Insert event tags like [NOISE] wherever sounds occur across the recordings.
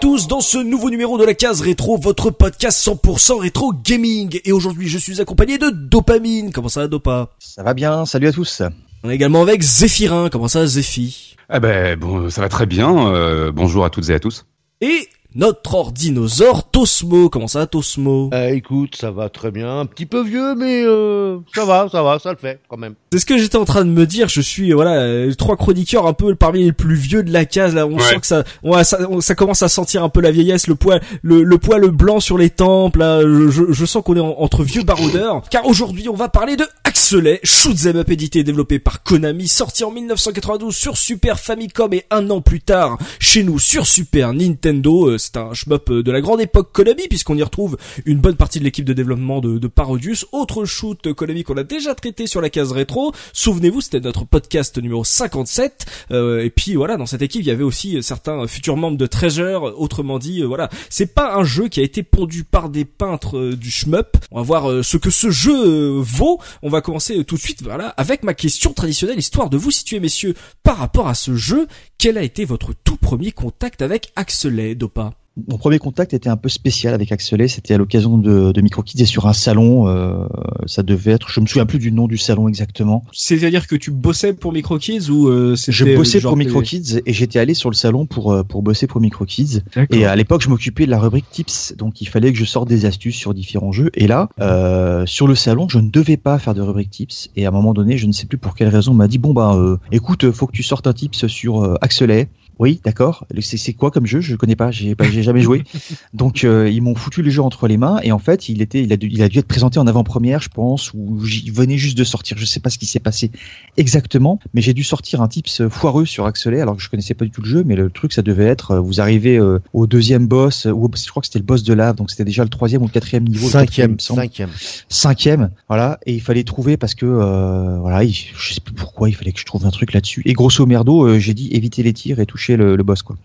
Tous dans ce nouveau numéro de la case rétro, votre podcast 100% rétro gaming. Et aujourd'hui, je suis accompagné de Dopamine. Comment ça, Dopa? Ça va bien, salut à tous. On est également avec Zéphirin. Comment ça, Zéphi? Eh ben bon, ça va très bien. euh, bonjour à toutes et à tous. Et notre ordinosaure Tosmo. Comment ça, Tosmo? Euh, écoute, ça va très bien. Un petit peu vieux, mais euh, ça va, ça va, ça le fait quand même. C'est ce que j'étais en train de me dire. Je suis voilà euh, trois chroniqueurs un peu parmi les plus vieux de la case. Là, on Ouais. sent que ça, on, ça, on- ça commence à sentir un peu la vieillesse, le poil, le, le poil blanc sur les tempes. Là, je, je- je sens qu'on est en- entre vieux baroudeurs. Car aujourd'hui, on va parler de Axelet, shoot 'em up édité et développé par Konami, sorti en 1992 sur Super Famicom et un an plus tard chez nous sur Super Nintendo. Euh, C'est un shmup euh, de la grande époque Konami puisqu'on y retrouve une bonne partie de l'équipe de développement de, Parodius. Autre shoot Konami qu'on a déjà traité sur la case rétro. Souvenez-vous, c'était notre podcast numéro 57. Euh, et puis voilà, dans cette équipe, il y avait aussi certains futurs membres de Treasure. Autrement dit, euh, voilà, c'est pas un jeu qui a été pondu par des peintres du shmup. On va voir ce que ce jeu vaut. On va commencer tout de suite, avec ma question traditionnelle, histoire de vous situer, messieurs, par rapport à ce jeu. Quel a été votre tout premier contact avec Axelet, Dopa? Mon premier contact était un peu spécial avec Axelet, c'était à l'occasion de, de MicroKids et sur un salon, euh, ça devait être, je me souviens plus du nom du salon exactement. C'est-à-dire que tu bossais pour MicroKids ou euh, c'était Je bossais genre pour MicroKids et j'étais allé sur le salon pour euh, pour bosser pour MicroKids. Et à l'époque, je m'occupais de la rubrique tips, donc il fallait que je sorte des astuces sur différents jeux. Et là, euh, sur le salon, je ne devais pas faire de rubrique tips. Et à un moment donné, je ne sais plus pour quelle raison, on m'a dit bon bah, euh, écoute, faut que tu sortes un tips sur euh, Axelet. Oui, d'accord. C'est c'est quoi comme jeu? Je connais pas. J'ai pas, j'ai jamais joué. [LAUGHS] Donc euh, ils m'ont foutu le jeu entre les mains et en fait il était, il a dû, il a dû être présenté en avant-première, je pense, ou j'y venais juste de sortir. Je sais pas ce qui s'est passé exactement, mais j'ai dû sortir un tips foireux sur Axelet alors que je connaissais pas du tout le jeu, mais le truc ça devait être, euh, vous arrivez euh, au deuxième boss, ou je crois que c'était le boss de lave, donc c'était déjà le troisième ou le quatrième niveau. il Cinquième, cinquième. cinquième, voilà, et il fallait trouver parce que euh, voilà, il- je sais plus pourquoi il fallait que je trouve un truc là-dessus. Et grosso merdo, euh, j'ai dit éviter les tirs et toucher le, le boss quoi.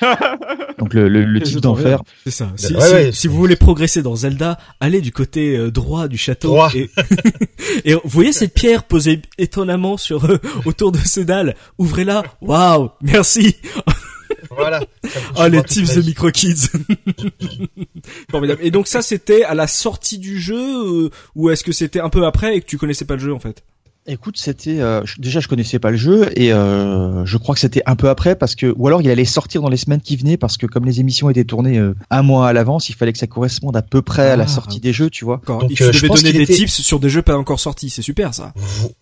[LAUGHS] Donc le, le, le Je type d'enfer. C'est ça. Si, Ouais, si- ouais, si vous voulez progresser dans Zelda, allez du côté euh, droit du château. Droit. Et, [LAUGHS] et vous voyez cette pierre posée étonnamment sur euh, autour de ce dalle? Ouvrez-la. Waouh, merci. [LAUGHS] Voilà. Ah les tips de MicroKids. Formidable. Et donc ça c'était à la sortie du jeu euh, ou est-ce que c'était un peu après et que tu connaissais pas le jeu en fait? Écoute, c'était euh, je- déjà je connaissais pas le jeu et euh, je crois que c'était un peu après parce que ou alors il allait sortir dans les semaines qui venaient parce que comme les émissions étaient tournées euh, un mois à l'avance, il fallait que ça corresponde à peu près à la Ah. sortie des jeux, tu vois. Quand Donc, euh, je devais donner des était- tips sur des jeux pas encore sortis, c'est super ça.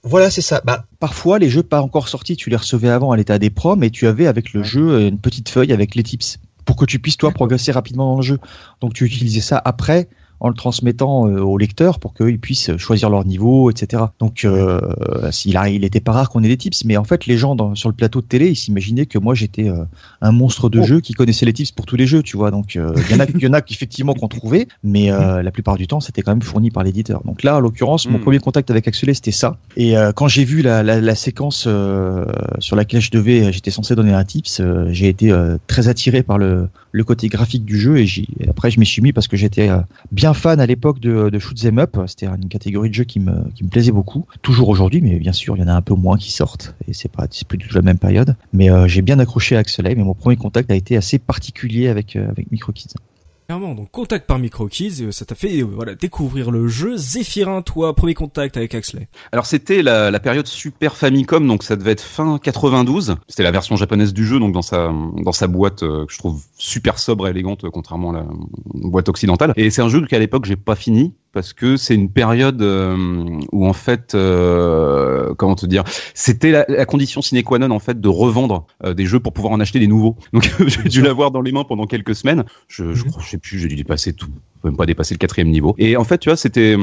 Voilà, c'est ça. Bah, Parfois, les jeux pas encore sortis, tu les recevais avant à l'état des proms et tu avais avec le jeu euh, une petite feuille avec les tips pour que tu puisses toi progresser rapidement dans le jeu. Donc tu utilisais ça après en le transmettant euh, au lecteur pour qu'ils puissent choisir leur niveau, etc. Donc euh, s'il a, il était pas rare qu'on ait des tips, mais en fait les gens dans, sur le plateau de télé, ils s'imaginaient que moi j'étais euh, un monstre de Oh. jeu qui connaissait les tips pour tous les jeux, tu vois. Donc euh, il y en a, il y en a qui effectivement qu'on trouvait, mais euh, la plupart du temps c'était quand même fourni par l'éditeur. Donc là, en l'occurrence, mon Mm. premier contact avec Axelet c'était ça. Et quand j'ai vu la, la, la séquence sur laquelle je devais, j'étais censé donner un tips, j'ai été très attiré par le, le côté graphique du jeu et, après je m'y suis mis parce que j'étais euh, fan à l'époque de, de shoot 'em up. C'était une catégorie de jeu qui me, plaisait beaucoup. Toujours aujourd'hui, mais bien sûr il y en a un peu moins qui sortent et c'est pas plus du tout la même période. Mais euh, j'ai bien accroché à Axelet, mais mon premier contact a été assez particulier avec euh, avec MicroKids. Clairement, donc contact par MicroKids, euh, ça t'a fait euh, découvrir le jeu. Zéphirin, toi, premier contact avec Axley. Alors c'était la, période Super Famicom, donc ça devait être fin 92. C'était la version japonaise du jeu, donc dans sa boîte euh, que je trouve super sobre et élégante, contrairement à la boîte occidentale. Et c'est un jeu qu'à l'époque j'ai pas fini parce que c'est une période euh, où en fait, euh, comment te dire, c'était la, la condition sine qua non en fait de revendre euh, des jeux pour pouvoir en acheter des nouveaux. Donc [LAUGHS] j'ai dû l'avoir dans les mains pendant quelques semaines. Je, je, crois, je sais plus, j'ai dû dépasser tout, même pas dépasser le quatrième niveau. Et en fait, tu vois, c'était,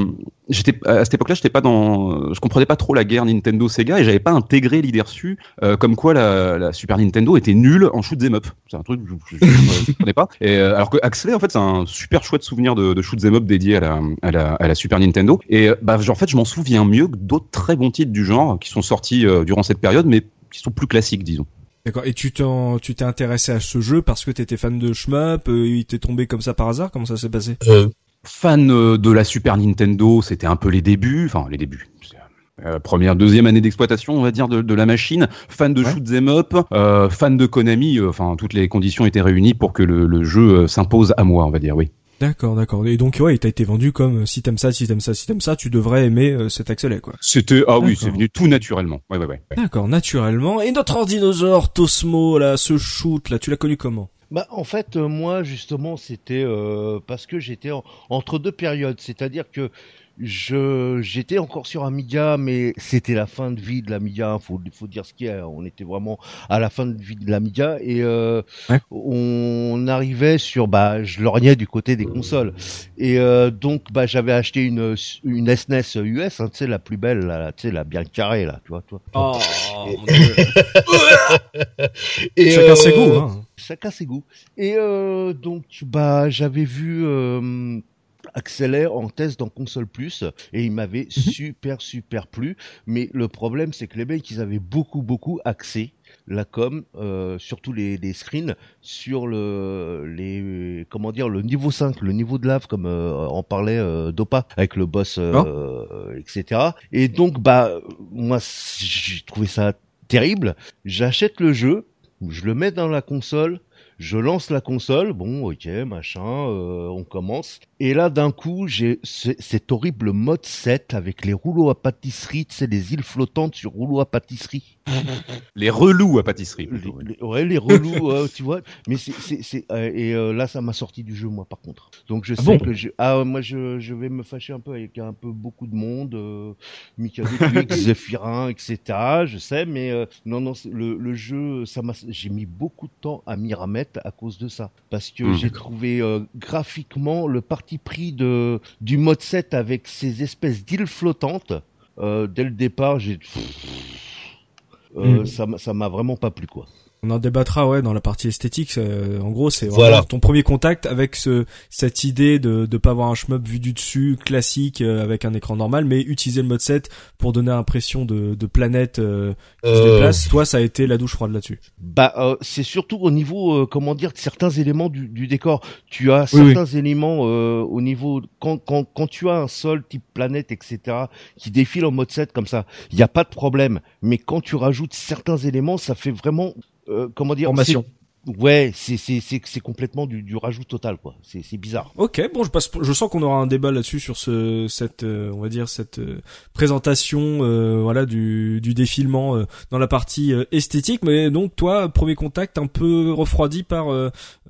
j'étais à cette époque-là, j'étais pas dans, je comprenais pas trop la guerre Nintendo Sega et j'avais pas intégré l'idée reçue euh, comme quoi la, la, Super Nintendo était nulle en shoot 'em up. C'est un truc que je, je, [LAUGHS] comprenais pas. Et euh, alors que Axley, en fait, c'est un super chouette souvenir de, de shoot 'em up dédié à la, à la, à la Super Nintendo. Et bah, en fait, je m'en souviens mieux que d'autres très bons titres du genre qui sont sortis euh, durant cette période, mais qui sont plus classiques, disons. D'accord. Et tu t'en, tu t'es intéressé à ce jeu parce que t'étais fan de shmup, euh, il t'est tombé comme ça par hasard? Comment ça s'est passé? Euh, Fan euh, de la Super Nintendo, c'était un peu les débuts, enfin les débuts. Euh, première, deuxième année d'exploitation, on va dire, de, de, la machine. Fan de ouais. shoot up, euh, fan de Konami. Enfin, toutes les conditions étaient réunies pour que le, le jeu s'impose à moi, on va dire, oui. D'accord, d'accord. Et donc ouais, il t'a été vendu comme si t'aimes ça, si t'aimes ça, si t'aimes ça, tu devrais aimer euh, cet accélé quoi. C'était ah oui, c'est venu tout naturellement. Ouais ouais ouais. ouais. D'accord, naturellement. Et notre ordinosaure Tosmo là, ce shoot là, tu l'as connu comment? Bah en fait euh, moi justement c'était euh, parce que j'étais en, entre deux périodes, c'est-à-dire que je j'étais encore sur Amiga, mais c'était la fin de vie de l'Amiga. Faut faut dire ce qu'il y a. On était vraiment à la fin de vie de l'Amiga et euh, ouais. on arrivait sur bah je lorgnais du côté des consoles et euh, donc bah j'avais acheté une une SNES US, hein, tu sais la plus belle, là, tu sais la bien carrée là, tu vois toi. Oh, [LAUGHS] et, chacun euh, ses goûts. Hein. Chacun ses goûts. Et euh, donc bah j'avais vu euh, accélère en test dans console plus et il m'avait mmh. super super plu mais le problème c'est que les mecs ils avaient beaucoup beaucoup axé la com euh, surtout les, les screens sur le les comment dire le niveau 5 le niveau de lave comme euh, en parlait euh, Dopa avec le boss oh. etc et donc bah moi j'ai trouvé ça terrible j'achète le jeu je le mets dans la console je lance la console, bon, ok, machin, euh, on commence. Et là, d'un coup, j'ai cet horrible mode 7 avec les rouleaux à pâtisserie, tu sais, les îles flottantes sur rouleaux à pâtisserie. [LAUGHS] les relous à pâtisserie. Les, les, ouais, les relous, [LAUGHS] euh, tu vois. Mais c'est, c'est, euh, et euh, là, ça m'a sorti du jeu, moi, par contre. Donc, je ah sais bon que je, ah, moi, je, je vais me fâcher un peu avec un peu beaucoup de monde, euh, Mikado [LAUGHS] Zephyrin, etc. Je sais, mais euh, non, non, le, le jeu, ça m'a, j'ai mis beaucoup de temps à m'y remettre à cause de ça, parce que mmh. j'ai trouvé euh, graphiquement le parti pris de du mode 7 avec ces espèces d'îles flottantes. dès le départ, j'ai euh, mmh. ça ça m'a vraiment pas plu quoi. On en débattra ouais dans la partie esthétique. Euh, en gros, c'est voilà. ton premier contact avec ce cette idée de de pas avoir un shmup vu du dessus classique euh, avec un écran normal, mais utiliser le mode 7 pour donner l'impression de de planète euh, qui se déplace. Toi, ça a été la douche froide là-dessus. Bah, c'est surtout au niveau comment dire de certains éléments du, du décor. Tu as oui, certains oui. éléments au niveau quand quand quand tu as un sol type planète etc qui défile en mode 7 comme ça, il y a pas de problème. Mais quand tu rajoutes certains éléments, ça fait vraiment euh, comment dire formation. Ouais, c'est c'est c'est c'est complètement du, du rajout total quoi. C'est c'est bizarre. Ok, bon, je passe. Je sens qu'on aura un débat là-dessus sur ce cette euh, on va dire cette euh, présentation euh, voilà du du défilement euh, dans la partie euh, esthétique. Mais donc toi, premier contact un peu refroidi par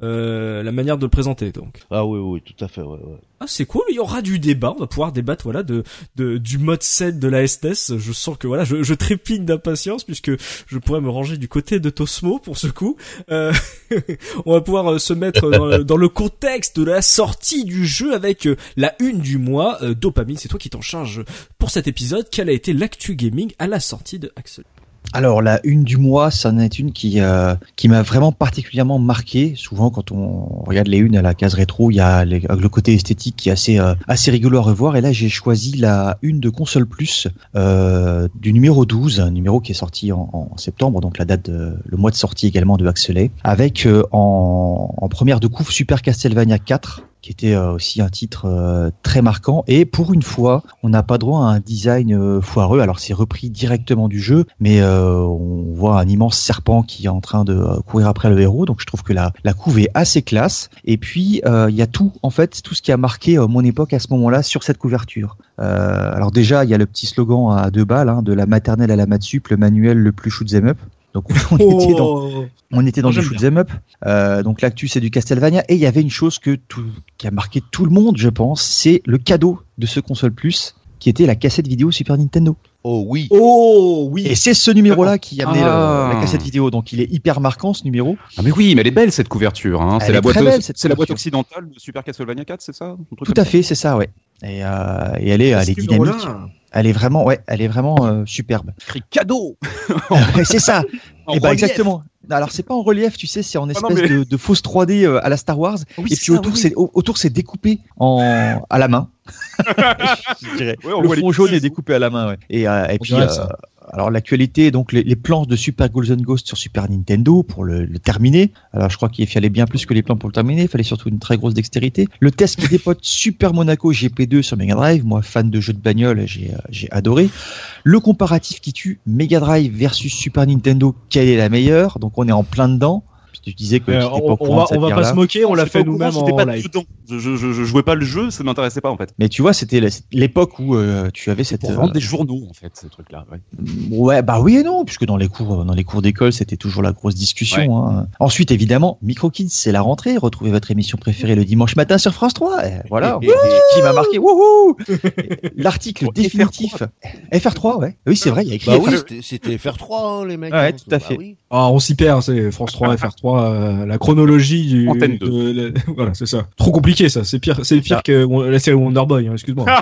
la manière de le présenter donc. Ah oui oui tout à fait ouais. ouais. Ah c'est cool, il y aura du débat, on va pouvoir débattre voilà de, de du mode 7 de la SNES. Je sens que voilà, je, je trépigne d'impatience puisque je pourrais me ranger du côté de Tosmo pour ce coup. Euh, [LAUGHS] on va pouvoir euh, se mettre dans le, dans le, contexte de la sortie du jeu avec euh, la une du mois. Euh, Dopamine, c'est toi qui t'en charge pour cet épisode. Quelle a été l'actu gaming à la sortie de Axel? Alors la une du mois, ça en est une qui euh, qui m'a vraiment particulièrement marqué. Souvent quand on regarde les unes à la case rétro, il y a les, le côté esthétique qui est assez euh, assez rigolo à revoir. Et là j'ai choisi la une de console plus euh, du numéro 12, un numéro qui est sorti en, septembre, donc la date de, le mois de sortie également de Axelet, avec euh, en, en première de couve Super Castlevania 4 qui était euh, aussi un titre euh, très marquant. Et pour une fois, on n'a pas droit à un design euh, foireux. Alors c'est repris directement du jeu, mais on voit un immense serpent qui est en train de courir après le héros. Donc je trouve que la, la couve est assez classe. Et puis il y a tout, en fait, tout ce qui a marqué mon époque à ce moment-là sur cette couverture. alors déjà, il y a le petit slogan à deux balles, hein, de la maternelle à la mat sup, le manuel le plus shoot 'em up. Donc [LAUGHS] on était dans Oh. on était dans du up. Euh, donc l'actu c'est du Castlevania et il y avait une chose que tout, qui a marqué tout le monde, je pense, c'est le cadeau de ce console plus qui était la cassette vidéo Super Nintendo. Oh oui. Oh oui. Et c'est ce numéro-là qui a amené le- Ah. la cassette vidéo. Donc il est hyper marquant ce numéro. Ah mais oui, mais elle est belle cette couverture. Hein. C'est est la boîte, très belle, cette c'est la boîte occidentale de Super Castlevania 4, c'est ça? Tout à ça fait, c'est ça, ouais. Et, euh, et elle est, elle dynamique. Elle est vraiment, ouais, elle est vraiment euh, superbe. Écrit cadeau. [LAUGHS] C'est ça. En Et bah relief. exactement. Alors c'est pas en relief, tu sais, c'est en Ah espèce non, mais- de, de fausse 3D euh, à la Star Wars. Oui, et puis autour, oui. c'est au- autour c'est découpé en à la main. [LAUGHS] Je dirais. Ouais, on le fond jaune est découpé à la main. Ouais. Et, euh, et puis euh. Alors l'actualité, donc les, les planches de Super Golden Ghost sur Super Nintendo pour le, le terminer. Alors je crois qu'il fallait bien plus que les plans pour le terminer. Il fallait surtout une très grosse dextérité. Le test qui dépote [LAUGHS] Super Monaco GP2 sur Mega Drive. Moi, fan de jeux de bagnole, j'ai euh, j'ai adoré. Le comparatif qui tue Mega Drive versus Super Nintendo, quelle est la meilleure? Donc on est en plein dedans. Je disais que Euh, pas on, va, on pas se moquer, on l'a fait nous-mêmes en pas live. dedans. Je, je, jouais pas le jeu, ça m'intéressait pas en fait. Mais tu vois, c'était l'époque où euh, tu avais cette Pour euh, vendre des journaux en fait, ces trucs-là. Ouais. Ouais, bah oui et non, puisque dans les cours, dans les cours d'école, c'était toujours la grosse discussion. hein. Ensuite, évidemment, Micro Kids, c'est la rentrée. Retrouvez votre émission préférée le dimanche matin sur France 3. Et voilà, Et- et- qui m'a marqué. [LAUGHS] L'article définitif. FR3, ouais. Oui, c'est vrai, il y a écrit. Bah FR3. oui, c'était- c'était FR3, hein, les mecs. Ouais, hein. tout à Bah fait. oui. Ah, on s'y perd, c'est France 3, FR3, euh, la chronologie du. Antenne de la- [LAUGHS] voilà, c'est ça. Trop compliqué ça, c'est pire, c'est pire ça. que la série Wonder Boy, hein, excuse-moi. [LAUGHS]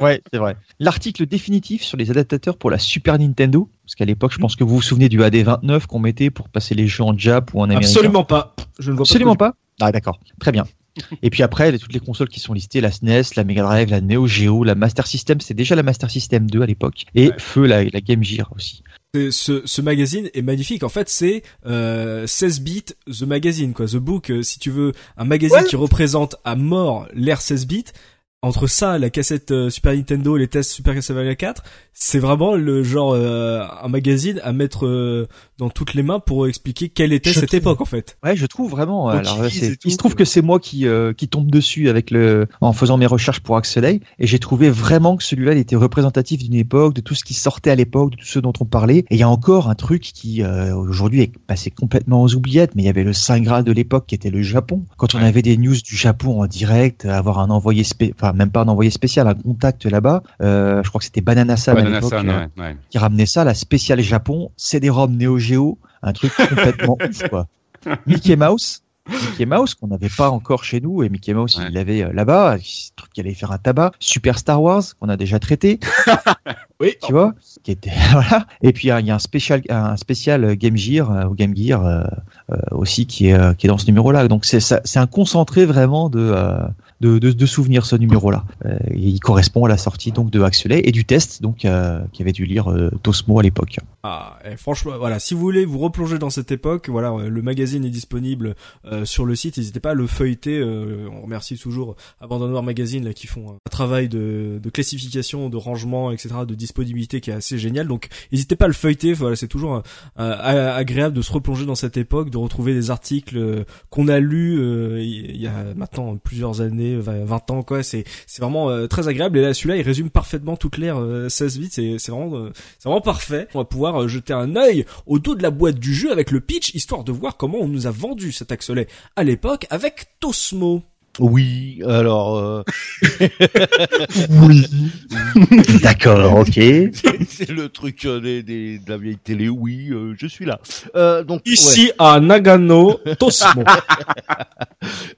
Ouais, c'est vrai. L'article définitif sur les adaptateurs pour la Super Nintendo. Parce qu'à l'époque, je pense que vous vous souvenez du AD29 qu'on mettait pour passer les jeux en Jap ou en américain. Absolument pas. Je ne vois. Absolument pas. Ah d'accord, très bien. Et puis après, toutes les consoles qui sont listées, la SNES, la Mega Drive, la Neo Geo, la Master System, c'est déjà la Master System 2 à l'époque, et Ouais. feu la, la Game Gear aussi. C'est- Ce, ce magazine est magnifique. En fait, c'est euh, 16 bits The Magazine, quoi. The Book, euh, si tu veux, un magazine Ouais. qui représente à mort l'ère 16 bits. Entre ça, la cassette euh, Super Nintendo, les tests Super Castlevania 4, c'est vraiment le genre euh, un magazine à mettre euh, dans toutes les mains pour expliquer quelle était Je cette trouve. époque en fait. Ouais, je trouve vraiment. Donc, alors, c'est- tout il se trouve que- que c'est moi qui euh, qui tombe dessus avec le en faisant mes recherches pour Axelay, et j'ai trouvé vraiment que celui-là il était représentatif d'une époque, de tout ce qui sortait à l'époque, de tout ce dont on parlait. Et il y a encore un truc qui euh, aujourd'hui est passé complètement aux oubliettes, mais il y avait le saint graal de l'époque qui était le Japon. Quand on Ouais. avait des news du Japon en direct, avoir un envoyé spé... enfin même pas un envoyé spécial, un contact là-bas. Euh, je crois que c'était Banana Sam à Banana l'époque, euh, ouais, ouais. qui ramenait ça, la spéciale Japon, CD-ROM Neo Geo, un truc complètement [LAUGHS] ouf quoi. Mickey Mouse, Mickey Mouse qu'on n'avait pas encore chez nous et Mickey Mouse Ouais. il l'avait euh, là-bas, truc qui allait faire un tabac. Super Star Wars qu'on a déjà traité, [LAUGHS] Oui. tu vois, qui était [LAUGHS] voilà. Et puis il y a un spécial un spécial Game Gear euh, ou Game Gear euh, euh, aussi qui est qui est dans ce numéro-là. Donc c'est ça- c'est un concentré vraiment de euh, de, de, de souvenirs ce numéro-là. Euh, il correspond à la sortie donc de Axelay et du test donc euh, qui avait dû lire euh, Tosmo à l'époque. Ah, et franchement, voilà, si vous voulez vous replonger dans cette époque, voilà, le magazine est disponible euh, sur le site. N'hésitez pas à le feuilleter. euh, on remercie toujours Abandonnoir Magazine là, qui font un travail de, de classification, de rangement, etc., de disponibilité qui est assez génial. Donc, n'hésitez pas à le feuilleter. Voilà, c'est toujours euh, euh, agréable de se replonger dans cette époque, de retrouver des articles euh, qu'on a lus il y a maintenant plusieurs années, 20 20 ans, quoi. C'est c'est vraiment très agréable. Et là, celui-là, il résume parfaitement toute l'ère euh, 16 bits. C'est c'est vraiment c'est vraiment parfait. On va pouvoir jeter un œil au dos de la boîte du jeu avec le pitch, histoire de voir comment on nous a vendu cet axelet à l'époque avec Tosmo. Oui, alors euh, [LAUGHS] Oui. [LAUGHS] D'accord, ok. c'est le truc euh, des, des- de la vieille télé. Oui, euh, je suis là. Euh, donc ouais. Ici à Nagano, Tosmo. [LAUGHS]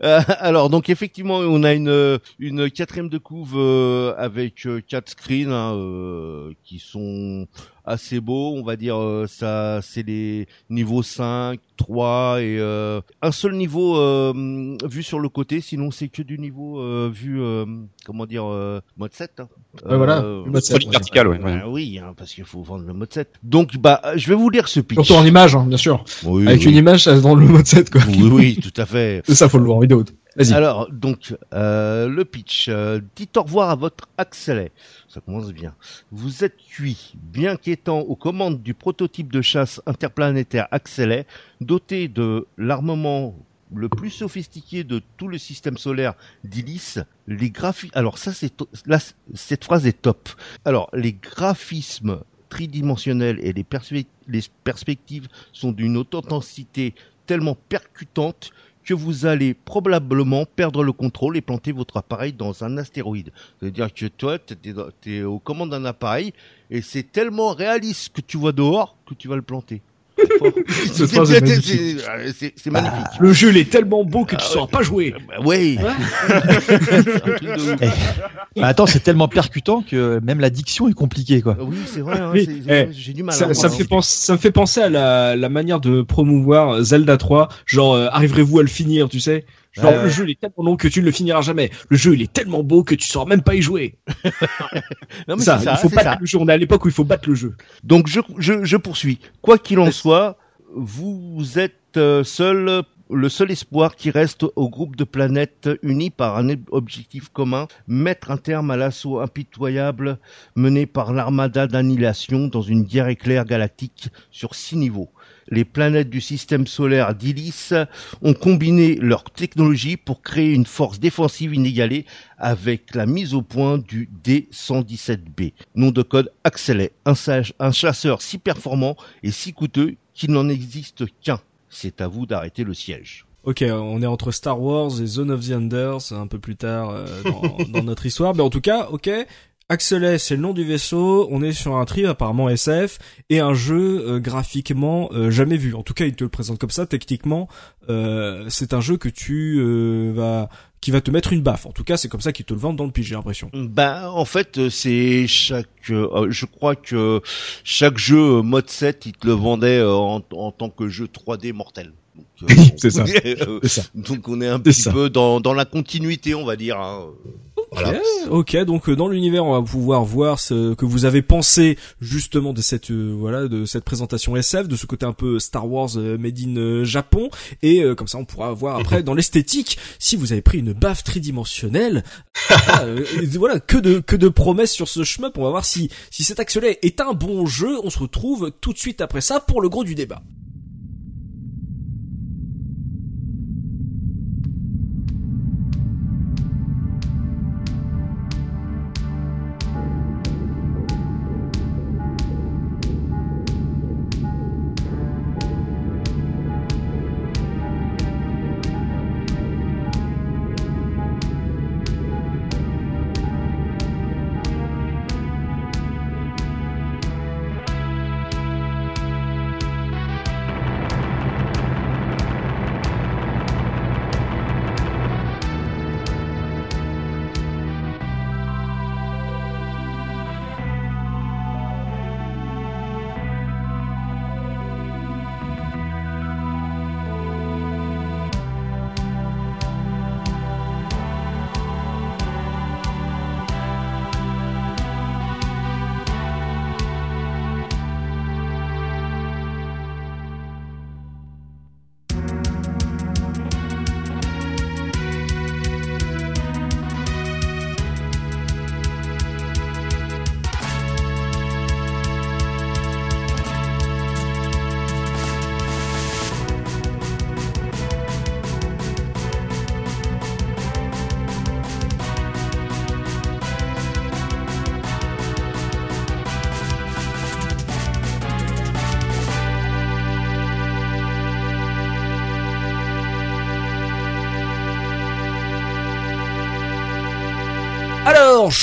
Euh, alors donc effectivement on a une une quatrième de couve euh, avec euh, quatre screens hein, euh, qui sont assez beaux on va dire euh, ça c'est les niveaux 5 3 et euh, un seul niveau euh, vu sur le côté sinon c'est que du niveau euh, vu euh, comment dire euh, mode 7 hein. Ouais, voilà, Euh, le mode 7, Solide ouais. vertical, ouais. ouais. bah oui hein, parce qu'il faut vendre le mode 7 donc bah je vais vous lire ce pitch Surtout en image, hein, bien sûr. oui, Avec oui. une image ça, dans le mode 7, quoi. oui oui tout à fait C'est [LAUGHS] ça, faut le voir en vidéo. Alors, donc, euh, le pitch. Euh, dites au revoir à votre Axelet. Ça commence bien. Vous êtes cuit, bien qu'étant aux commandes du prototype de chasse interplanétaire Axelet, doté de l'armement le plus sophistiqué de tout le système solaire d'Ilis, les graphismes... Alors ça, c'est là, cette phrase est top. Alors, les graphismes tridimensionnel et les, les perspectives sont d'une haute intensité tellement percutante que vous allez probablement perdre le contrôle et planter votre appareil dans un astéroïde. C'est-à-dire que toi, tu es, aux commandes d'un appareil et c'est tellement réaliste que tu vois dehors que tu vas le planter. Magnifique. C'est magnifique. Le jeu il est tellement beau que tu sauras pas jouer. Bah oui. [LAUGHS] Truc de ouf. Bah, attends, c'est tellement percutant que même la diction est compliquée, quoi. Oui, c'est vrai. hein, Oui, c'est- eh, J'ai du mal. Ça, hein, ça me fait penser, ça me fait penser à la, la manière de promouvoir Zelda 3. Genre, euh, arriverez-vous à le finir, tu sais? Genre, ouais. le jeu il est tellement long que tu ne le finiras jamais. Le jeu il est tellement beau que tu sauras même pas y jouer. [LAUGHS] Non, mais ça, ça, il faut c'est battre ça. le jeu. On est à l'époque où il faut battre le jeu. Donc je, je, je poursuis. Quoi qu'il en soit, vous êtes euh, seul, le seul espoir qui reste au groupe de planètes unis par un objectif commun, mettre un terme à l'assaut impitoyable mené par l'armada d'annihilation dans une guerre éclair galactique sur six niveaux. Les planètes du système solaire d'Ilis ont combiné leur technologie pour créer une force défensive inégalée avec la mise au point du D117B. Nom de code Axelet, un, sage- un chasseur si performant et si coûteux qu'il n'en existe qu'un. C'est à vous d'arrêter le siège. Ok, on est entre Star Wars et Zone of the Enders un peu plus tard euh, dans, [LAUGHS] dans notre histoire. Mais en tout cas, ok. Axelet, c'est le nom du vaisseau. On est sur un tri apparemment SF et un jeu euh, graphiquement euh, jamais vu. En tout cas, il te le présente comme ça. Techniquement, euh, c'est un jeu que tu euh, vas, qui va te mettre une baffe. En tout cas, c'est comme ça qu'ils te le vendent dans le pitch, j'ai l'impression. Ben, en fait, euh, c'est chaque, euh, je crois que chaque jeu euh, mode 7, il te le vendait euh, en, en tant que jeu 3D mortel. Donc, euh, C'est ça. C'est ça. Donc on est un petit ça. peu dans, dans la continuité, on va dire. hein. Voilà. Ok, donc euh, dans l'univers, on va pouvoir voir ce que vous avez pensé justement de cette euh, voilà de cette présentation SF, de ce côté un peu Star Wars euh, made in euh, Japon, et euh, comme ça on pourra voir après [LAUGHS] dans l'esthétique si vous avez pris une baffe tridimensionnelle. voilà, et voilà, que de que de promesses sur ce shmup. On va voir si si cet axelet est un bon jeu. On se retrouve tout de suite après ça pour le gros du débat.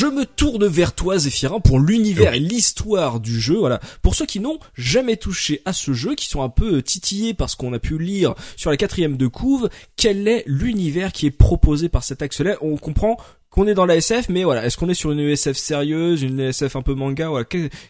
Je me tourne vers toi, Zéphirin, pour l'univers et l'histoire du jeu. Voilà. Pour ceux qui n'ont jamais touché à ce jeu, qui sont un peu titillés par ce qu'on a pu lire sur la quatrième de couve, quel est l'univers qui est proposé par cet axe-là? On comprend qu'on est dans la SF, mais voilà, est-ce qu'on est sur une SF sérieuse, une SF un peu manga voilà,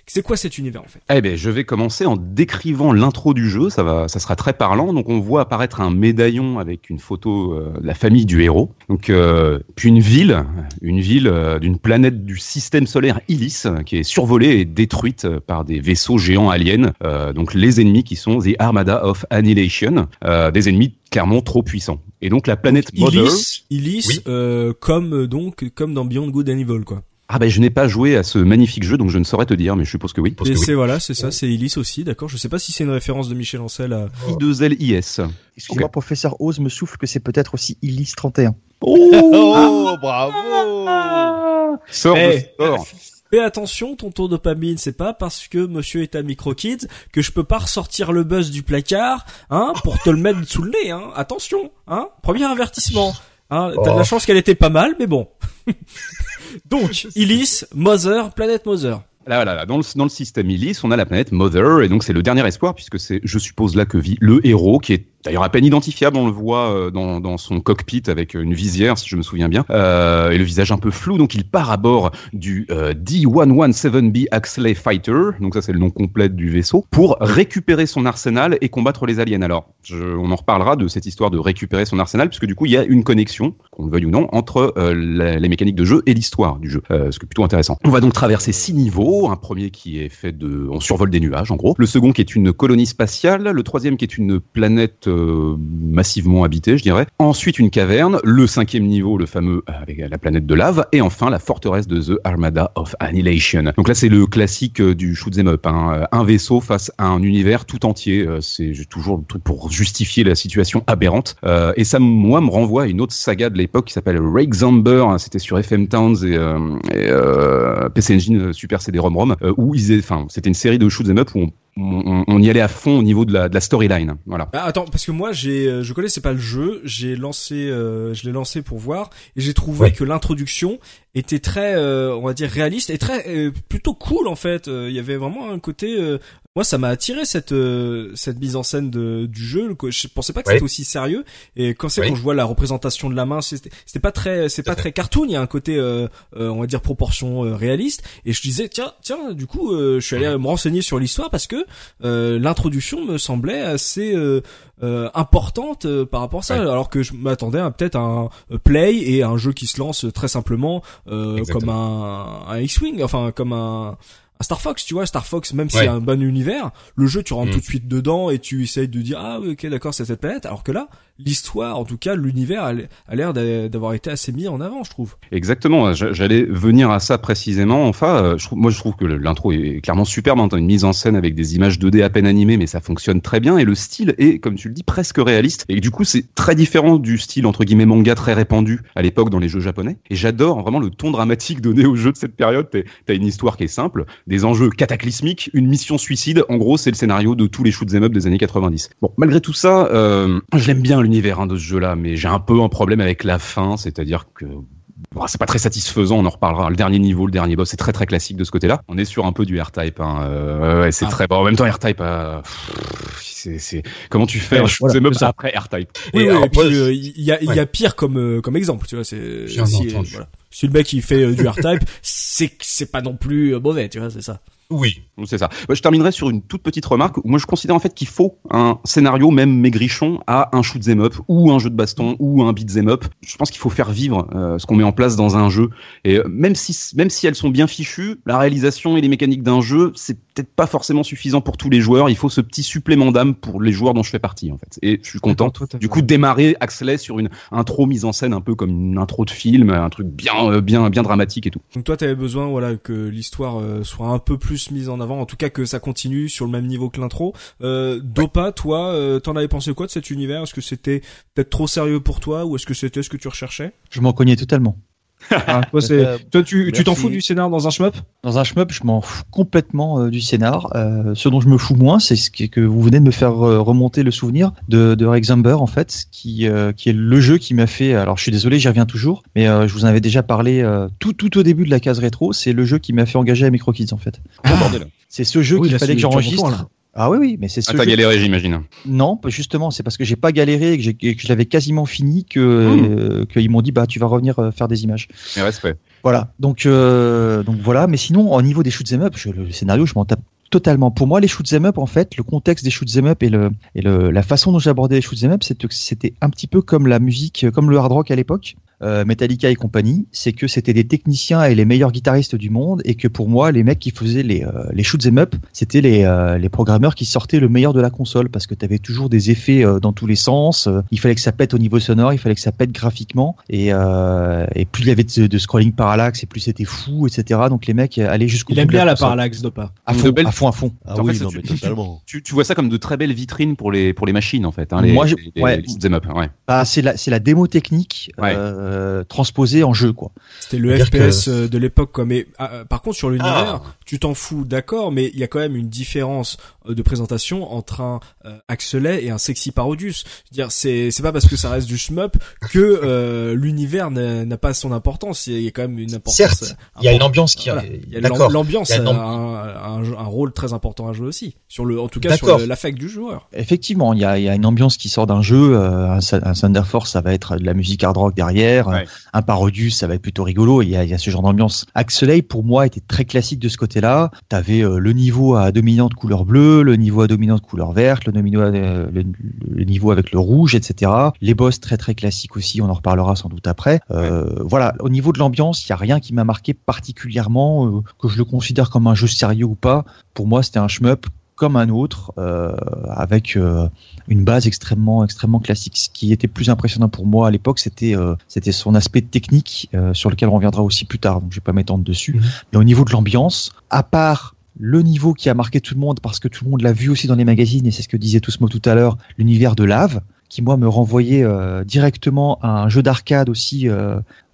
C'est quoi cet univers en fait? Eh ben, je vais commencer en décrivant l'intro du jeu. Ça va, ça sera très parlant. Donc, on voit apparaître un médaillon avec une photo euh, de la famille du héros. Donc, euh, puis une ville, une ville euh, d'une planète du système solaire Illis, euh, qui est survolée et détruite euh, par des vaisseaux géants aliens. Donc, les ennemis qui sont The Armada of Annihilation, des ennemis clairement trop puissants. Et donc, la planète Mother. Illis, Illis, Oui. euh, comme euh, donc comme dans Beyond Good and Evil quoi. Ah ben, je n'ai pas joué à ce magnifique jeu, donc je ne saurais te dire, mais je suppose que oui. Et c'est voilà, c'est ça, c'est Illis aussi, d'accord. Je sais pas si c'est une référence de Michel Ancel à. I2LIS. Excuse-moi, professeur Oz me souffle que c'est peut-être aussi Illis 31. Oh, [LAUGHS] bravo Sors Eh, de sort. Fais attention, tonton dopamine, c'est pas parce que monsieur est à micro-kids que je peux pas ressortir le buzz du placard, hein, pour te le mettre sous le nez, hein. Attention, hein. Premier avertissement. Hein, t'as de la Oh. chance qu'elle était pas mal, mais bon. [LAUGHS] Donc, Illis, Mother, planète Mother. Là, voilà, là, dans le, dans le système Illis, on a la planète Mother, et donc c'est le dernier espoir, puisque c'est, je suppose, là que vit le héros, qui est d'ailleurs à peine identifiable, on le voit euh, dans, son cockpit avec une visière, si je me souviens bien, euh, et le visage un peu flou, donc il part à bord du euh, D117B Axley Fighter, donc ça c'est le nom complet du vaisseau, pour récupérer son arsenal et combattre les aliens. Alors, on en reparlera de cette histoire de récupérer son arsenal, puisque du coup il y a une connexion, qu'on le veuille ou non, entre euh, les mécaniques de jeu et l'histoire du jeu, euh, ce qui est plutôt intéressant. On va donc traverser six niveaux, un premier qui est fait de, on survole des nuages en gros, le second qui est une colonie spatiale, le troisième qui est une planète euh, massivement habitée, je dirais, ensuite une caverne, le cinquième niveau, le fameux euh, avec la planète de lave, et enfin la forteresse de The Armada of Annihilation. Donc là c'est le classique euh, du shoot 'em up, hein. Un vaisseau face à un univers tout entier, c'est toujours le truc pour justifier la situation aberrante, et ça moi me renvoie à une autre saga de l'époque qui s'appelle Rake Zomber, hein. c'était sur FM Towns et, PC Engine Super CD-ROM ROM, euh, où ils, enfin c'était une série de shoot 'em up où on, on, on y allait à fond au niveau de la, de la storyline, voilà. Ah, attends, parce que moi, j'ai, euh, je connaissais pas le jeu, j'ai lancé, euh, je l'ai lancé pour voir, et j'ai trouvé Ouais. que l'introduction était très, euh, on va dire réaliste et très euh, plutôt cool en fait. Euh, Il y avait vraiment un côté, euh, moi, ça m'a attiré cette euh, cette mise en scène de, du jeu. Je pensais pas que c'était aussi sérieux. Et quand c'est Oui. quand je vois la représentation de la main, c'était c'était pas très, c'est pas fait. très cartoon. Il y a un côté, euh, euh, on va dire proportion réaliste. Et je disais, tiens, tiens, du coup, euh, je suis allé me renseigner sur l'histoire parce que euh, l'introduction me semblait assez euh, importante euh, par rapport à ça, Ouais. alors que je m'attendais à peut-être un euh, play et un jeu qui se lance très simplement euh, comme un, un X-wing, enfin comme un un Star Fox, tu vois, Star Fox, même si Ouais. c'est un bon univers, le jeu, tu rentres Mm. tout de suite dedans et tu essayes de dire, ah, ok, d'accord, c'est cette planète. Alors que là, l'histoire, en tout cas, l'univers a l'air d'a- d'avoir été assez mis en avant, je trouve. Exactement, j'a- j'allais venir à ça précisément. Enfin, euh, moi je trouve que l'intro est clairement superbe, hein, une mise en scène avec des images 2D à peine animées, mais ça fonctionne très bien et le style est, comme tu le dis, presque réaliste. Et du coup, c'est très différent du style entre guillemets manga très répandu à l'époque dans les jeux japonais. Et j'adore vraiment le ton dramatique donné aux jeux de cette période. T'as une histoire qui est simple, des enjeux cataclysmiques, une mission suicide. En gros, c'est le scénario de tous les shoots 'em up des années 90. Bon, malgré tout ça, euh, je bien l'univers hein, de ce jeu-là, mais j'ai un peu un problème avec la fin, c'est-à-dire que Bon, c'est pas très satisfaisant, on en reparlera. Le dernier niveau, le dernier boss, c'est très très classique de ce côté-là. On est sur un peu du R-Type. Hein. Euh, ouais, c'est Ah. très bon. En même temps, R-Type, euh, pff, c'est, c'est comment tu fais? Ouais, un shoot voilà, ça. après R-Type Oui, Et oui, alors, et puis moi, je- euh, il y a, il y a pire comme euh, comme exemple, tu vois. C'est voilà. Si le mec il fait euh, du R-Type, [LAUGHS] c'est c'est pas non plus euh, mauvais, tu vois, c'est ça. Oui. C'est ça. Bah, je terminerai sur une toute petite remarque. Moi, je considère en fait qu'il faut un scénario, même maigrichon, à un shoot 'em up ou un jeu de baston ou un beat 'em up. Je pense qu'il faut faire vivre euh, ce qu'on met en place dans un jeu. Et euh, même si même si elles sont bien fichues, la réalisation et les mécaniques d'un jeu, c'est peut-être pas forcément suffisant pour tous les joueurs. Il faut ce petit supplément d'âme pour les joueurs dont je fais partie en fait. Et je suis content. Du coup, de démarrer Axley sur une intro mise en scène un peu comme une intro de film, un truc bien euh, bien bien dramatique et tout. Donc toi, t'avais besoin, voilà, que l'histoire euh, soit un peu plus mise en avant, en tout cas que ça continue sur le même niveau que l'intro. Euh, Dopa, toi, euh, t'en avais pensé quoi de cet univers? Est-ce que c'était peut-être trop sérieux pour toi, ou est-ce que c'était ce que tu recherchais? Je m'en cognais totalement. Ah, toi, [LAUGHS] c'est- Euh, toi, tu tu t'en fous du scénar dans un shmup? Dans un shmup, je m'en fous complètement euh, du scénar. Euh, ce dont je me fous moins, c'est ce que vous venez de me faire euh, remonter le souvenir de, de Rexamber, en fait, qui, euh, qui est le jeu qui m'a fait. Alors, je suis désolé, j'y reviens toujours, mais euh, je vous en avais déjà parlé euh, tout, tout au début de la case rétro. C'est le jeu qui m'a fait engager à MicroKids, en fait. Bordel. C'est ce jeu Oui, qu'il fallait que j'enregistre. Ah oui, oui, mais c'est ce Ah, t'as galéré, j'imagine. Non, justement, c'est parce que j'ai pas galéré et que, j'ai- et que je l'avais quasiment fini que Hmm. euh, qu'ils m'ont dit bah tu vas revenir euh, faire des images. Mes respects. Voilà. Donc euh, donc voilà, mais sinon au niveau des shoots 'em up, je- le scénario, je m'en tape totalement. Pour moi, les shoots 'em up en fait, le contexte des shoots 'em up et le et le la façon dont j'abordais les shoots 'em up, c'était un petit peu comme la musique, comme le hard rock à l'époque. Euh, Metallica et compagnie, c'est que c'était des techniciens et les meilleurs guitaristes du monde, et que pour moi, les mecs qui faisaient les, euh, les shoots 'em up, c'était les, euh, les programmeurs qui sortaient le meilleur de la console, parce que tu avais toujours des effets euh, dans tous les sens, euh, il fallait que ça pète au niveau sonore, il fallait que ça pète graphiquement, et, euh, et plus il y avait de, de scrolling parallaxe, et plus c'était fou, etc. Donc les mecs allaient jusqu'au Il aime bien la parallaxe, Dopa. À De fond, belles- à fond, à fond. Ah En oui, fait, non, tu- mais totalement. [LAUGHS] Tu, tu vois ça comme de très belles vitrines pour les pour les machines en fait. Hein, les, Moi, je- les, les- ouais. les shoot 'em up, ouais. Bah, c'est la, c'est la démo technique Ouais. euh, euh, transposé en jeu, quoi. C'était le FPS euh, de l'époque, quoi. Mais ah, euh, par contre, sur l'univers, Ah. tu t'en fous, d'accord, mais il y a quand même une différence de présentation entre un euh, Axelet et un Sexy Parodius. Je veux dire, c'est c'est pas parce que ça reste du shmup que euh, l'univers n'a pas son importance. Il y a quand même une importance. Certes, il y a une ambiance qui Voilà. Il y a l'ambiance a un, ambi- un, un rôle très important à jouer aussi. Sur le, en tout cas sur l'affect du joueur. Effectivement, il y a, il y a une ambiance qui sort d'un jeu. un, un Thunder Force, ça va être de la musique hard rock derrière. Ouais. Un Parodius, ça va être plutôt rigolo. Il y a, il y a ce genre d'ambiance. Axelay, pour moi, était très classique de ce côté-là. T'avais euh, le niveau à dominante couleur bleue, le niveau à dominante couleur verte, le niveau, à- le, le niveau avec le rouge, etc. Les boss très très classiques aussi. On en reparlera sans doute après. Euh, Voilà. Au niveau de l'ambiance, il y a rien qui m'a marqué particulièrement, euh, que je le considère comme un jeu sérieux ou pas. Pour moi, c'était un shmup comme un autre, euh, avec euh, une base extrêmement extrêmement classique. Ce qui était plus impressionnant pour moi à l'époque, c'était euh, c'était son aspect technique sur lequel on reviendra aussi plus tard. Donc je vais pas m'étendre dessus. Mhm. Mais au niveau de l'ambiance, à part le niveau qui a marqué tout le monde parce que tout le monde l'a vu aussi dans les magazines et c'est ce que disait Tousmo tout à l'heure, l'univers de lave qui moi me renvoyait directement à un jeu d'arcade aussi,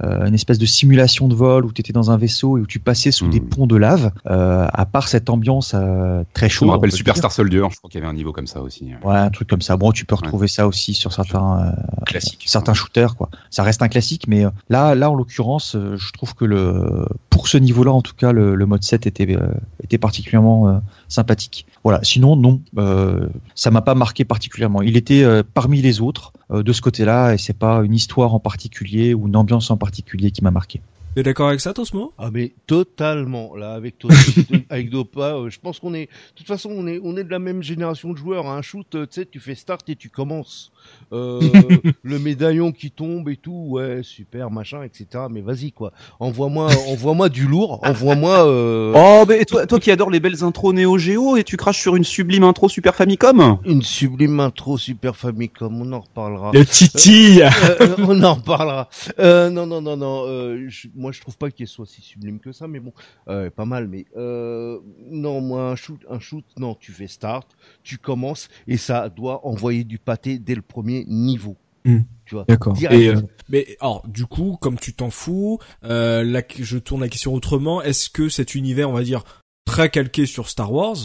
une espèce de simulation de vol où tu étais dans un vaisseau et où tu passais sous des ponts de lave. Euh, à part cette ambiance euh, très Je chaude, me on rappelle Superstar Soldier, je crois qu'il y avait un niveau comme ça aussi. Ouais, un truc comme ça. Bon, tu peux retrouver ça aussi sur certains euh, Classique. certains shooters quoi. Ça reste un classique mais euh, là là en l'occurrence, euh, je trouve que le pour ce niveau-là en tout cas le, le mode 7 était euh, était particulièrement euh, sympathique. Voilà, sinon non, euh, ça m'a pas marqué particulièrement. Il était euh, parmi les autres euh, de ce côté-là et c'est pas une histoire en particulier ou une ambiance en particulier qui m'a marqué. T'es d'accord avec ça, Tosmo? Ah mais totalement. Là avec toi [LAUGHS] avec Dopa euh, je pense qu'on est de toute façon on est on est de la même génération de joueurs un shoot euh, tu sais tu fais start et tu commences euh, [LAUGHS] le médaillon qui tombe et tout ouais super machin etc mais vas-y quoi envoie-moi [LAUGHS] envoie-moi du lourd envoie-moi euh, Oh, mais toi, toi qui adores les belles intros Neo Geo et tu craches sur une sublime intro Super Famicom? Une sublime intro super Famicom on en reparlera Le titi Euh, on en reparlera. Non, non, non, non. Je- moi, je trouve pas qu'il soit si sublime que ça, mais bon, pas mal. Mais non, moi, un shoot, un shoot, non. Tu fais start, tu commences, et ça doit envoyer du pâté dès le premier niveau. Hmm. Tu vois. D'accord. Direct. Et, euh, Mais alors, du coup, comme tu t'en fous, euh, là, je tourne la question autrement. Est-ce que cet univers, on va dire, très calqué sur Star Wars,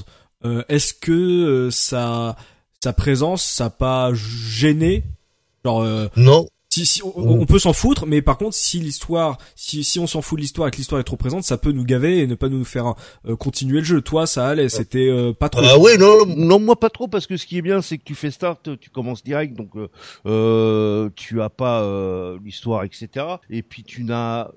euh, est-ce que euh, sa sa présence, ça a pas gêné? Genre, euh, Non, si, si on, on peut s'en foutre, mais par contre, si l'histoire, si, si on s'en fout de l'histoire et que l'histoire est trop présente, ça peut nous gaver et ne pas nous faire euh, continuer le jeu. Toi, ça allait, c'était euh, pas trop. ah ouais, non, Non, moi pas trop parce que ce qui est bien, c'est que tu fais start, tu commences direct, donc euh, euh, tu as pas euh, l'histoire, etc. Et puis tu n'as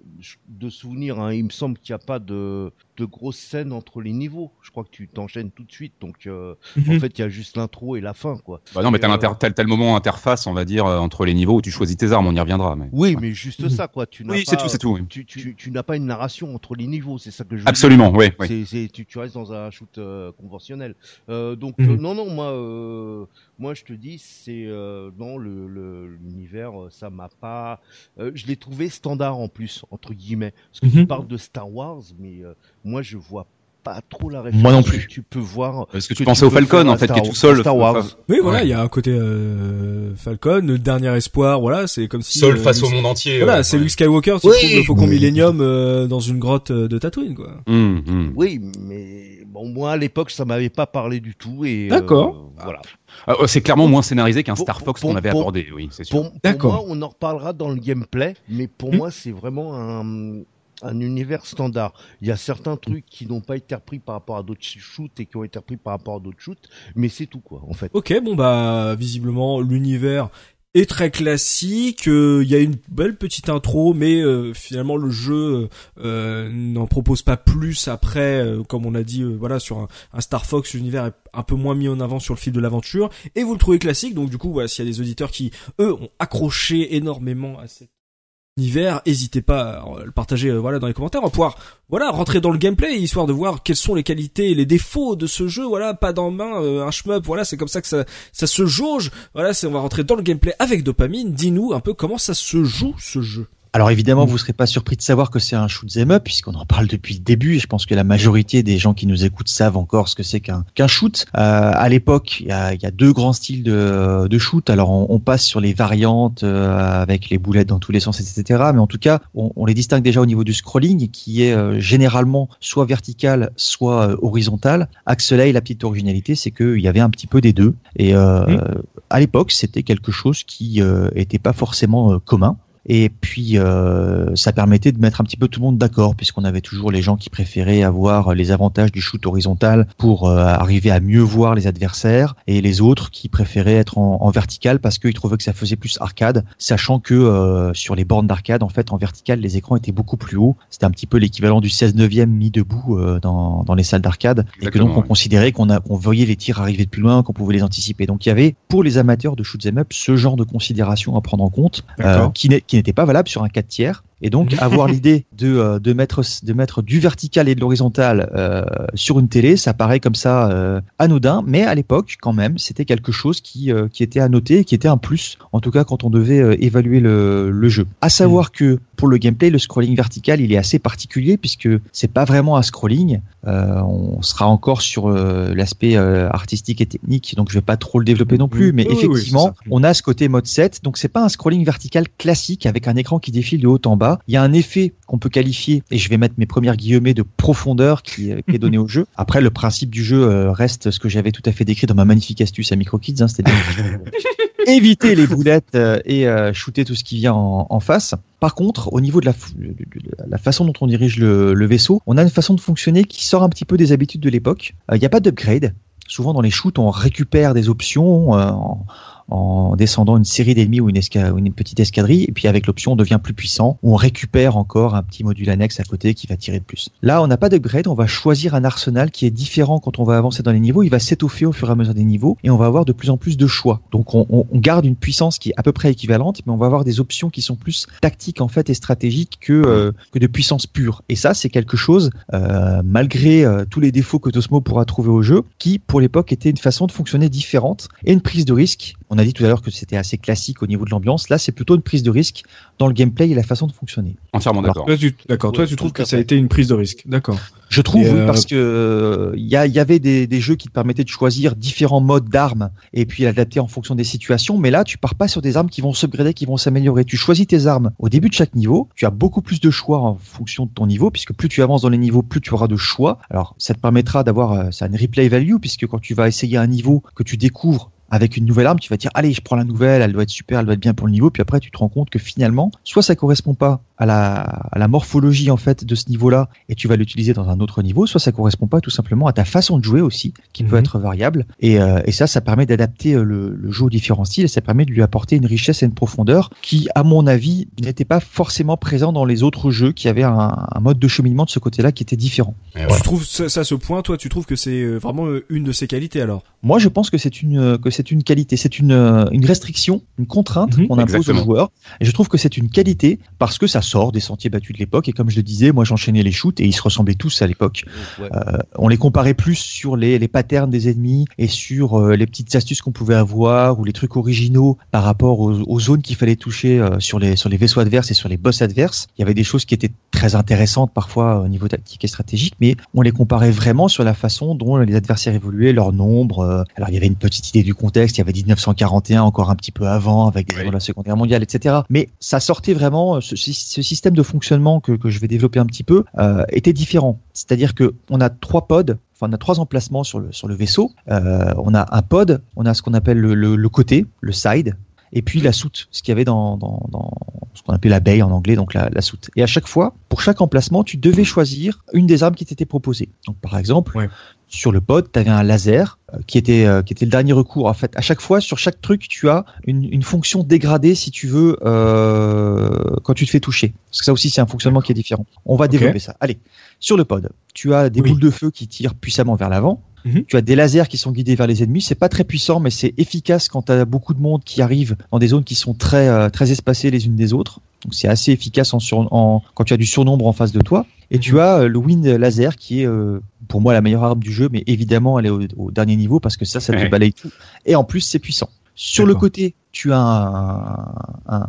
de souvenirs, hein, il me semble qu'il n'y a pas de de grosses scènes entre les niveaux. Je crois que tu t'enchaînes tout de suite, donc euh, en mhm. fait il y a juste l'intro et la fin, quoi. Bah non, mais t'as Euh, t'as le moment interface, on va dire, euh, entre les niveaux où tu choisis tes armes, on y reviendra. Mais... Oui, mais juste ça, quoi. Tu n'as Oui, pas- c'est tout, c'est tout. oui. Tu, tu, tu n'as pas une narration entre les niveaux, c'est ça que je veux dire. Absolument, oui. oui. C'est, c'est, tu, tu restes dans un shoot euh, conventionnel. Euh, donc Mhm. euh, non, non, moi, euh, moi je te dis, c'est euh, non le, le l'univers, ça m'a pas. euh, je l'ai trouvé standard en plus entre guillemets. Parce que tu Mhm. parles de Star Wars, mais euh, moi je vois pas trop la référence. Moi non plus. que Tu peux voir. Parce que que tu pensais au Falcon, en fait, Star- qui est tout seul. Star Wars. Oui, voilà, Ouais. il y a un côté euh, Falcon, le dernier espoir. Voilà, c'est comme si. seul euh, face au monde entier. Voilà, ouais, c'est. Luke Skywalker, tu Oui. trouves le Faucon Oui. Millennium euh, dans une grotte euh, de Tatooine, quoi. Hum, hum. Oui, mais bon, moi à l'époque ça m'avait pas parlé du tout et. D'accord. euh, voilà. Ah, c'est clairement moins scénarisé qu'un Star Fox qu'on avait abordé, oui, c'est sûr. Pour, moi, on en reparlera dans le gameplay, mais pour Hmm. moi, c'est vraiment un, un univers standard. Il y a certains trucs qui n'ont pas été repris par rapport à d'autres shoots et qui ont été repris par rapport à d'autres shoots, mais c'est tout quoi, en fait. Ok, bon bah visiblement l'univers est très classique. euh, Il y a une belle petite intro, mais euh, finalement le jeu euh, n'en propose pas plus après. comme on a dit, voilà sur un, un Star Fox, l'univers est un peu moins mis en avant sur le fil de l'aventure. Et vous le trouvez classique, donc du coup, voilà, s'il y a des auditeurs qui eux ont accroché énormément à cet univers, n'hésitez pas à le partager euh, voilà dans les commentaires. On va pouvoir voilà rentrer dans le gameplay histoire de voir quelles sont les qualités et les défauts de ce jeu. Voilà, pas dans main euh, un shmup. Voilà, c'est comme ça que ça ça se jauge. Voilà, c'est on va rentrer dans le gameplay avec dopamine. Dis-nous un peu comment ça se joue ce jeu. Alors évidemment, vous serez pas surpris de savoir que c'est un shoot 'em up puisqu'on en parle depuis le début. Et je pense que la majorité des gens qui nous écoutent savent encore ce que c'est qu'un qu'un shoot. Euh, à l'époque, il y a, y a deux grands styles de, de shoot. Alors on, on passe sur les variantes euh, avec les boulettes dans tous les sens, etc. Mais en tout cas, on, on les distingue déjà au niveau du scrolling, qui est euh, généralement soit vertical, soit euh, horizontal. Axelay, la petite originalité, c'est qu'il y avait un petit peu des deux. Et euh, Mhm. à l'époque, c'était quelque chose qui euh, était pas forcément euh, commun. Et puis, euh, ça permettait de mettre un petit peu tout le monde d'accord, puisqu'on avait toujours les gens qui préféraient avoir les avantages du shoot horizontal pour euh, arriver à mieux voir les adversaires, et les autres qui préféraient être en, en vertical parce qu'ils trouvaient que ça faisait plus arcade, sachant que euh, sur les bornes d'arcade, en fait, en vertical, les écrans étaient beaucoup plus hauts. C'était un petit peu l'équivalent du 16 neuvième mis debout euh, dans, dans les salles d'arcade, et que donc on ouais. considérait qu'on on voyait les tirs arriver de plus loin, qu'on pouvait les anticiper. Donc il y avait pour les amateurs de shoot 'em up ce genre de considération à prendre en compte, qui n'est- n'était pas valable sur un 4 tiers. Et donc [LAUGHS] avoir l'idée de, euh, de mettre de mettre du vertical et de l'horizontal euh, sur une télé, ça paraît comme ça euh, anodin, mais à l'époque quand même, c'était quelque chose qui euh, qui était à noter, et qui était un plus, en tout cas quand on devait euh, évaluer le, le jeu. À savoir que pour le gameplay, le scrolling vertical, il est assez particulier puisque c'est pas vraiment un scrolling. Euh, on sera encore sur l'aspect artistique et technique, donc je vais pas trop le développer non plus, Mhm. mais Oui, oui, oui, effectivement, on a ce côté mode 7, donc c'est pas un scrolling vertical classique avec un écran qui défile de haut en bas. Il y a un effet qu'on peut qualifier, et je vais mettre mes premières guillemets de profondeur qui, euh, qui est donné au jeu. Après, le principe du jeu euh, reste ce que j'avais tout à fait décrit dans ma magnifique astuce à MicroKids, hein, c'est-à-dire [LAUGHS] éviter les boulettes euh, et shooter tout ce qui vient en, en face. Par contre, au niveau de la, de- la façon dont on dirige le, le vaisseau, on a une façon de fonctionner qui sort un petit peu des habitudes de l'époque. Euh, Il n'y a pas d'upgrade. Souvent dans les shoots, on récupère des options euh, en, en descendant une série d'ennemis ou une, petite escadrille, et puis avec l'option on devient plus puissant, on récupère encore un petit module annexe à côté qui va tirer de plus. Là, on n'a pas d'upgrade, on va choisir un arsenal qui est différent quand on va avancer dans les niveaux, il va s'étoffer au fur et à mesure des niveaux, et on va avoir de plus en plus de choix. Donc on, on- on garde une puissance qui est à peu près équivalente, mais on va avoir des options qui sont plus tactiques en fait et stratégiques que, euh, que de puissance pure. Et ça, c'est quelque chose, euh, malgré euh, tous les défauts que Tosmo pourra trouver au jeu, qui pour l'époque était une façon de fonctionner différente et une prise de risque. On a dit tout à l'heure que c'était assez classique au niveau de l'ambiance. Là, c'est plutôt une prise de risque dans le gameplay et la façon de fonctionner. Entièrement d'accord. Toi, tu, d'accord. Toi, tu trouves que ça a été une prise de risque. D'accord. Je trouve oui, euh, parce que euh, il y, avait des, des jeux qui te permettaient de choisir différents modes d'armes et puis adapter en fonction des situations. Mais là, tu pars pas sur des armes qui vont s'upgrader, qui vont s'améliorer. Tu choisis tes armes au début de chaque niveau. Tu as beaucoup plus de choix en fonction de ton niveau, puisque plus tu avances dans les niveaux, plus tu auras de choix. Alors, ça te permettra d'avoir euh, ça a une replay value, puisque quand tu vas essayer un niveau que tu découvres avec une nouvelle arme, tu vas dire allez, je prends la nouvelle, elle doit être super, elle doit être bien pour le niveau. Puis après, tu te rends compte que finalement, soit ça correspond pas à la, à la morphologie en fait de ce niveau-là, et tu vas l'utiliser dans un autre niveau, soit ça correspond pas tout simplement à ta façon de jouer aussi, qui peut Mhm. être variable. Et, euh, et ça, ça permet d'adapter euh, le, le jeu aux différents styles, et ça permet de lui apporter une richesse et une profondeur qui, à mon avis, n'était pas forcément présent dans les autres jeux, qui avaient un, un mode de cheminement de ce côté-là qui était différent. Tu trouves ça, ça, ce point, toi, tu trouves que c'est euh, vraiment une de ses qualités alors? Moi, je pense que c'est une que c'est une qualité, c'est une une restriction, une contrainte Mhm, qu'on impose exactement. aux joueurs. Et je trouve que c'est une qualité parce que ça sort des sentiers battus de l'époque. Et comme je le disais, moi, j'enchaînais les shoots et ils se ressemblaient tous à l'époque. Ouais. Euh, on les comparait plus sur les les patterns des ennemis et sur euh, les petites astuces qu'on pouvait avoir ou les trucs originaux par rapport aux, aux zones qu'il fallait toucher euh, sur les sur les vaisseaux adverses et sur les boss adverses. Il y avait des choses qui étaient très intéressantes parfois au niveau tactique et stratégique, mais on les comparait vraiment sur la façon dont les adversaires évoluaient, leur nombre. alors il y avait une petite idée du contexte, il y avait 1941 encore un petit peu avant avec de la Seconde Guerre mondiale, etc. Mais ça sortait vraiment ce, ce système de fonctionnement que, je vais développer un petit peu euh, était différent. C'est-à-dire que on a trois pods. Enfin, on a trois emplacements sur le vaisseau. Euh, on a un pod, on a ce qu'on appelle le, côté, le side, et puis la soute, ce qu'il y avait dans, ce qu'on appelait la baie en anglais, donc la, soute. Et à chaque fois, pour chaque emplacement, tu devais choisir une des armes qui t'était proposée. Donc par exemple. Sur le pod, tu avais un laser euh, qui était euh, qui était le dernier recours. En fait, à chaque fois, sur chaque truc, tu as une, une fonction dégradée si tu veux euh, quand tu te fais toucher. Parce que ça aussi, c'est un fonctionnement qui est différent. On va développer ça. Allez, sur le pod, tu as des Oui. boules de feu qui tirent puissamment vers l'avant. Mhm. Tu as des lasers qui sont guidés vers les ennemis. C'est pas très puissant, mais c'est efficace quand tu as beaucoup de monde qui arrive dans des zones qui sont très très espacées les unes des autres. Donc c'est assez efficace en sur, en, quand tu as du surnombre en face de toi. Et tu as euh, le wind laser qui est pour moi la meilleure arme du jeu, mais évidemment elle est au, au dernier niveau parce que ça, ça te Ouais. balaye tout. Et en plus c'est puissant. Sur le côté, tu as un, un-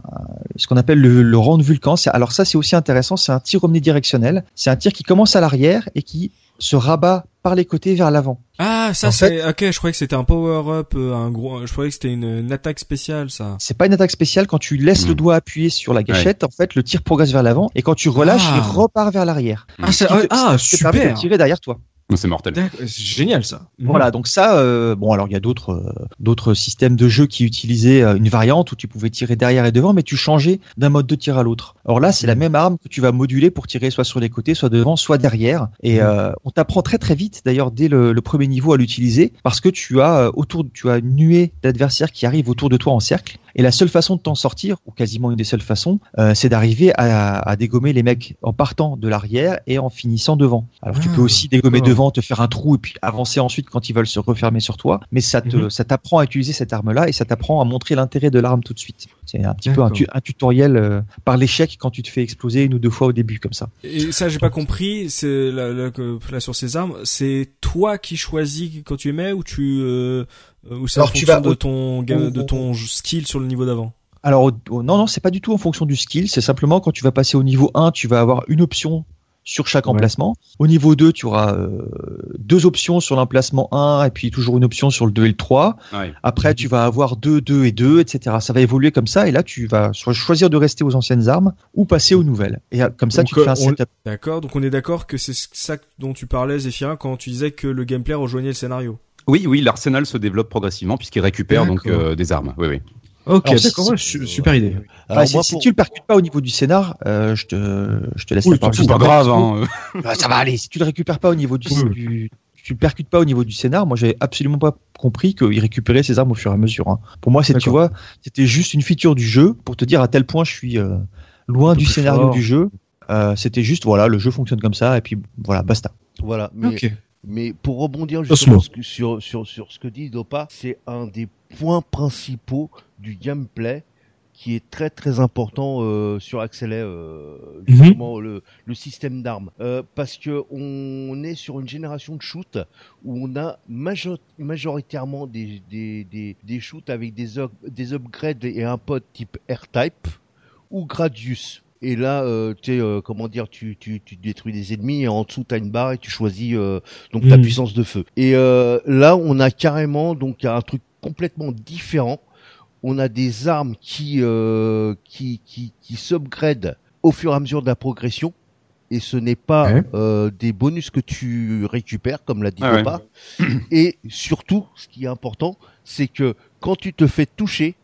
ce qu'on appelle le, le round vulcan. C'est- Alors ça, c'est aussi intéressant. C'est un tir omnidirectionnel. C'est un tir qui commence à l'arrière et qui se rabat par les côtés vers l'avant. Ah, ça c'est ok. Je croyais que c'était un power up, euh, un gros. Je croyais que c'était une, une attaque spéciale, ça. C'est pas une attaque spéciale. Quand tu laisses le doigt appuyé sur la gâchette, en fait, le tir progresse vers l'avant. Et quand tu relâches, Ah. il repart vers l'arrière. Ah, te- ah, permet super. de tirer derrière toi. Non, C'est mortel. C'est génial ça. Voilà, donc ça, euh, bon, alors il y a d'autres euh, d'autres systèmes de jeu qui utilisaient euh, une variante où tu pouvais tirer derrière et devant, mais tu changeais d'un mode de tir à l'autre. Alors là, c'est la même arme que tu vas moduler pour tirer soit sur les côtés, soit devant, soit derrière. Et euh, on t'apprend très très vite, d'ailleurs dès le, le premier niveau à l'utiliser, parce que tu as euh, autour, tu as une nuée d'adversaires qui arrivent autour de toi en cercle. Et la seule façon de t'en sortir, ou quasiment une des seules façons, euh, c'est d'arriver à, à dégommer les mecs en partant de l'arrière et en finissant devant. Alors tu Ah, peux aussi dégommer devant, te faire un trou et puis avancer ensuite quand ils veulent se refermer sur toi. Mais ça te, Mhm. ça t'apprend à utiliser cette arme-là et ça t'apprend à montrer l'intérêt de l'arme tout de suite. C'est un petit peu un, D'accord. tu- un tutoriel euh, par l'échec quand tu te fais exploser une ou deux fois au début comme ça. Et ça, j'ai pas compris. C'est là, là, sur ces armes, c'est toi qui choisis quand tu émets ou tu euh, ou c'est en Alors, tu fonction vas de ton de ton skill sur le niveau d'avant. Alors non non c'est pas du tout en fonction du skill, c'est simplement quand tu vas passer au niveau 1, tu vas avoir une option sur chaque Ouais. emplacement. Au niveau 2, tu auras euh, deux options sur l'emplacement 1 et puis toujours une option sur le 2 et le 3. Ouais. Après, tu vas avoir 2, 2 et 2, etc. Ça va évoluer comme ça et là, tu vas choisir de rester aux anciennes armes ou passer aux nouvelles. Et euh, comme ça, Donc, tu te fais un euh, on- setup. D'accord. Donc on est d'accord que c'est ça dont tu parlais, Zéphirin, quand tu disais que le gameplay rejoignait le scénario. Oui, oui, l'arsenal se développe progressivement puisqu'il récupère donc D'accord. euh, des armes. Oui, oui. Ok, Alors, d'accord, si- ouais, su- super idée. Alors, Bah, si, moi, si pour- tu le percutes pas au niveau du scénar, euh, je te, je te laisse Oui, la parole. c'est pas grave. Hein. Bah, ça va aller. Si tu le récupères pas au niveau du, Oui. du- tu le percutes pas au niveau du scénar, moi j'avais absolument pas compris qu'il récupérait ses armes au fur et à mesure. hein. Pour moi, c'est tu vois, c'était juste une feature du jeu pour te dire à tel point je suis euh, loin du scénario fort. du jeu. Euh, c'était juste voilà, le jeu fonctionne comme ça et puis voilà, basta. Voilà, mais, Ok. Mais pour rebondir justement sur, sur, sur ce que dit Dopa, c'est un des points principaux du gameplay qui est très très important euh, sur Axelet, euh, Mhm. justement le, le système d'armes, Euh, parce que on est sur une génération de shoot où on a majo- majoritairement des, des, des, des shoots avec des, des upgrades et un pod type R-Type ou Gradius. Et là, euh, tu sais, euh, comment dire, tu, tu, tu détruis des ennemis et en dessous t'as une barre et tu choisis euh, donc ta Mhm. puissance de feu. Et euh, là, on a carrément donc un truc complètement différent. On a des armes qui euh, qui qui, qui s'upgradent au fur et à mesure de la progression. Et ce n'est pas Ouais. euh, des bonus que tu récupères, comme l'a dit Ah ouais. Dopa. Et surtout, ce qui est important, c'est que quand tu te fais toucher,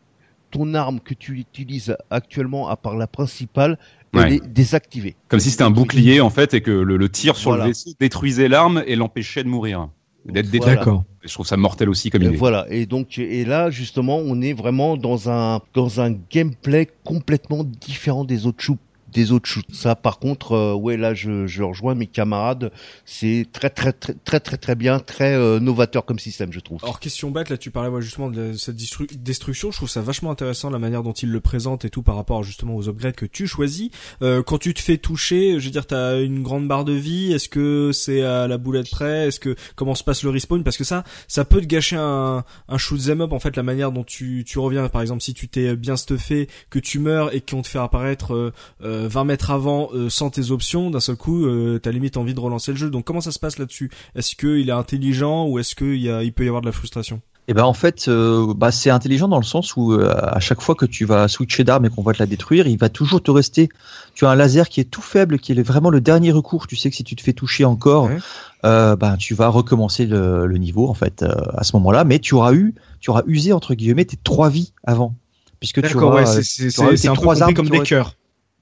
ton arme que tu utilises actuellement, à part la principale, elle Ouais. est désactivée. Comme si c'était un bouclier en fait et que le, le tir sur Voilà. le vaisseau détruisait l'arme et l'empêchait de mourir. D'être détruit. Voilà. D'accord. Je trouve ça mortel aussi comme Et idée. voilà. Et donc, et là, justement, on est vraiment dans un, dans un gameplay complètement différent des autres shoots. Des autres shoots. Ça, par contre, euh, ouais, là, je, je rejoins mes camarades. C'est très, très, très, très, très, très bien, très euh, novateur comme système, je trouve. Alors question bête, là tu parlais ouais, justement de cette destruction, je trouve ça vachement intéressant la manière dont il le présente et tout par rapport justement aux upgrades que tu choisis. Euh, quand tu te fais toucher, je veux dire t'as une grande barre de vie, est-ce que c'est à la boulette près, est-ce que comment se passe le respawn? Parce que ça ça peut te gâcher un, un shoot 'em up en fait la manière dont tu, tu reviens par exemple si tu t'es bien stuffé, que tu meurs et qu'on te fait apparaître euh, euh, 20 mètres avant euh, sans tes options, d'un seul coup euh, t'as limite envie de relancer le jeu. Donc comment ça se passe là-dessus? Est-ce qu'il est intelligent ou est-ce qu'il il peut y avoir de la frustration? Et ben en fait, euh, bah, c'est intelligent dans le sens où euh, à chaque fois que tu vas switcher d'arme et qu'on va te la détruire, il va toujours te rester. Tu as un laser qui est tout faible, qui est vraiment le dernier recours. Tu sais que si tu te fais toucher encore, Ouais. euh, ben tu vas recommencer le, le niveau en fait euh, à ce moment-là. Mais tu auras eu, tu auras usé entre guillemets tes trois vies avant, puisque tu auras, ouais, euh, c'est c'est- tes un trois armes comme des cœurs.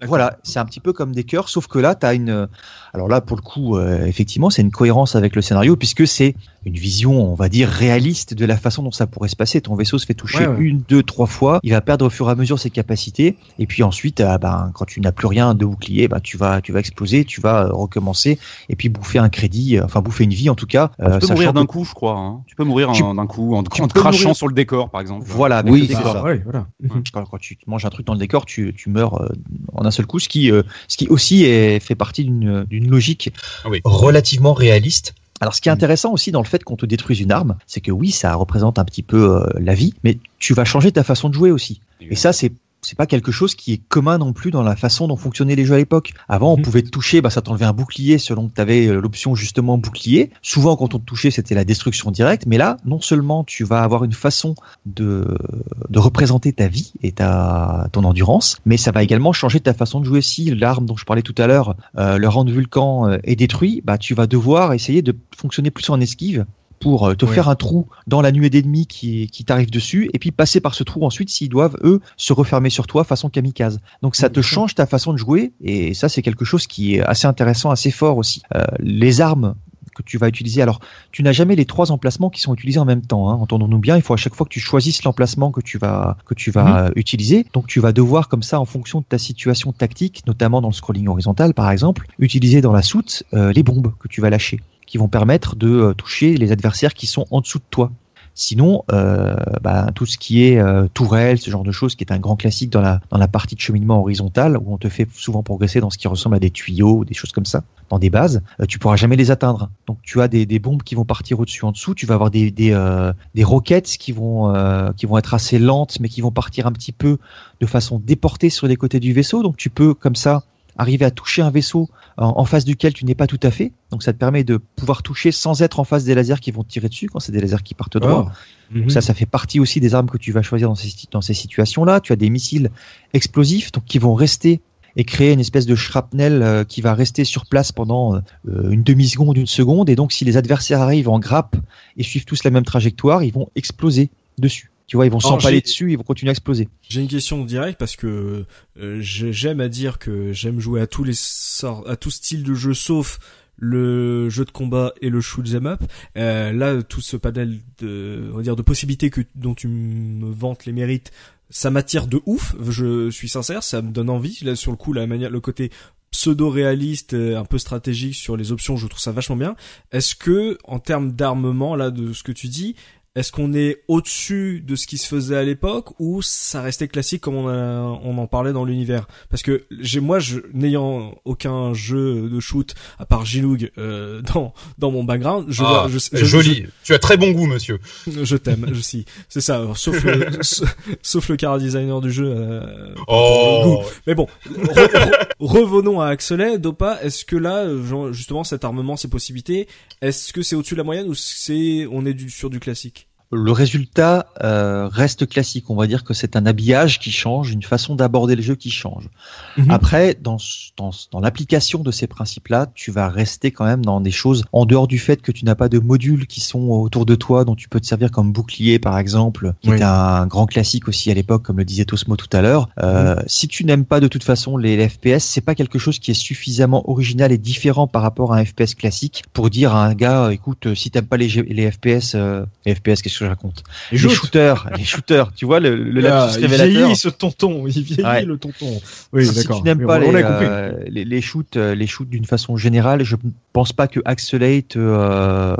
Voilà, c'est un petit peu comme des cœurs, sauf que là, tu as une. Alors là, pour le coup, euh, effectivement, c'est une cohérence avec le scénario, puisque c'est une vision, on va dire, réaliste de la façon dont ça pourrait se passer. Ton vaisseau se fait toucher Ouais, ouais. une, deux, trois fois, il va perdre au fur et à mesure ses capacités, et puis ensuite, euh, ben, quand tu n'as plus rien de bouclier, ben, tu vas, tu vas exploser, tu vas euh, recommencer, et puis bouffer un crédit, euh, enfin bouffer une vie en tout cas. Tu peux euh, mourir d'un que- coup, je crois. hein. Tu peux mourir Tu- d'un coup en, te crachant mourir- sur le décor, par exemple. Voilà, avec Oui, le c'est décor. ça. Ouais, voilà. Quand, quand tu manges un truc dans le décor, tu, tu meurs euh, en un seul coup, ce qui, euh, ce qui aussi est, fait partie d'une logique Ah oui. relativement réaliste. Alors ce qui est intéressant aussi dans le fait qu'on te détruise une arme, c'est que oui, ça représente un petit peu euh, la vie, mais tu vas changer ta façon de jouer aussi. Et ça, c'est c'est pas quelque chose qui est commun non plus dans la façon dont fonctionnaient les jeux à l'époque. Avant, on Mhm. pouvait te toucher, bah, ça t'enlevait un bouclier selon que tu avais l'option justement bouclier. Souvent, quand on te touchait, c'était la destruction directe. Mais là, non seulement tu vas avoir une façon de, de représenter ta vie et ta, ton endurance, mais ça va également changer ta façon de jouer. Si l'arme dont je parlais tout à l'heure, euh, le rang de vulcan euh, est détruit, bah, tu vas devoir essayer de fonctionner plus en esquive pour euh, te Ouais. faire un trou dans la nuée d'ennemis qui, qui t'arrive dessus, et puis passer par ce trou ensuite s'ils doivent, eux, se refermer sur toi façon kamikaze. Donc ça te change ta façon de jouer, et ça c'est quelque chose qui est assez intéressant, assez fort aussi. Euh, les armes que tu vas utiliser, alors tu n'as jamais les trois emplacements qui sont utilisés en même temps, hein. entendons-nous bien, il faut à chaque fois que tu choisisses l'emplacement que tu vas, que tu vas euh, utiliser, donc tu vas devoir comme ça, en fonction de ta situation tactique, notamment dans le scrolling horizontal par exemple, utiliser dans la soute euh, les bombes que tu vas lâcher qui vont permettre de euh, toucher les adversaires qui sont en dessous de toi. Sinon, euh, bah, tout ce qui est euh, tourelle, ce genre de choses, qui est un grand classique dans la, dans la partie de cheminement horizontal, où on te fait souvent progresser dans ce qui ressemble à des tuyaux des choses comme ça, dans des bases, euh, tu pourras jamais les atteindre. Donc tu as des, des bombes qui vont partir au-dessus, en dessous, tu vas avoir des, des, euh, des roquettes qui vont, euh, qui vont être assez lentes, mais qui vont partir un petit peu de façon déportée sur les côtés du vaisseau. Donc tu peux, comme ça, arriver à toucher un vaisseau en, en face duquel tu n'es pas tout à fait. Donc ça te permet de pouvoir toucher sans être en face des lasers qui vont te tirer dessus quand c'est des lasers qui partent droit. Mhm. Donc ça, ça fait partie aussi des armes que tu vas choisir dans ces, dans ces situations-là. Tu as des missiles explosifs donc qui vont rester et créer une espèce de shrapnel euh, qui va rester sur place pendant euh, une demi-seconde, une seconde. Et donc si les adversaires arrivent en grappe et suivent tous la même trajectoire, ils vont exploser dessus. Tu vois, ils vont s'empaler dessus, ils vont continuer à exploser. J'ai une question directe parce que euh, j'ai- j'aime à dire que j'aime jouer à tous les sorts, à tout style de jeu sauf le jeu de combat et le shoot 'em up. Euh, là, tout ce panel de, on va dire, de possibilités que dont tu me vantes les mérites, ça m'attire de ouf. Je suis sincère, ça me donne envie. Là, sur le coup, la manière, le côté pseudo-réaliste, euh, un peu stratégique sur les options, je trouve ça vachement bien. Est-ce que, en termes d'armement, là, de ce que tu dis, est-ce qu'on est au-dessus de ce qui se faisait à l'époque ou ça restait classique comme on, a- on en parlait dans l'univers? Parce que j'ai moi, je, n'ayant aucun jeu de shoot à part Giloug euh, dans dans mon background, je Ah, vois, je, je- joli. Tu as très bon goût, monsieur. je, t'aime, je suis, c'est ça. alors, sauf le, [LAUGHS] sauf- le cara designer du jeu. euh, Oh. mais bon, re- re- revenons à Axelet, Dopa. Est-ce que là, genre, justement, cet armement, ces possibilités, est-ce que c'est au-dessus de la moyenne ou c'est on est du, sur du classique? Le résultat euh, reste classique. On va dire que c'est un habillage qui change, une façon d'aborder le jeu qui change. Mhm. Après, dans, dans, dans l'application de ces principes-là, tu vas rester quand même dans des choses en dehors du fait que tu n'as pas de modules qui sont autour de toi dont tu peux te servir comme bouclier, par exemple, qui Oui. était un grand classique aussi à l'époque, comme le disait Tosmo tout à l'heure. Euh, Si tu n'aimes pas de toute façon les, les FPS, c'est pas quelque chose qui est suffisamment original et différent par rapport à un FPS classique pour dire à un gars, écoute, si t'aimes pas les, les FPS, euh, les FPS, qu'est-ce que je raconte les shooters, les shooters, tu vois le, le Ah, lapsus il révélateur. vieillit ce tonton, il vieillit Ouais. le tonton. Oui, si d'accord. tu n'aimes pas on- les, on euh, les, les shoots, euh, les shoots d'une façon générale, je ne pense pas que Axelate te, euh,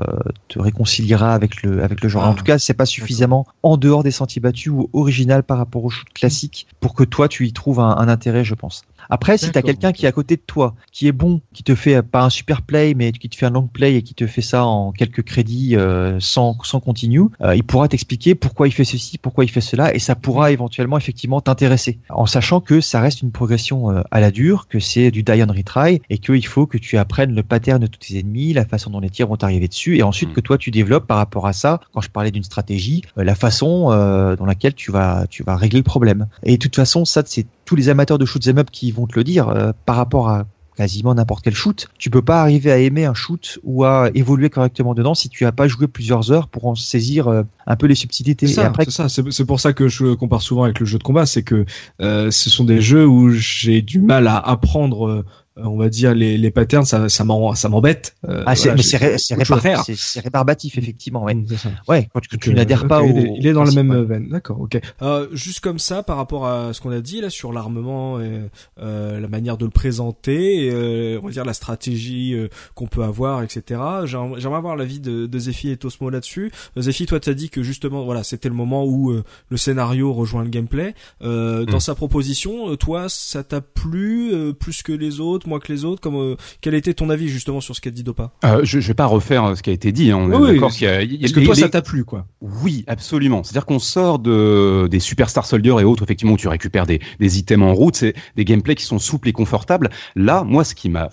te réconciliera avec le avec le genre. Ah, en tout cas, c'est pas suffisamment en dehors des sentiers battus ou original par rapport au shoot classique pour que toi tu y trouves un, un intérêt, je pense. Après, si tu as quelqu'un qui est à côté de toi, qui est bon, qui te fait euh, pas un super play, mais qui te fait un long play et qui te fait ça en quelques crédits euh, sans, sans continue, euh, il pourra t'expliquer pourquoi il fait ceci, pourquoi il fait cela, et ça pourra éventuellement effectivement t'intéresser. En sachant que ça reste une progression euh, à la dure, que c'est du die and retry, et qu'il faut que tu apprennes le pattern de tous tes ennemis, la façon dont les tirs vont t'arriver dessus, et ensuite Mm. que toi tu développes par rapport à ça, quand je parlais d'une stratégie, euh, la façon euh, dans laquelle tu vas, tu vas régler le problème. Et de toute façon, ça c'est tous les amateurs de shoot 'em up qui vont te le dire, euh, par rapport à quasiment n'importe quel shoot. Tu peux pas arriver à aimer un shoot ou à évoluer correctement dedans si tu as pas joué plusieurs heures pour en saisir euh, un peu les subtilités. C'est ça, après, c'est ça. C'est c'est pour ça que je compare souvent avec le jeu de combat, c'est que euh, ce sont des jeux où j'ai du mal à apprendre, on va dire les, les patterns, ça, ça m'en- ça m'embête. Euh, ah, c'est, voilà, mais c'est, ré- rébar- rébarbatif effectivement. Ouais, Mm, ça. ouais quand tu, tu n'adhères euh, pas au. il est, il est dans la même ouais. euh, veine. D'accord, ok. Euh, juste comme ça, par rapport à ce qu'on a dit là sur l'armement et euh, la manière de le présenter, et, euh, on va dire la stratégie euh, qu'on peut avoir, etc. J'aimerais j'aimerais avoir l'avis de, de Zephy et Tosmo là-dessus. Zephy, toi, t'as dit que justement, voilà, c'était le moment où euh, le scénario rejoint le gameplay. Euh, Dans Mm. sa proposition, euh, toi, ça t'a plu euh, plus que les autres, moins que les autres Comme euh, quel était ton avis justement sur ce qu'a dit Dopa? Euh, je, je vais pas refaire euh, ce qui a été dit. Hein, est d'accord oui. Est-ce que toi, les- ça t'a plu, quoi Oui, absolument. C'est-à-dire qu'on sort de des Superstar Soldier et autres, effectivement, où tu récupères des, des items en route, c'est des gameplays qui sont souples et confortables. Là, moi, ce qui m'a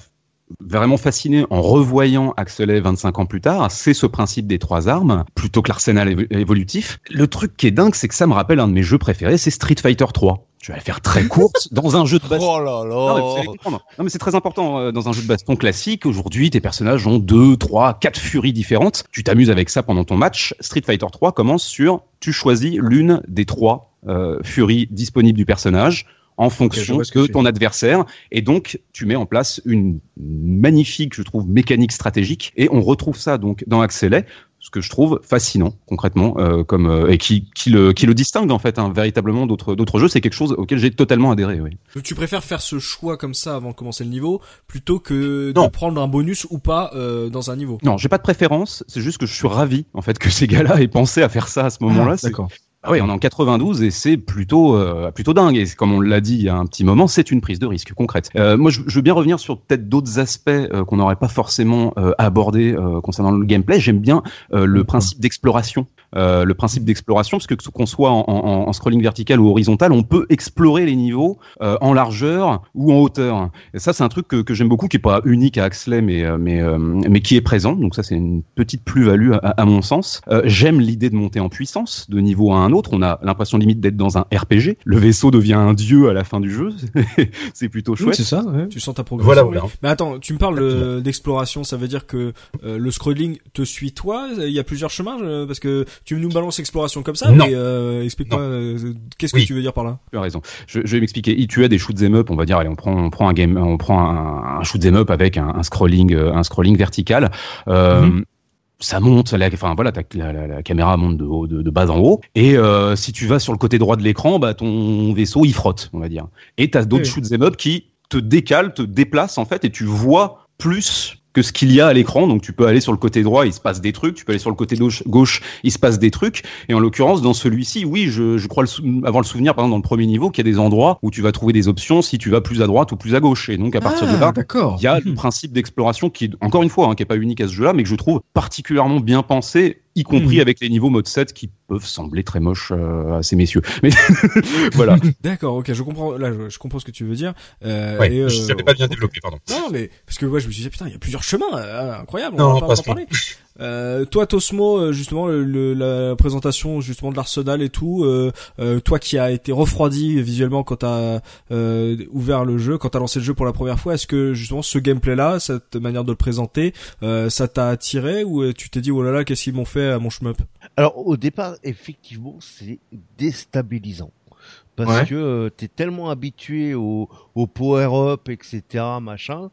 vraiment fasciné en revoyant Axelet 25 ans plus tard, c'est ce principe des trois armes, plutôt que l'arsenal évo- évolutif. Le truc qui est dingue, c'est que ça me rappelle un de mes jeux préférés, c'est Street Fighter 3. Je vais la faire très courte, [LAUGHS] dans un jeu de baston. Oh là Non, mais comprendre. Non, mais c'est très important euh, dans un jeu de baston classique. Aujourd'hui, tes personnages ont deux, trois, quatre furies différentes. Tu t'amuses avec ça pendant ton match. Street Fighter 3 commence sur tu choisis l'une des trois euh, furies disponibles du personnage en fonction de ton adversaire et donc tu mets en place une magnifique je trouve mécanique stratégique et on retrouve ça donc dans Axelet ce que je trouve fascinant concrètement euh, comme euh, et qui, qui le qui le distingue en fait hein, véritablement d'autres d'autres jeux c'est quelque chose auquel j'ai totalement adhéré oui. Tu préfères faire ce choix comme ça avant de commencer le niveau plutôt que Non. de prendre un bonus ou pas euh, dans un niveau? Non, j'ai pas de préférence, c'est juste que je suis ravi en fait que ces gars-là aient pensé à faire ça à ce moment-là. Ah, C'est- D'accord. Ah oui, on est en 92 et c'est plutôt euh, plutôt dingue. Et comme on l'a dit il y a un petit moment, c'est une prise de risque concrète. Euh, moi, je, je veux bien revenir sur peut-être d'autres aspects euh, qu'on n'aurait pas forcément euh, abordés euh, concernant le gameplay. J'aime bien euh, le principe d'exploration. Euh, le principe d'exploration, parce que qu'on soit en, en- en scrolling vertical ou horizontal, on peut explorer les niveaux euh, en largeur ou en hauteur. Et ça, c'est un truc que, que j'aime beaucoup, qui est pas unique à Axley, mais euh, mais euh, mais qui est présent. Donc ça, c'est une petite plus-value à, à mon sens. Euh, j'aime l'idée de monter en puissance de niveau à un autre. On a l'impression limite d'être dans un RPG. Le vaisseau devient un dieu à la fin du jeu. [LAUGHS] c'est plutôt Oui, chouette. c'est ça, ouais. Tu sens ta progression. Voilà, voilà. Mais attends, tu me parles d'exploration, ça veut dire que euh, le scrolling te suit toi? Il y a plusieurs chemins euh, parce que tu nous balances exploration comme ça, Non. mais euh, explique-moi euh, qu'est-ce que Oui. tu veux dire par là? Tu as raison. Je, je vais m'expliquer. Tu as des shoot 'em up, on va dire. Allez, on prend, on prend un game, on prend un, un shoot 'em up avec un, un scrolling, euh, un scrolling vertical. Euh, Mhm. Ça monte, la, enfin voilà, la, la, la caméra monte de, haut, de, de bas en haut. Et euh, si tu vas sur le côté droit de l'écran, bah ton vaisseau il frotte, on va dire. Et t'as d'autres Oui. shoot 'em up qui te décalent, te déplacent en fait, et tu vois plus que ce qu'il y a à l'écran. Donc tu peux aller sur le côté droit, il se passe des trucs. Tu peux aller sur le côté gauche, gauche il se passe des trucs. Et en l'occurrence, dans celui-ci, oui, je, je crois le avoir le souvenir, par exemple, dans le premier niveau, qu'il y a des endroits où tu vas trouver des options si tu vas plus à droite ou plus à gauche. Et donc à partir de Ah, là, il y a le principe d'exploration qui, encore une fois, hein, qui est pas unique à ce jeu-là, mais que je trouve particulièrement bien pensé, y compris Mhm. avec les niveaux mode 7 qui peuvent sembler très moches euh, à ces messieurs. [LAUGHS] Mais [LAUGHS] voilà. D'accord, ok, je comprends. Là, je, je comprends ce que tu veux dire. Euh, Ouais, et, euh, je savais pas bien développé, pardon. Non, mais parce que ouais, je me suis dit putain, il y a plusieurs chemins, euh, incroyable. Non, on va pas, pas en parler. Euh, toi, Tosmo, euh, justement, le, le- la présentation justement de l'arsenal et tout, euh, euh, toi qui as été refroidi visuellement quand t'as euh, ouvert le jeu, quand t'as lancé le jeu pour la première fois, est-ce que justement ce gameplay-là, cette manière de le présenter, euh, ça t'a attiré ou tu t'es dit oh là là, qu'est-ce qu'ils m'ont fait à mon shmup? Alors au départ, effectivement, c'est déstabilisant. Parce Ouais. que euh, t'es tellement habitué au, au power-up, etc., machin,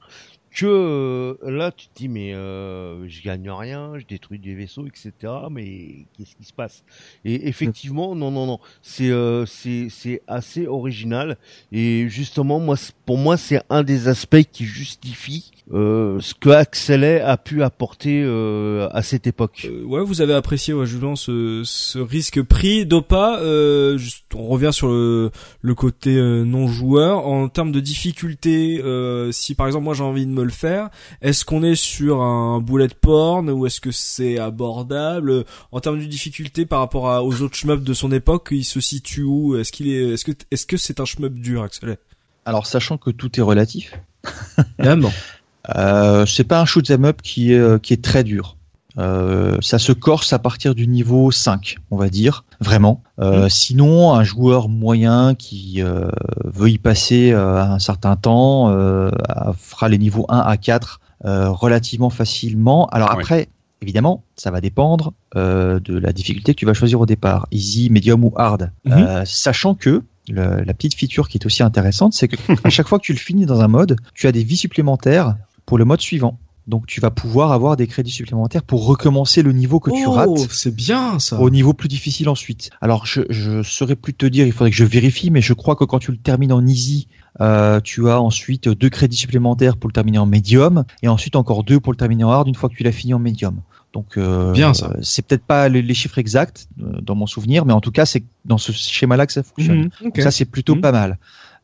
que là tu te dis mais euh, je gagne rien, je détruis des vaisseaux, etc., mais qu'est-ce qui se passe? Et effectivement, non, non, non, c'est euh, c'est assez original et justement moi pour moi c'est un des aspects qui justifie euh, ce que Axelet a pu apporter euh, à cette époque. Euh, ouais, vous avez apprécié ouais, justement ce, ce risque pris d'Opa. Euh, juste, on revient sur le, le côté euh, non joueur en termes de difficulté. Euh, si par exemple moi j'ai envie de me le faire, est-ce qu'on est sur un bullet porn ou est-ce que c'est abordable? En termes de difficulté par rapport à, aux autres shmups de son époque Il se situe où? Est-ce qu'il est Est-ce que est-ce que c'est un shmup dur, Axel Alors, sachant que tout est relatif, Évidemment. [LAUGHS] euh, c'est pas un shoot 'em up qui est, euh, qui est très dur. Euh, ça se corse à partir du niveau 5, on va dire, vraiment. Euh, Sinon, un joueur moyen qui euh, veut y passer un certain temps fera les niveaux 1 à 4 euh, relativement facilement. Alors après, évidemment, ça va dépendre de la difficulté que tu vas choisir au départ, easy, medium ou hard. Mhm. Euh, sachant que le- la petite feature qui est aussi intéressante, c'est que [LAUGHS] à chaque fois que tu le finis dans un mode, tu as des vies supplémentaires pour le mode suivant. Donc tu vas pouvoir avoir des crédits supplémentaires pour recommencer le niveau que tu oh, rates c'est bien ça. au niveau plus difficile ensuite. Alors je, je saurais plus te dire, il faudrait que je vérifie, mais je crois que quand tu le termines en easy, euh, tu as ensuite deux crédits supplémentaires pour le terminer en medium, et ensuite encore deux pour le terminer en hard une fois que tu l'as fini en medium. Donc euh, Bien, ça. c'est peut-être pas les, les chiffres exacts euh, dans mon souvenir, mais en tout cas c'est dans ce schéma-là que ça fonctionne. Donc Ça, c'est plutôt Mhm. pas mal.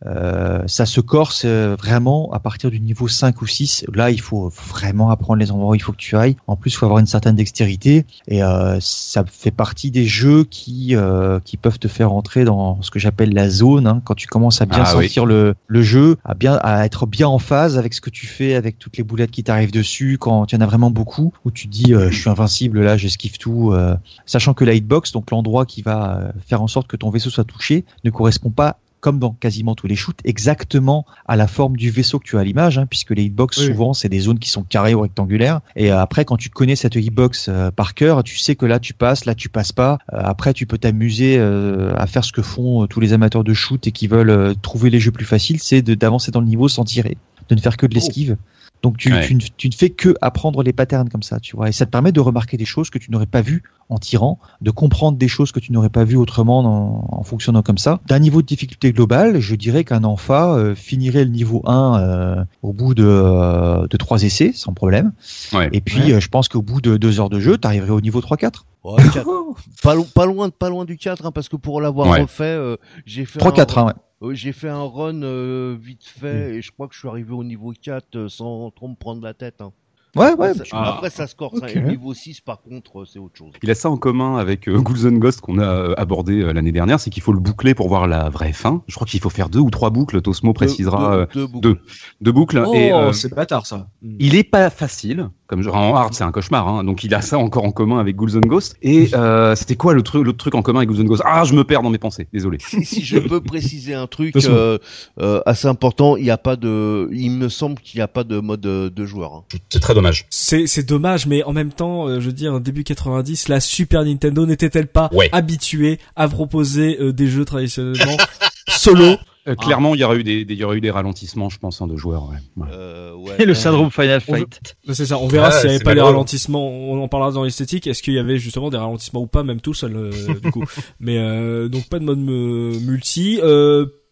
Euh, ça se corse euh, vraiment à partir du niveau 5 ou 6. Là, il faut vraiment apprendre les endroits où il faut que tu ailles. En plus, il faut avoir une certaine dextérité et euh, ça fait partie des jeux qui euh, qui peuvent te faire entrer dans ce que j'appelle la zone. hein. quand tu commences à bien Ah oui. sentir le, le jeu, à bien à être bien en phase avec ce que tu fais, avec toutes les boulettes qui t'arrivent dessus, quand il y en a vraiment beaucoup, où tu te dis euh, je suis invincible là, j'esquive tout, euh, sachant que la hitbox, donc l'endroit qui va faire en sorte que ton vaisseau soit touché, ne correspond pas comme dans quasiment tous les shoots, exactement à la forme du vaisseau que tu as à l'image, hein, puisque les hitbox, Oui. souvent, c'est des zones qui sont carrées ou rectangulaires. Et euh, après, quand tu connais cette hitbox euh, par cœur, tu sais que là, tu passes, là, tu passes pas. Euh, après, tu peux t'amuser euh, à faire ce que font tous les amateurs de shoot et qui veulent trouver les jeux plus faciles, c'est d'avancer dans le niveau sans tirer, de ne faire que de l'esquive. Donc tu, Ouais. tu, ne- tu ne fais que apprendre les patterns comme ça, tu vois. Et ça te permet de remarquer des choses que tu n'aurais pas vues en tirant, de comprendre des choses que tu n'aurais pas vues autrement en, en fonctionnant comme ça. D'un niveau de difficulté global, je dirais qu'un enfa euh, finirait le niveau 1 euh, au bout de, euh, de 3 essais, sans problème. Ouais. Et puis euh, je pense qu'au bout de 2 heures de jeu, tu arriverais au niveau 3-4. Ouais, quatre- [LAUGHS] pas, lo- pas loin pas loin du 4 hein, parce que pour l'avoir Ouais. refait euh, j'ai fait 3-4, un, hein, ouais. Euh, j'ai fait un run euh, vite fait et je crois que je suis arrivé au niveau 4 euh, sans trop me prendre la tête hein. Ouais, ouais. Ça- Ah. après ça se corse hein, Ok. et le niveau 6 par contre euh, c'est autre chose Il a ça en commun avec euh, Ghouls and Ghosts qu'on a euh, abordé euh, l'année dernière, c'est qu'il faut le boucler pour voir la vraie fin. Je crois qu'il faut faire deux ou trois boucles. Tosmo précisera deux, deux boucles. deux. deux boucles. Oh, et euh, c'est bâtard ça. il est pas facile. Comme genre en hard, c'est un cauchemar. Hein, donc il a ça encore en commun avec Ghouls and Ghosts. Et euh, c'était quoi le truc, l'autre truc en commun avec Ghouls and Ghosts Ah, je me perds dans mes pensées. Désolé. [LAUGHS] si, si je peux préciser un truc euh, euh, assez important, il y a pas de, il me semble qu'il n'y a pas de mode de joueur. hein. C'est très dommage. C'est c'est dommage, mais en même temps, euh, je veux dire, début 90, la Super Nintendo n'était-elle pas Ouais. habituée à proposer euh, des jeux traditionnellement [LAUGHS] solo Euh, clairement, il y aurait eu des, y aurait eu des ralentissements, je pense, hein, de joueurs. Ouais. Ouais. Euh, ouais. Et le syndrome Final Fight. C'est ça, on verra Ah, s'il n'y avait c'est pas des malheureux. ralentissements, on en parlera dans l'esthétique, est-ce qu'il y avait justement des ralentissements ou pas, même tout seul, euh, du coup. [LAUGHS] Mais euh, donc pas de mode euh, multi.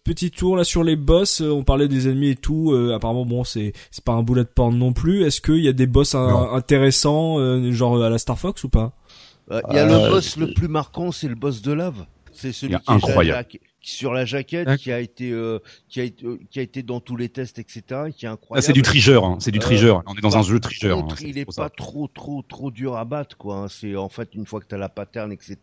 Petit tour là sur les boss, euh, on parlait des ennemis et tout. euh, apparemment bon c'est c'est pas un bullet porn non plus. Est-ce qu'il y a des boss un- intéressants euh, genre à la Star Fox ou pas? Euh, Il y a Euh, le boss le plus marquant, c'est le boss de lave. C'est celui qui est incroyable. Sur la jaquette, qui a été, euh, qui a été, euh, qui a été dans tous les tests, etc. et Qui est Là, incroyable. c'est du trigeur. Hein, c'est du Euh, trigeur. On est dans un par jeu trigeur. hein, il est ça. pas trop, trop, trop dur à battre, quoi. hein. C'est en fait une fois que t'as la pattern, etc.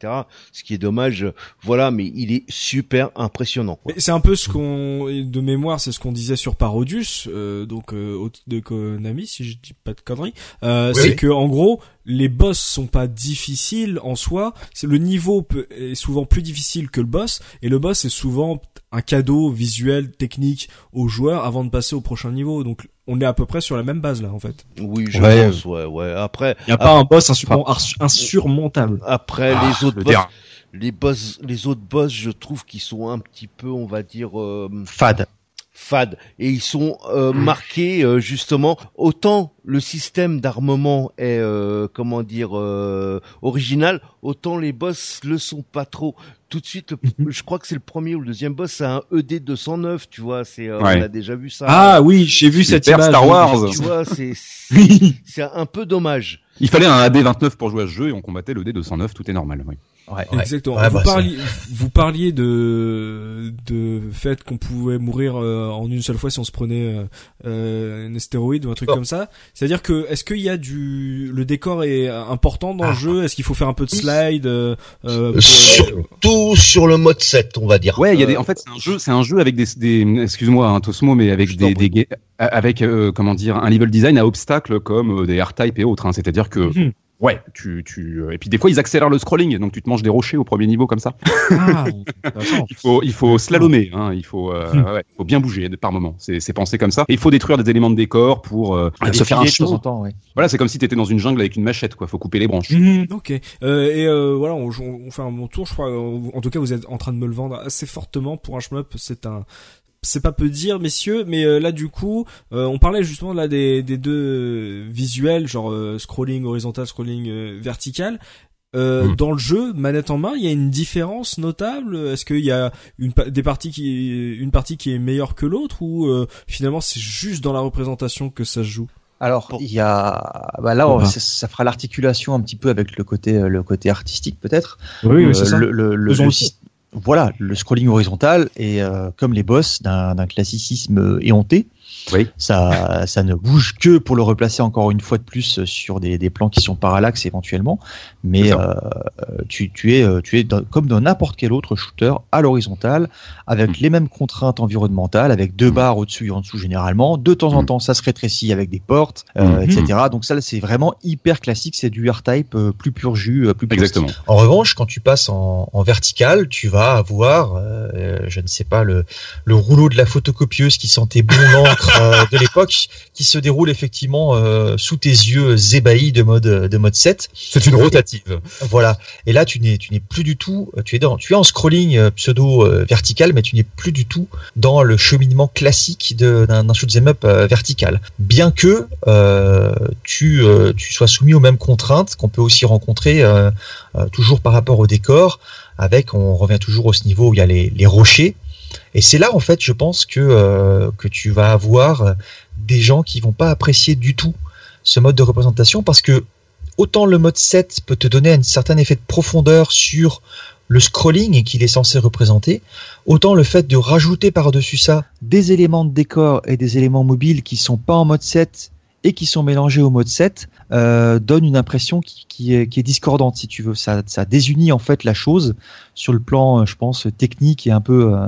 Ce qui est dommage, voilà. Mais il est super impressionnant. C'est un peu ce qu'on, de mémoire, c'est ce qu'on disait sur Parodius, euh, donc euh, de Konami, si je dis pas de conneries. Euh, Oui, c'est que en gros, les boss sont pas difficiles en soi. C'est le niveau peut- est souvent plus difficile que le boss, et le boss est souvent un cadeau visuel, technique aux joueurs avant de passer au prochain niveau. Donc on est à peu près sur la même base là, en fait. Oui, je Ouais. pense, ouais, ouais. Après, Il n'y a pas un boss insur- insurmontable. après Ah, les autres le boss, les boss, les autres boss, je trouve qu'ils sont un petit peu, on va dire. euh, Fade. Fades et ils sont euh, marqués euh, justement autant le système d'armement est euh, comment dire euh, original autant les boss le sont pas trop tout de suite le- je crois que c'est le premier ou le deuxième boss c'est un E ED 209 tu vois c'est euh, Ouais. on a déjà vu ça Ah oui, j'ai vu cette image. Star Wars. tu vois c'est [LAUGHS] c'est un peu dommage Il fallait un AD29 pour jouer à ce jeu et on combattait le D209. Tout est normal. Oui. Ouais. Ouais. Exactement. Ouais, vous, bah, parliez, [LAUGHS] vous parliez de de fait qu'on pouvait mourir euh, en une seule fois si on se prenait euh, euh, un astéroïde ou un truc Oh. comme ça. C'est-à-dire que est-ce qu'il y a du le décor est important dans le Ah. jeu? Est-ce qu'il faut faire un peu de slide euh, euh, pour- Surtout sur le mode 7, on va dire. Ouais, il y a des. Euh, En fait, c'est un jeu, c'est un jeu avec des, des excuse-moi, un Tosmo, mais avec des, des, avec euh, comment dire, un level design à obstacles comme des R-Type et autres. Hein. C'est-à-dire que Mhm. Ouais, tu, tu, euh, et puis des fois ils accélèrent le scrolling, donc tu te manges des rochers au premier niveau comme ça. Ah. [LAUGHS] Il faut, il faut slalomer, hein. Il faut, euh, Mhm. ouais, il faut bien bouger par moment. C'est, c'est pensé comme ça. Et il faut détruire des éléments de décor pour euh, se faire un temps ouais. Voilà, c'est comme si t'étais dans une jungle avec une machette, quoi. Faut couper les branches. Mhm. Ok. Euh, et euh, voilà, on, on fait un bon tour. Je crois. euh, En tout cas, vous êtes en train de me le vendre assez fortement pour un shmup. C'est un c'est pas peu dire, messieurs, mais euh, là du coup, euh, on parlait justement là des, des deux visuels, genre euh, scrolling horizontal, scrolling euh, vertical. Euh, Mm. Dans le jeu, manette en main, il y a une différence notable? Est-ce qu'il y a une des parties qui une partie qui est meilleure que l'autre? Ou euh, finalement c'est juste dans la représentation que ça se joue? Alors, il y a, bah là, ça, ça fera l'articulation un petit peu avec le côté, le côté artistique peut-être. Oui, Euh, oui, c'est ça. Le, le, le, le voilà, le scrolling horizontal est euh, comme les boss d'un classicisme éhonté. Oui. Ça, ça ne bouge que pour le replacer encore une fois de plus sur des, des plans qui sont parallaxes éventuellement, mais euh, tu, tu es, euh, tu es dans- comme dans n'importe quel autre shooter à l'horizontale, avec Mm. les mêmes contraintes environnementales, avec deux Mm. barres au-dessus et en dessous généralement. De temps en Mm. temps, ça se rétrécit avec des portes, euh, etc. Donc ça, c'est vraiment hyper classique. C'est du R-Type euh, plus pur jus, euh, plus pur Exactement. En revanche, quand tu passes en, en vertical, tu vas avoir, euh, je ne sais pas, le, le rouleau de la photocopieuse qui sentait bon l'encre euh, de l'époque, qui se déroule effectivement euh, sous tes yeux ébahis de mode de mode 7. C'est une rotative. Voilà. Et là, tu n'es tu n'es plus du tout, tu es dans, tu es en scrolling euh, pseudo euh, vertical, mais tu n'es plus du tout dans le cheminement classique d'un shoot'em up vertical. Bien que euh, tu euh, tu sois soumis aux mêmes contraintes qu'on peut aussi rencontrer toujours par rapport au décor. Avec, on revient toujours au ce niveau où il y a les, les rochers. Et c'est là, en fait, je pense que euh, que tu vas avoir des gens qui vont pas apprécier du tout ce mode de représentation parce que autant le mode 7 peut te donner un certain effet de profondeur sur le scrolling qu'il est censé représenter, autant le fait de rajouter par-dessus ça des éléments de décor et des éléments mobiles qui sont pas en mode 7 et qui sont mélangés au mode 7 euh, donne une impression qui, est, discordante si tu veux. Ça, désunit en fait la chose sur le plan, euh, je pense, technique et un peu euh,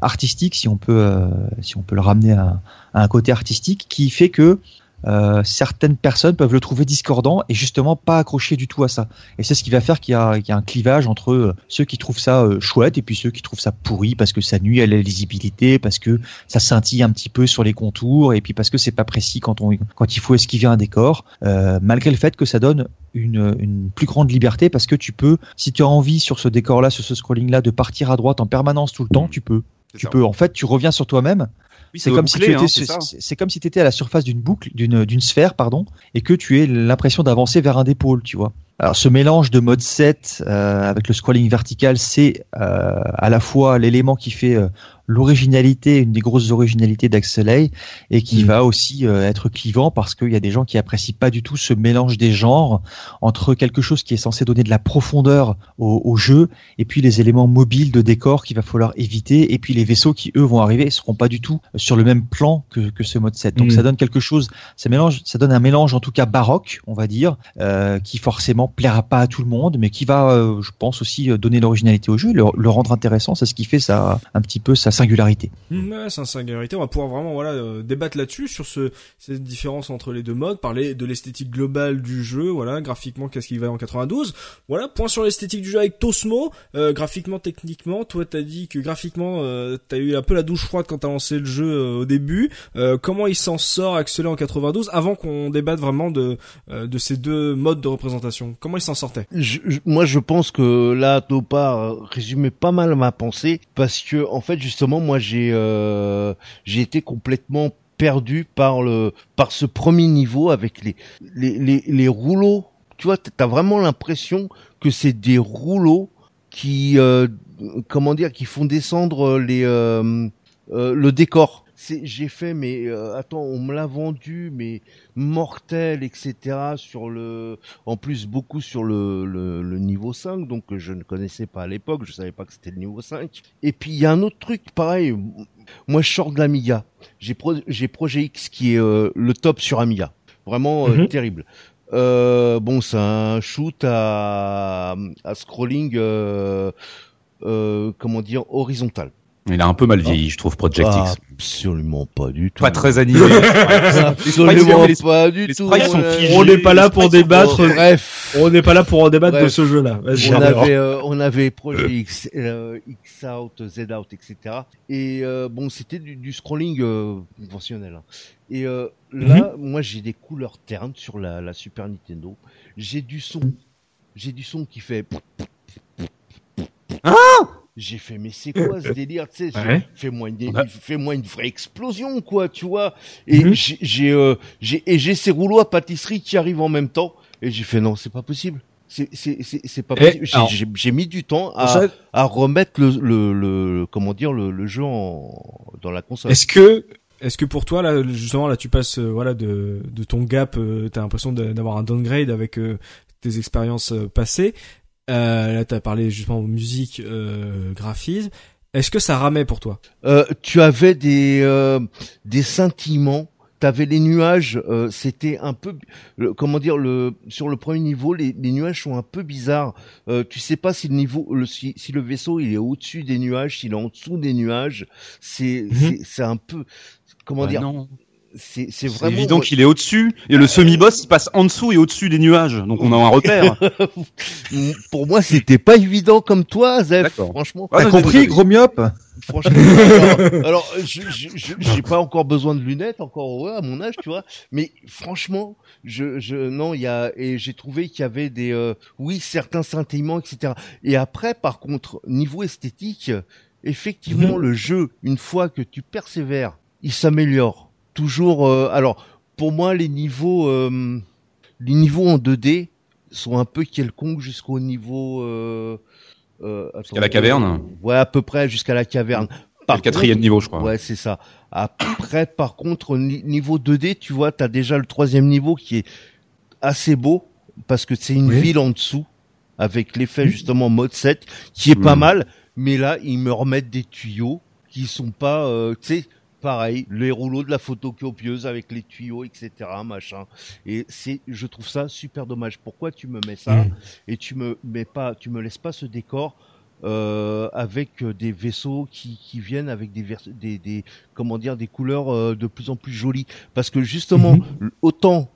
artistique, si on peut, euh, si on peut le ramener à un côté artistique, qui fait que euh, certaines personnes peuvent le trouver discordant et justement pas accroché du tout à ça. Et c'est ce qui va faire qu'il y, y a un clivage entre euh, ceux qui trouvent ça euh, chouette et puis ceux qui trouvent ça pourri parce que ça nuit à la lisibilité, parce que ça scintille un petit peu sur les contours et puis parce que c'est pas précis quand on quand il faut esquiver un décor. Euh, malgré le fait que ça donne une, une plus grande liberté parce que tu peux, si tu as envie sur ce décor-là, sur ce scrolling-là, de partir à droite en permanence tout le temps, tu peux. Tu ça. peux. En fait, tu reviens sur toi-même Oui, c'est comme si tu étais, hein, su- c'est ça. c'est c'est comme si tu étais à la surface d'une boucle, d'une d'une sphère, pardon, et que tu aies l'impression d'avancer vers un des pôles, tu vois. Alors ce mélange de mode 7 euh, avec le scrolling vertical, c'est euh, à la fois l'élément qui fait euh, l'originalité, une des grosses originalités d'Axelay, et qui Mm. va aussi euh, être clivant parce qu'il y a des gens qui apprécient pas du tout ce mélange des genres entre quelque chose qui est censé donner de la profondeur au, au jeu et puis les éléments mobiles de décor qu'il va falloir éviter et puis les vaisseaux qui eux vont arriver seront pas du tout sur le même plan que, que ce mode 7 donc Mm. ça donne quelque chose ça mélange ça donne un mélange en tout cas baroque on va dire euh, qui forcément plaira pas à tout le monde mais qui va euh, je pense aussi donner l'originalité au jeu le, le rendre intéressant c'est ce qui fait ça un petit peu sa singularité Mm, Ouais, c'est une singularité. On va pouvoir vraiment voilà euh, débattre là-dessus sur ce cette différence entre les deux modes, parler de l'esthétique globale du jeu, voilà, graphiquement qu'est-ce qui va en 92. Voilà, point sur l'esthétique du jeu avec Tosmo, euh, graphiquement, techniquement. Toi, t'as dit que graphiquement, euh, t'as eu un peu la douche froide quand t'as lancé le jeu euh, au début. Euh, comment il s'en sort Axelé en 92 avant qu'on débatte vraiment de euh, de ces deux modes de représentation? Comment il s'en sortait? Je- je- moi, je pense que là, Topa résumait pas mal ma pensée parce que, en fait, justement, moi, j'ai euh, j'ai été complètement perdu par le par ce premier niveau avec les les les, les rouleaux. Tu vois, t'as vraiment l'impression que c'est des rouleaux qui euh, comment dire qui font descendre les euh, euh, le décor. C'est j'ai fait mais euh, attends on me l'a vendu mais mortel etc sur le en plus beaucoup sur le, le, le niveau 5 donc que je ne connaissais pas à l'époque je savais pas que c'était le niveau 5 et puis il y a un autre truc pareil. Moi je sors de l'Amiga. J'ai pro, j'ai Projet X qui est euh, le top sur Amiga. Vraiment euh, Mhm. terrible. Euh, bon c'est un shoot à, à scrolling euh, euh, comment dire horizontal Il a un peu mal vieilli, je trouve, Project Ah, X. absolument pas du tout Pas très animé. [LAUGHS] absolument les- pas du les tout sont figés. On n'est pas là pour débattre. bref On n'est pas là pour en débattre de ce jeu-là. On avait euh, on avait projet X, euh, X out, Z out, etc. Et euh, bon, c'était du, du scrolling euh, conventionnel. hein. Et euh, là, moi, j'ai des couleurs ternes sur la, la Super Nintendo. J'ai du son, j'ai du son qui fait. J'ai fait, mais c'est quoi ce [LAUGHS] délire, tu sais, Ouais. fais-moi une, Ouais. fais-moi une vraie explosion, quoi, tu vois. Et Mhm. j'ai, j'ai, euh, j'ai, et j'ai ces rouleaux à pâtisserie qui arrivent en même temps. Et j'ai fait, non, c'est pas possible. C'est, c'est, c'est, c'est pas Et, possible. J'ai- alors- J'ai, j'ai mis du temps à, Ça, à remettre le, le, le, comment dire, le, le jeu en, dans la console. Est-ce que Est-ce que pour toi là justement là tu passes euh, voilà de de ton gap, euh, t'as l'impression d'avoir un downgrade avec euh, tes expériences euh, passées. Euh, là, t'as parlé justement musique, euh, graphisme. Est-ce que ça ramait pour toi? Euh, tu avais des euh, des scintillements. T'avais les nuages. euh, C'était un peu, le- comment dire, le sur le premier niveau, les, les nuages sont un peu bizarres. Euh, tu sais pas si le niveau, le, si, si le vaisseau il est au-dessus des nuages, s'il est en dessous des nuages. C'est Mhm. c'est- c'est un peu, comment Bah dire, non. C'est c'est C'est vraiment. évident qu'il est au-dessus et le semi-boss il passe en dessous et au-dessus des nuages. Donc on a un repère. [LAUGHS] Pour moi, c'était pas évident comme toi, Zef. D'accord. Franchement. Ah, T'as compris, gros myope Franchement, alors, [LAUGHS] alors, je je- je- j'ai pas encore besoin de lunettes, encore ouais, à mon âge, tu vois. Mais franchement, je, je non, il y a et j'ai trouvé qu'il y avait des, euh, oui, certains scintillements, etc. Et après, par contre, niveau esthétique, effectivement, le jeu, une fois que tu persévères, il s'améliore. Toujours. euh, alors, pour moi, les niveaux, euh, les niveaux en 2D sont un peu quelconques jusqu'au niveau. Euh, euh, Jusqu'à la caverne Ouais, à peu près jusqu'à la caverne. Par le quatrième contre- niveau, je crois. Ouais, c'est ça. Après, par contre, au ni- niveau 2D, tu vois, t'as déjà le troisième niveau qui est assez beau parce que c'est une Oui. ville en dessous avec l'effet justement mode 7 qui est pas Mhm. mal. Mais là, ils me remettent des tuyaux qui sont pas, euh, tu sais, pareil, les rouleaux de la photocopieuse avec les tuyaux, etc., machin. Et c'est, je trouve ça super dommage. Pourquoi tu me mets ça Mhm. et tu me mets pas, tu me laisses pas ce décor euh, avec euh, des vaisseaux qui, qui viennent avec des, vers- des, des comment dire des couleurs euh, de plus en plus jolies? Parce que justement Mhm. l- autant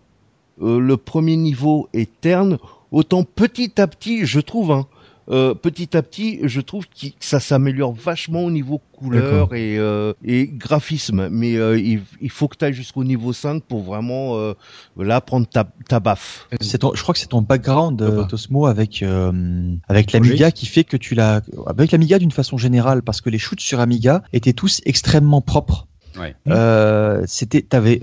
euh, le premier niveau est terne autant petit à petit je trouve hein, euh, petit à petit je trouve que ça s'améliore vachement au niveau couleur et, euh, et graphisme mais euh, il, il faut que tu ailles jusqu'au niveau 5 pour vraiment euh, là prendre ta, ta baffe C'est ton- je crois que c'est ton background, euh, pas Tosmo, avec euh, avec l'Amiga qui fait que tu l'as avec l'Amiga d'une façon générale, parce que les shoots sur Amiga étaient tous extrêmement propres. Ouais. Euh, c'était, t'avais,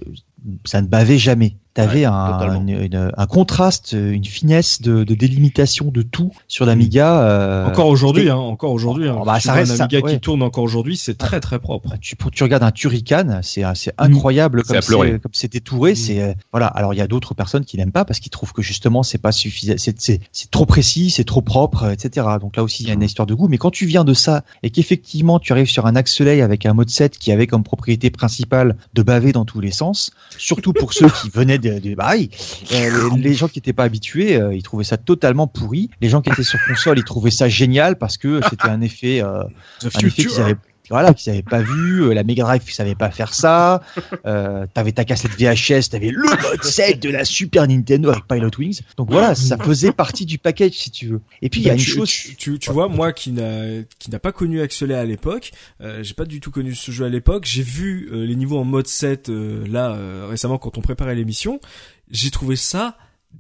ça ne bavait jamais. T'avais Ouais, un, totalement. une- une- un contraste, une finesse de, de délimitation de tout sur l'Amiga. euh, Encore aujourd'hui, et- hein, encore aujourd'hui. Hein. Oh, bah, Tu ça reste un ça, Amiga ouais. qui tourne encore aujourd'hui, c'est très très propre. tu, tu regardes un Turrican, c'est c'est incroyable comme c'est comme c'est détouré. Mm. C'est euh, voilà. Alors il y a d'autres personnes qui n'aiment pas parce qu'ils trouvent que justement c'est pas suffisant, c'est c'est c'est trop précis, c'est trop propre, etc. Donc là aussi il y a une Mm. histoire de goût. Mais quand tu viens de ça et qu'effectivement tu arrives sur un Axelay avec un mode 7 qui avait comme propriété principale de baver dans tous les sens, surtout pour [LAUGHS] ceux qui venaient bah euh, les, les gens qui n'étaient pas habitués, euh, ils trouvaient ça totalement pourri. Les gens qui étaient sur console, ils trouvaient ça génial parce que c'était un effet euh, un effet qu'ils avaient voilà qu'ils avaient pas vu euh, la Mega Drive qui savait pas faire ça euh, t'avais ta cassette VHS t'avais le mode 7 de la Super Nintendo avec Pilot Wings donc voilà ça faisait partie du package si tu veux et puis il y a une tu, chose tu, tu, tu vois, moi qui n'a qui n'a pas connu Axelay à l'époque, euh, j'ai pas du tout connu ce jeu à l'époque. J'ai vu euh, les niveaux en mode 7 euh, là euh, récemment quand on préparait l'émission. J'ai trouvé ça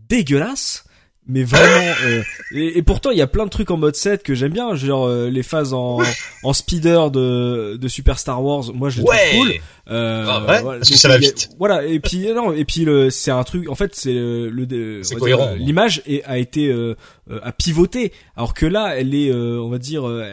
dégueulasse. Mais vraiment, euh, et, et pourtant il y a plein de trucs en mode 7 que j'aime bien, genre euh, les phases en, en speeder de, de Super Star Wars, moi je les trouve cool. Euh, Ah ouais, voilà, parce que donc, ça va il y a- vite. Voilà, et puis non, et puis le, c'est un truc. En fait, c'est le, le- L'image a été euh, euh, a pivoté, alors que là, elle est, euh, on va dire, euh,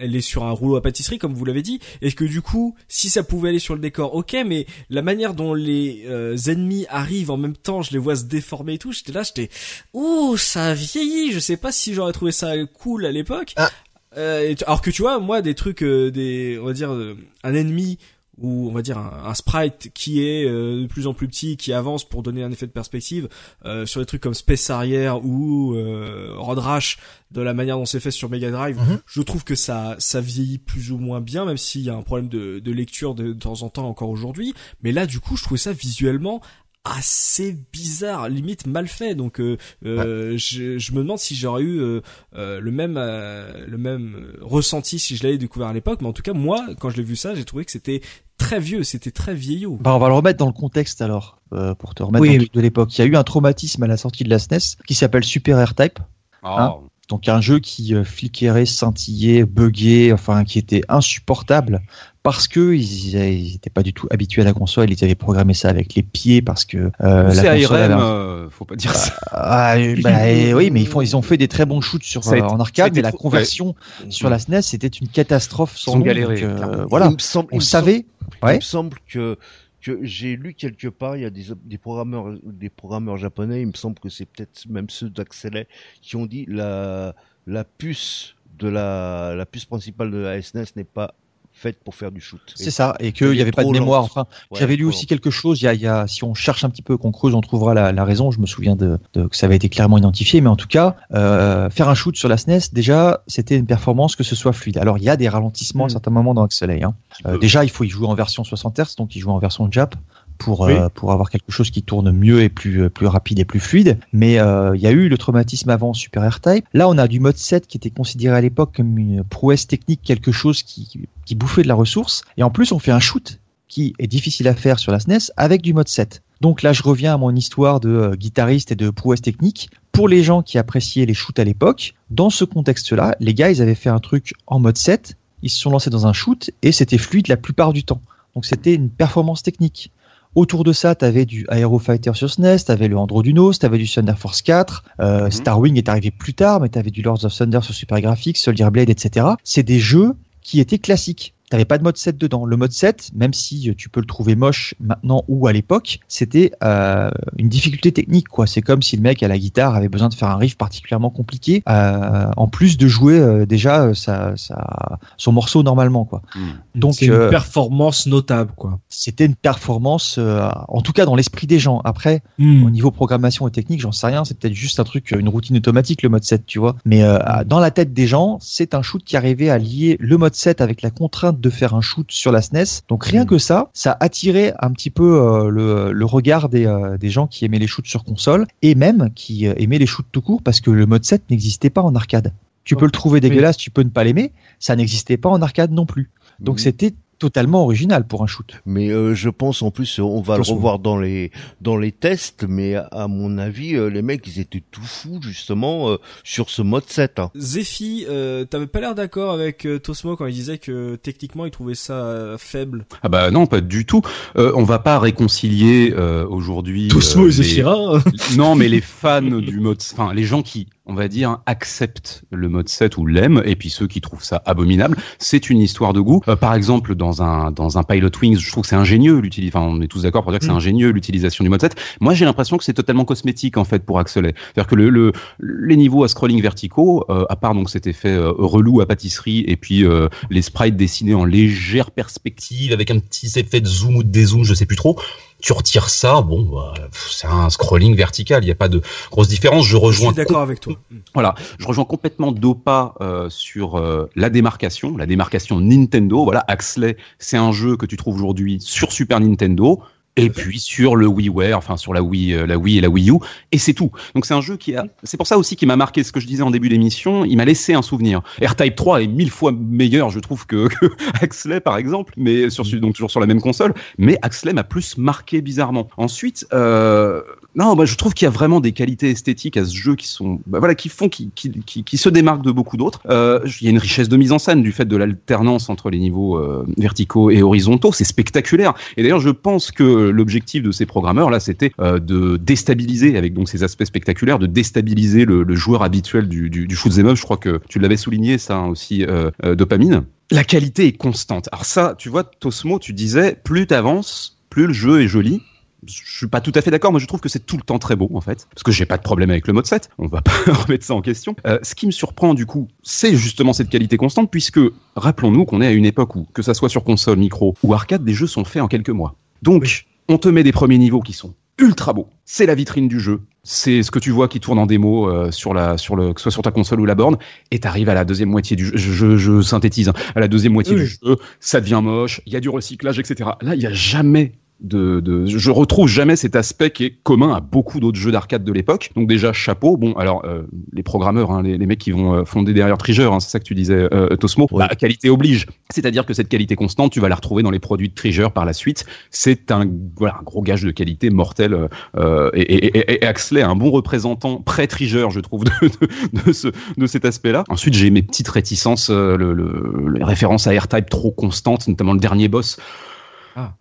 elle est sur un rouleau à pâtisserie, comme vous l'avez dit, et que du coup, si ça pouvait aller sur le décor, ok, mais la manière dont les euh, ennemis arrivent en même temps, je les vois se déformer et tout, j'étais là, j'étais, ouh, ça a vieilli. Je sais pas si j'aurais trouvé ça cool à l'époque. Ah. Euh, alors que tu vois, moi, des trucs, euh, des, on va dire, euh, un ennemi ou on va dire un, un sprite qui est euh, de plus en plus petit, qui avance pour donner un effet de perspective euh, sur des trucs comme Space Harrier ou euh, Road Rash de la manière dont c'est fait sur Mega Drive, Mhm. je trouve que ça ça vieillit plus ou moins bien, même s'il y a un problème de, de lecture de, de temps en temps encore aujourd'hui. Mais là, du coup, je trouvais ça visuellement assez bizarre, limite mal fait. Donc, euh, euh, je, je me demande si j'aurais eu euh, euh, le même euh, le même ressenti si je l'avais découvert à l'époque. Mais en tout cas, moi, quand je l'ai vu ça, j'ai trouvé que c'était très vieux, c'était très vieillot. bah on va le remettre dans le contexte alors euh, pour te remettre Oui, dans le oui. truc de l'époque il y a eu un traumatisme à la sortie de la SNES qui s'appelle Super R-Type Ah, Donc un jeu qui euh, fliquerait, scintillait, buguait, enfin qui était insupportable parce que ils ils étaient pas du tout habitués à la console, ils avaient programmé ça avec les pieds parce que euh, c'est la console ARM, avait un- euh, faut pas dire ça. Ah, euh, [LAUGHS] bah, euh, oui, mais ils font, ils ont fait des très bons shoots sur euh, été- en arcade, mais la trop- conversion sur la SNES c'était une catastrophe sans Ils ont nom, galéré, donc, euh, voilà, Il me semble, il on me semble- savait. Il Ouais. me semble que que j'ai lu quelque part, il y a des, des programmeurs, des programmeurs japonais, il me semble que c'est peut-être même ceux d'Axelet qui ont dit la la puce de la, la puce principale de la SNES n'est pas faite pour faire du shoot. C'est ça, et qu'il n'y avait pas de mémoire. Enfin, Ouais, j'avais lu aussi quelque chose. Il y a, il y a, si on cherche un petit peu, qu'on creuse, on trouvera la, la raison. Je me souviens de, de- que ça avait été clairement identifié, mais en tout cas, euh, faire un shoot sur la SNES, déjà, c'était une performance que ce soit fluide. Alors, il y a des ralentissements à Mm. certains moments dans Axelay. Hein. Euh, déjà, il faut y jouer en version 60 Hz, donc il joue en version Jap pour euh, pour avoir quelque chose qui tourne mieux et plus euh, plus rapide et plus fluide. Mais euh, il y a eu le traumatisme avant Super R-Type. Là, on a du mode 7 qui était considéré à l'époque comme une prouesse technique, quelque chose qui qui bouffait de la ressource. Et en plus, on fait un shoot qui est difficile à faire sur la SNES avec du mode 7. Donc là, je reviens à mon histoire de euh, guitariste et de prouesse technique. Pour les gens qui appréciaient les shoots à l'époque, dans ce contexte-là, les gars, ils avaient fait un truc en mode 7, ils se sont lancés dans un shoot et c'était fluide la plupart du temps. Donc c'était une performance technique. Autour de ça, tu avais du Aero Fighter sur SNES, tu avais le Andro Dunos, tu avais du Thunder Force 4, euh, Mhm. Starwing est arrivé plus tard, mais tu avais du Lords of Thunder sur Super Graphics, Soldier Blade, etc. C'est des jeux qui étaient classiques. T'avais pas de mode 7 dedans. Le mode 7, même si tu peux le trouver moche maintenant ou à l'époque, c'était euh, une difficulté technique. quoi. C'est comme si le mec à la guitare avait besoin de faire un riff particulièrement compliqué, euh, en plus de jouer euh, déjà euh, sa, sa- son morceau normalement. quoi. Hmm. Donc c'est une euh, performance notable, quoi. c'était une performance, euh, en tout cas dans l'esprit des gens. Après, Hmm. au niveau programmation et technique, j'en sais rien. C'est peut-être juste un truc, une routine automatique, le mode 7, tu vois. Mais euh, dans la tête des gens, c'est un shoot qui arrivait à lier le mode 7 avec la contrainte de faire un shoot sur la SNES. Donc rien que ça, ça attirait un petit peu euh, le, le regard des, euh, des gens qui aimaient les shoots sur console et même qui euh, aimaient les shoots tout court parce que le mode 7 n'existait pas en arcade. Tu peux le trouver dégueulasse, tu peux ne pas l'aimer, ça n'existait pas en arcade non plus. Donc Mhm. c'était totalement original pour un shoot. Mais euh, je pense en plus, on va le revoir dans les dans les tests, mais à, mon avis, euh, les mecs ils étaient tout fous justement euh, sur ce mode 7. Hein. Zephy, euh, t'avais pas l'air d'accord avec euh, Tosmo quand il disait que techniquement il trouvait ça euh, faible. Ah bah non, pas du tout. Euh, on va pas réconcilier euh, aujourd'hui. Tosmo euh, et les- Zephyra. Non, mais les fans du mode, enfin les gens qui, on va dire, acceptent le mode 7 ou l'aiment, et puis ceux qui trouvent ça abominable, c'est une histoire de goût. Euh, par exemple, dans un dans un Pilot Wings, je trouve que c'est ingénieux l'utilisation. Enfin, on est tous d'accord pour dire que c'est Mm. ingénieux l'utilisation du mode 7. Moi, j'ai l'impression que c'est totalement cosmétique en fait pour Axelet. C'est-à-dire que le, le les niveaux à scrolling verticaux, euh, à part donc cet effet euh, relou à pâtisserie, et puis euh, les sprites dessinés en légère perspective avec un petit effet de zoom ou de dézoom, je sais plus trop. Tu retires ça, bon, bah, c'est un scrolling vertical. Il n'y a pas de grosse différence. Je Je rejoins suis d'accord avec toi. voilà, je rejoins complètement Dopa euh, sur euh, la démarcation, la démarcation Nintendo. Voilà, Axley, c'est un jeu que tu trouves aujourd'hui sur Super Nintendo. Et puis sur le WiiWare, enfin sur la Wii, euh, la Wii et la Wii U, et c'est tout. Donc c'est un jeu qui a, c'est pour ça aussi qui m'a marqué ce que je disais en début d'émission. Il m'a laissé un souvenir. R-Type 3 est mille fois meilleur, je trouve, que, [LAUGHS] que Axley par exemple, mais sur donc toujours sur la même console. Mais Axley m'a plus marqué bizarrement. Ensuite, euh, non, bah, je trouve qu'il y a vraiment des qualités esthétiques à ce jeu qui sont, bah, voilà, qui font, qui, qui, qui, se démarquent de beaucoup d'autres. Euh, il y a une richesse de mise en scène du fait de l'alternance entre les niveaux euh, verticaux et horizontaux. C'est spectaculaire. Et d'ailleurs, je pense que l'objectif de ces programmeurs là, c'était euh, de déstabiliser, avec donc ces aspects spectaculaires, de déstabiliser le, joueur habituel du, du, du shoot'em. Je crois que tu l'avais souligné ça aussi, dopamine. La qualité est constante. Alors ça, tu vois, Tosmo, tu disais, plus t'avances, plus le jeu est joli je suis pas tout à fait d'accord. Moi, je trouve que c'est tout le temps très beau, en fait. Parce que j'ai pas de problème avec le mode 7. On va [LAUGHS] pas remettre ça en question. Euh, ce qui me surprend, du coup, c'est justement cette qualité constante, puisque, rappelons-nous qu'on est à une époque où, que ça soit sur console, micro ou arcade, des jeux sont faits en quelques mois. Donc, on te met des premiers niveaux qui sont ultra beaux. C'est la vitrine du jeu. C'est ce que tu vois qui tourne en démo euh, sur la, sur le, que ce soit sur ta console ou la borne. Et t'arrives à la deuxième moitié du jeu. Je, je, je synthétise. Hein, à la deuxième moitié Oui. du jeu, ça devient moche. Il y a du recyclage, etc. Là, il y a jamais de, de, je retrouve jamais cet aspect qui est commun à beaucoup d'autres jeux d'arcade de l'époque. Donc déjà chapeau. Bon alors euh, les programmeurs, hein, les, les mecs qui vont euh, fonder derrière Trigger, hein, c'est ça que tu disais euh, Tosmo. Oui. Bah, qualité oblige. C'est-à-dire que cette qualité constante, tu vas la retrouver dans les produits de Trigger par la suite. C'est un voilà un gros gage de qualité mortel. Euh, et, et, et, et Axley, un bon représentant pré Trigger, je trouve, [LAUGHS] de, de, de, ce, de cet aspect-là. Ensuite j'ai mes petites réticences, euh, le, le, les références à R-Type trop constantes, notamment le dernier boss.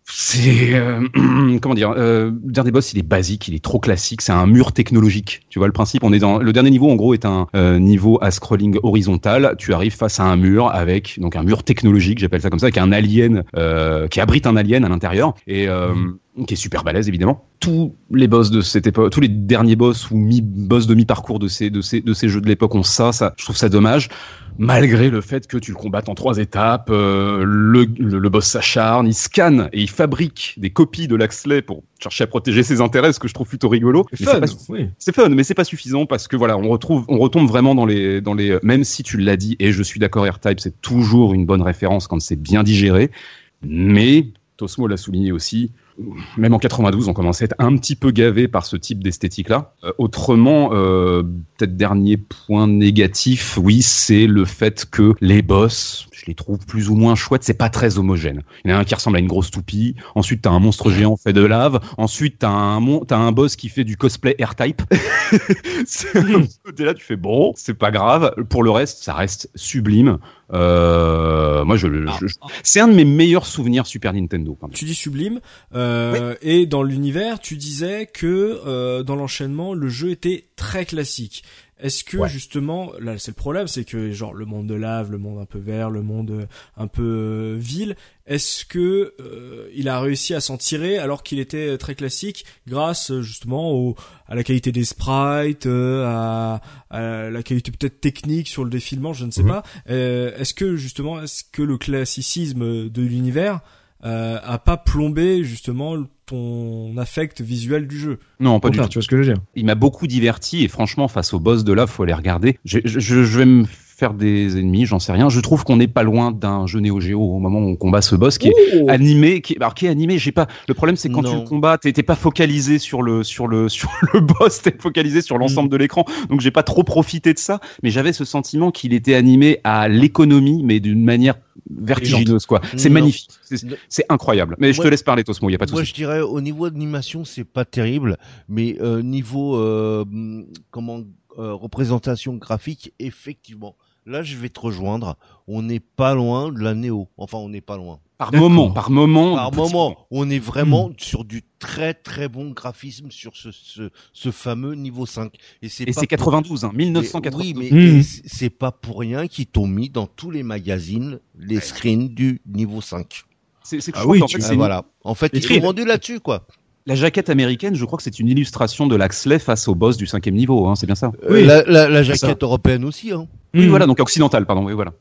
C'est euh, [CLEARS THROAT] comment dire euh, dernier boss, il est basique, il est trop classique. C'est un mur technologique. Tu vois le principe On est dans le dernier niveau. En gros, est un euh, niveau à scrolling horizontal. Tu arrives face à un mur avec donc un mur technologique, j'appelle ça comme ça, avec un alien euh, qui abrite un alien à l'intérieur. Et euh, qui est super balèze évidemment. Tous les boss de cette époque, tous les derniers boss ou mi-boss de mi-parcours de ces, de, ces, de ces jeux de l'époque ont ça, ça, je trouve ça dommage. Malgré le fait que tu le combattes en trois étapes, euh, le, le, le, boss s'acharne, il scanne et il fabrique des copies de l'Axley pour chercher à protéger ses intérêts, ce que je trouve plutôt rigolo. C'est fun, oui. Fun, mais c'est pas suffisant parce que voilà, on retrouve, on retombe vraiment dans les, dans les, même si tu l'as dit et je suis d'accord, AirType, c'est toujours une bonne référence quand c'est bien digéré, mais Tosmo l'a souligné aussi, même en 92, on commençait à être un petit peu gavé par ce type d'esthétique-là. Euh, autrement, euh, peut-être dernier point négatif, oui, c'est le fait que les boss, je les trouve plus ou moins chouettes, c'est pas très homogène. Il y en a un qui ressemble à une grosse toupie, ensuite t'as un monstre géant fait de lave, ensuite t'as un, mon as un boss qui fait du cosplay R-Type. [LAUGHS] T'es là, tu fais bon, c'est pas grave. Pour le reste, ça reste sublime. Euh, moi, je, je, je c'est un de mes meilleurs souvenirs Super Nintendo. Quand même. Tu dis sublime, euh, oui. et dans l'univers, tu disais que euh, dans l'enchaînement, le jeu était très classique. Est-ce que ouais. justement, là c'est le problème, c'est que genre le monde de lave, le monde un peu vert, le monde euh, un peu euh, ville, est-ce que euh, il a réussi à s'en tirer alors qu'il était très classique grâce justement au, à la qualité des sprites, euh, à, à, la qualité peut-être technique sur le défilement, je ne sais mmh. pas. est-ce que justement, est-ce que le classicisme de l'univers euh, a pas plombé justement ton affect visuel du jeu. Non, pas du tout. Tu vois ce que je veux dire Il m'a beaucoup diverti et franchement, face au boss de là, faut les regarder. Je, je, je vais me faire des ennemis, j'en sais rien. Je trouve qu'on n'est pas loin d'un jeu Neo Geo au moment où on combat ce boss qui est Ouh. animé, qui est, alors qui est animé. J'ai pas. Le problème, c'est quand non. tu le combats, t'es pas focalisé sur le sur le [LAUGHS] sur le boss, t'es focalisé sur l'ensemble mm. de l'écran. Donc j'ai pas trop profité de ça, mais j'avais ce sentiment qu'il était animé à l'économie, mais d'une manière vertigineuse quoi. C'est magnifique, c'est incroyable. Mais moi, je te laisse parler Tosmo, il y a pas de Moi souci. je dirais au niveau d'animation c'est pas terrible, mais euh, niveau euh, comment euh, représentation graphique effectivement. Là je vais te rejoindre. On n'est pas loin de la néo. Enfin on n'est pas loin. Par moment, par moment. Par moment, on est vraiment mmh. sur du très très bon graphisme sur ce, ce, ce fameux niveau 5. Et c'est 92, pour... hein, 1992. Et oui, mais mmh. c'est pas pour rien qu'ils t'ont mis dans tous les magazines les screens du niveau 5. C'est que ah oui, en fait, tu... voilà. En fait, ils ont rendu là-dessus, quoi. La jaquette américaine, je crois que c'est une illustration de l'Axley face au boss du cinquième niveau, hein, c'est bien ça Oui, la, la, la jaquette européenne aussi. Hein. Oui, mmh. voilà, donc occidentale, pardon, oui, voilà.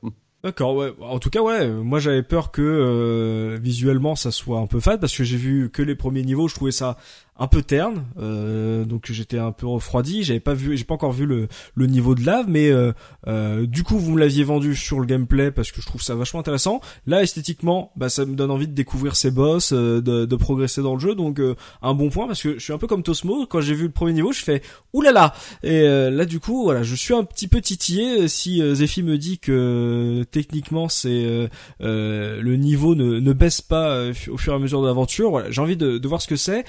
D'accord, ouais. En tout cas, ouais. Moi, j'avais peur que euh, visuellement ça soit un peu fade parce que j'ai vu que les premiers niveaux. Je trouvais ça un peu terne, euh, donc j'étais un peu refroidi. J'avais pas vu, j'ai pas encore vu le, le niveau de lave, mais euh, euh, du coup vous me l'aviez vendu sur le gameplay parce que je trouve ça vachement intéressant. Là esthétiquement, bah ça me donne envie de découvrir ces boss, de, progresser dans le jeu, donc un bon point parce que je suis un peu comme Tosmo. Quand j'ai vu le premier niveau, je fais oulala. Et là du coup, voilà, je suis un petit peu titillé. Si Zephy me dit que techniquement c'est le niveau ne, ne baisse pas au fur et à mesure de l'aventure, j'ai envie de, voir ce que c'est.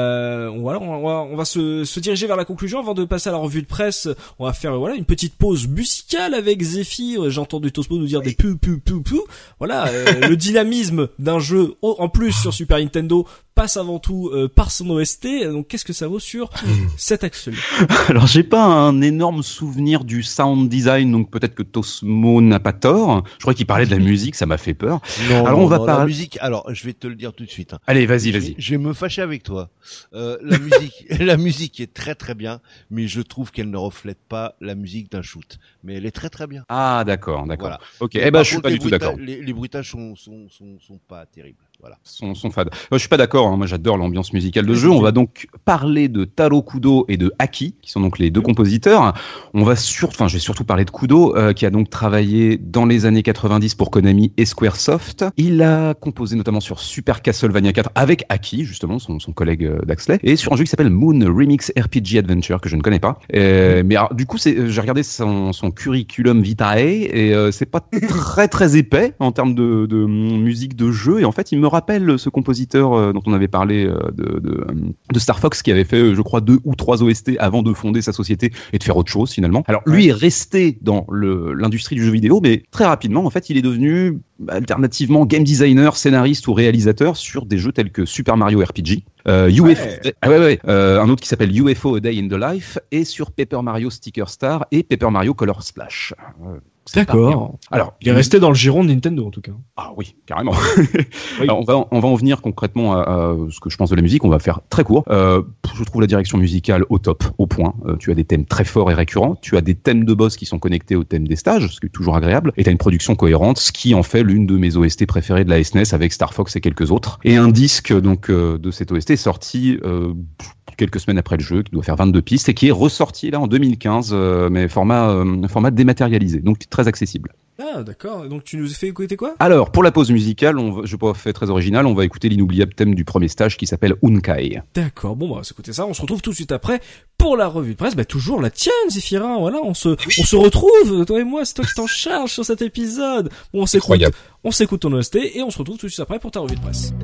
Euh, voilà, on va, on va se, se, diriger vers la conclusion avant de passer à la revue de presse. On va faire voilà une petite pause musicale avec Zephyr. J'ai entendu Tosmo nous dire des pu pu pu pu. Voilà, euh, [LAUGHS] le dynamisme d'un jeu en plus sur Super Nintendo passe avant tout euh, par son OST. Donc qu'est-ce que ça vaut sur cet axe [LAUGHS] Alors j'ai pas un énorme souvenir du sound design, donc peut-être que Tosmo n'a pas tort. Je crois qu'il parlait de la musique, ça m'a fait peur. Non, alors on va parler la musique. Alors je vais te le dire tout de suite. Hein. Allez, vas-y, vas-y. Je vais me fâcher avec toi. Euh, la musique, [LAUGHS] la musique est très très bien, mais je trouve qu'elle ne reflète pas la musique d'un shoot. Mais elle est très très bien. Ah d'accord, d'accord. Voilà. Ok. Eh ben je suis pas du tout d'accord. Les, les bruitages sont, sont, sont, sont pas terribles. Voilà. Son, son fade. Moi, je suis pas d'accord. Hein. Moi, j'adore l'ambiance musicale de jeu. On va donc parler de Taro Kudo et de Aki, qui sont donc les deux compositeurs. On va surtout, enfin, je vais surtout parler de Kudo, euh, qui a donc travaillé dans les années 90 pour Konami et SquareSoft. Il a composé notamment sur Super Castlevania 4 avec Aki, justement, son, son collègue euh, d'Axley, et sur un jeu qui s'appelle Moon Remix RPG Adventure que je ne connais pas. Euh, mais alors, du coup, j'ai regardé son, son curriculum vitae et euh, c'est pas [LAUGHS] très très épais en termes de, de musique de jeu. Et en fait, il me rappelle ce compositeur euh, dont on avait parlé euh, de, de, de, Star Fox qui avait fait, euh, je crois, deux ou trois OST avant de fonder sa société et de faire autre chose finalement. Alors lui est resté dans l'industrie du jeu vidéo, mais très rapidement, en fait, il est devenu alternativement game designer, scénariste ou réalisateur sur des jeux tels que Super Mario RPG, euh, UFO, ouais. Ah ouais, ouais, euh, un autre qui s'appelle UFO A Day in the Life et sur Paper Mario Sticker Star et Paper Mario Color Splash. D'accord. Alors, Il est resté dans le giron de Nintendo en tout cas. Ah oui, carrément. [LAUGHS] Alors, on, va, on va en venir concrètement à, à ce que je pense de la musique. On va faire très court. Euh, je trouve la direction musicale au top, au point. Euh, tu as des thèmes très forts et récurrents. Tu as des thèmes de boss qui sont connectés au thème des stages, ce qui est toujours agréable. Et tu as une production cohérente, ce qui en fait l'une de mes OST préférées de la SNES avec Star Fox et quelques autres. Et un disque donc euh, de cette OST est sorti euh, quelques semaines après le jeu, qui doit faire 22 pistes et qui est ressorti là en 2015, euh, mais format, euh, format dématérialisé, donc très accessible. Ah, d'accord. Donc tu nous fais écouter quoi? Alors, pour la pause musicale, on va, je vais pas faire très original, on va écouter l'inoubliable thème du premier stage qui s'appelle Unkai. D'accord. Bon, bah, on va s'écouter ça. On se retrouve tout de suite après pour la revue de presse. Bah, toujours la tienne, Zéphirin. Voilà, on se, on se retrouve, toi et moi. C'est toi qui t'en charge sur cet épisode. Bon, on s'écoute, Incroyable. on s'écoute ton OST et on se retrouve tout de suite après pour ta revue de presse.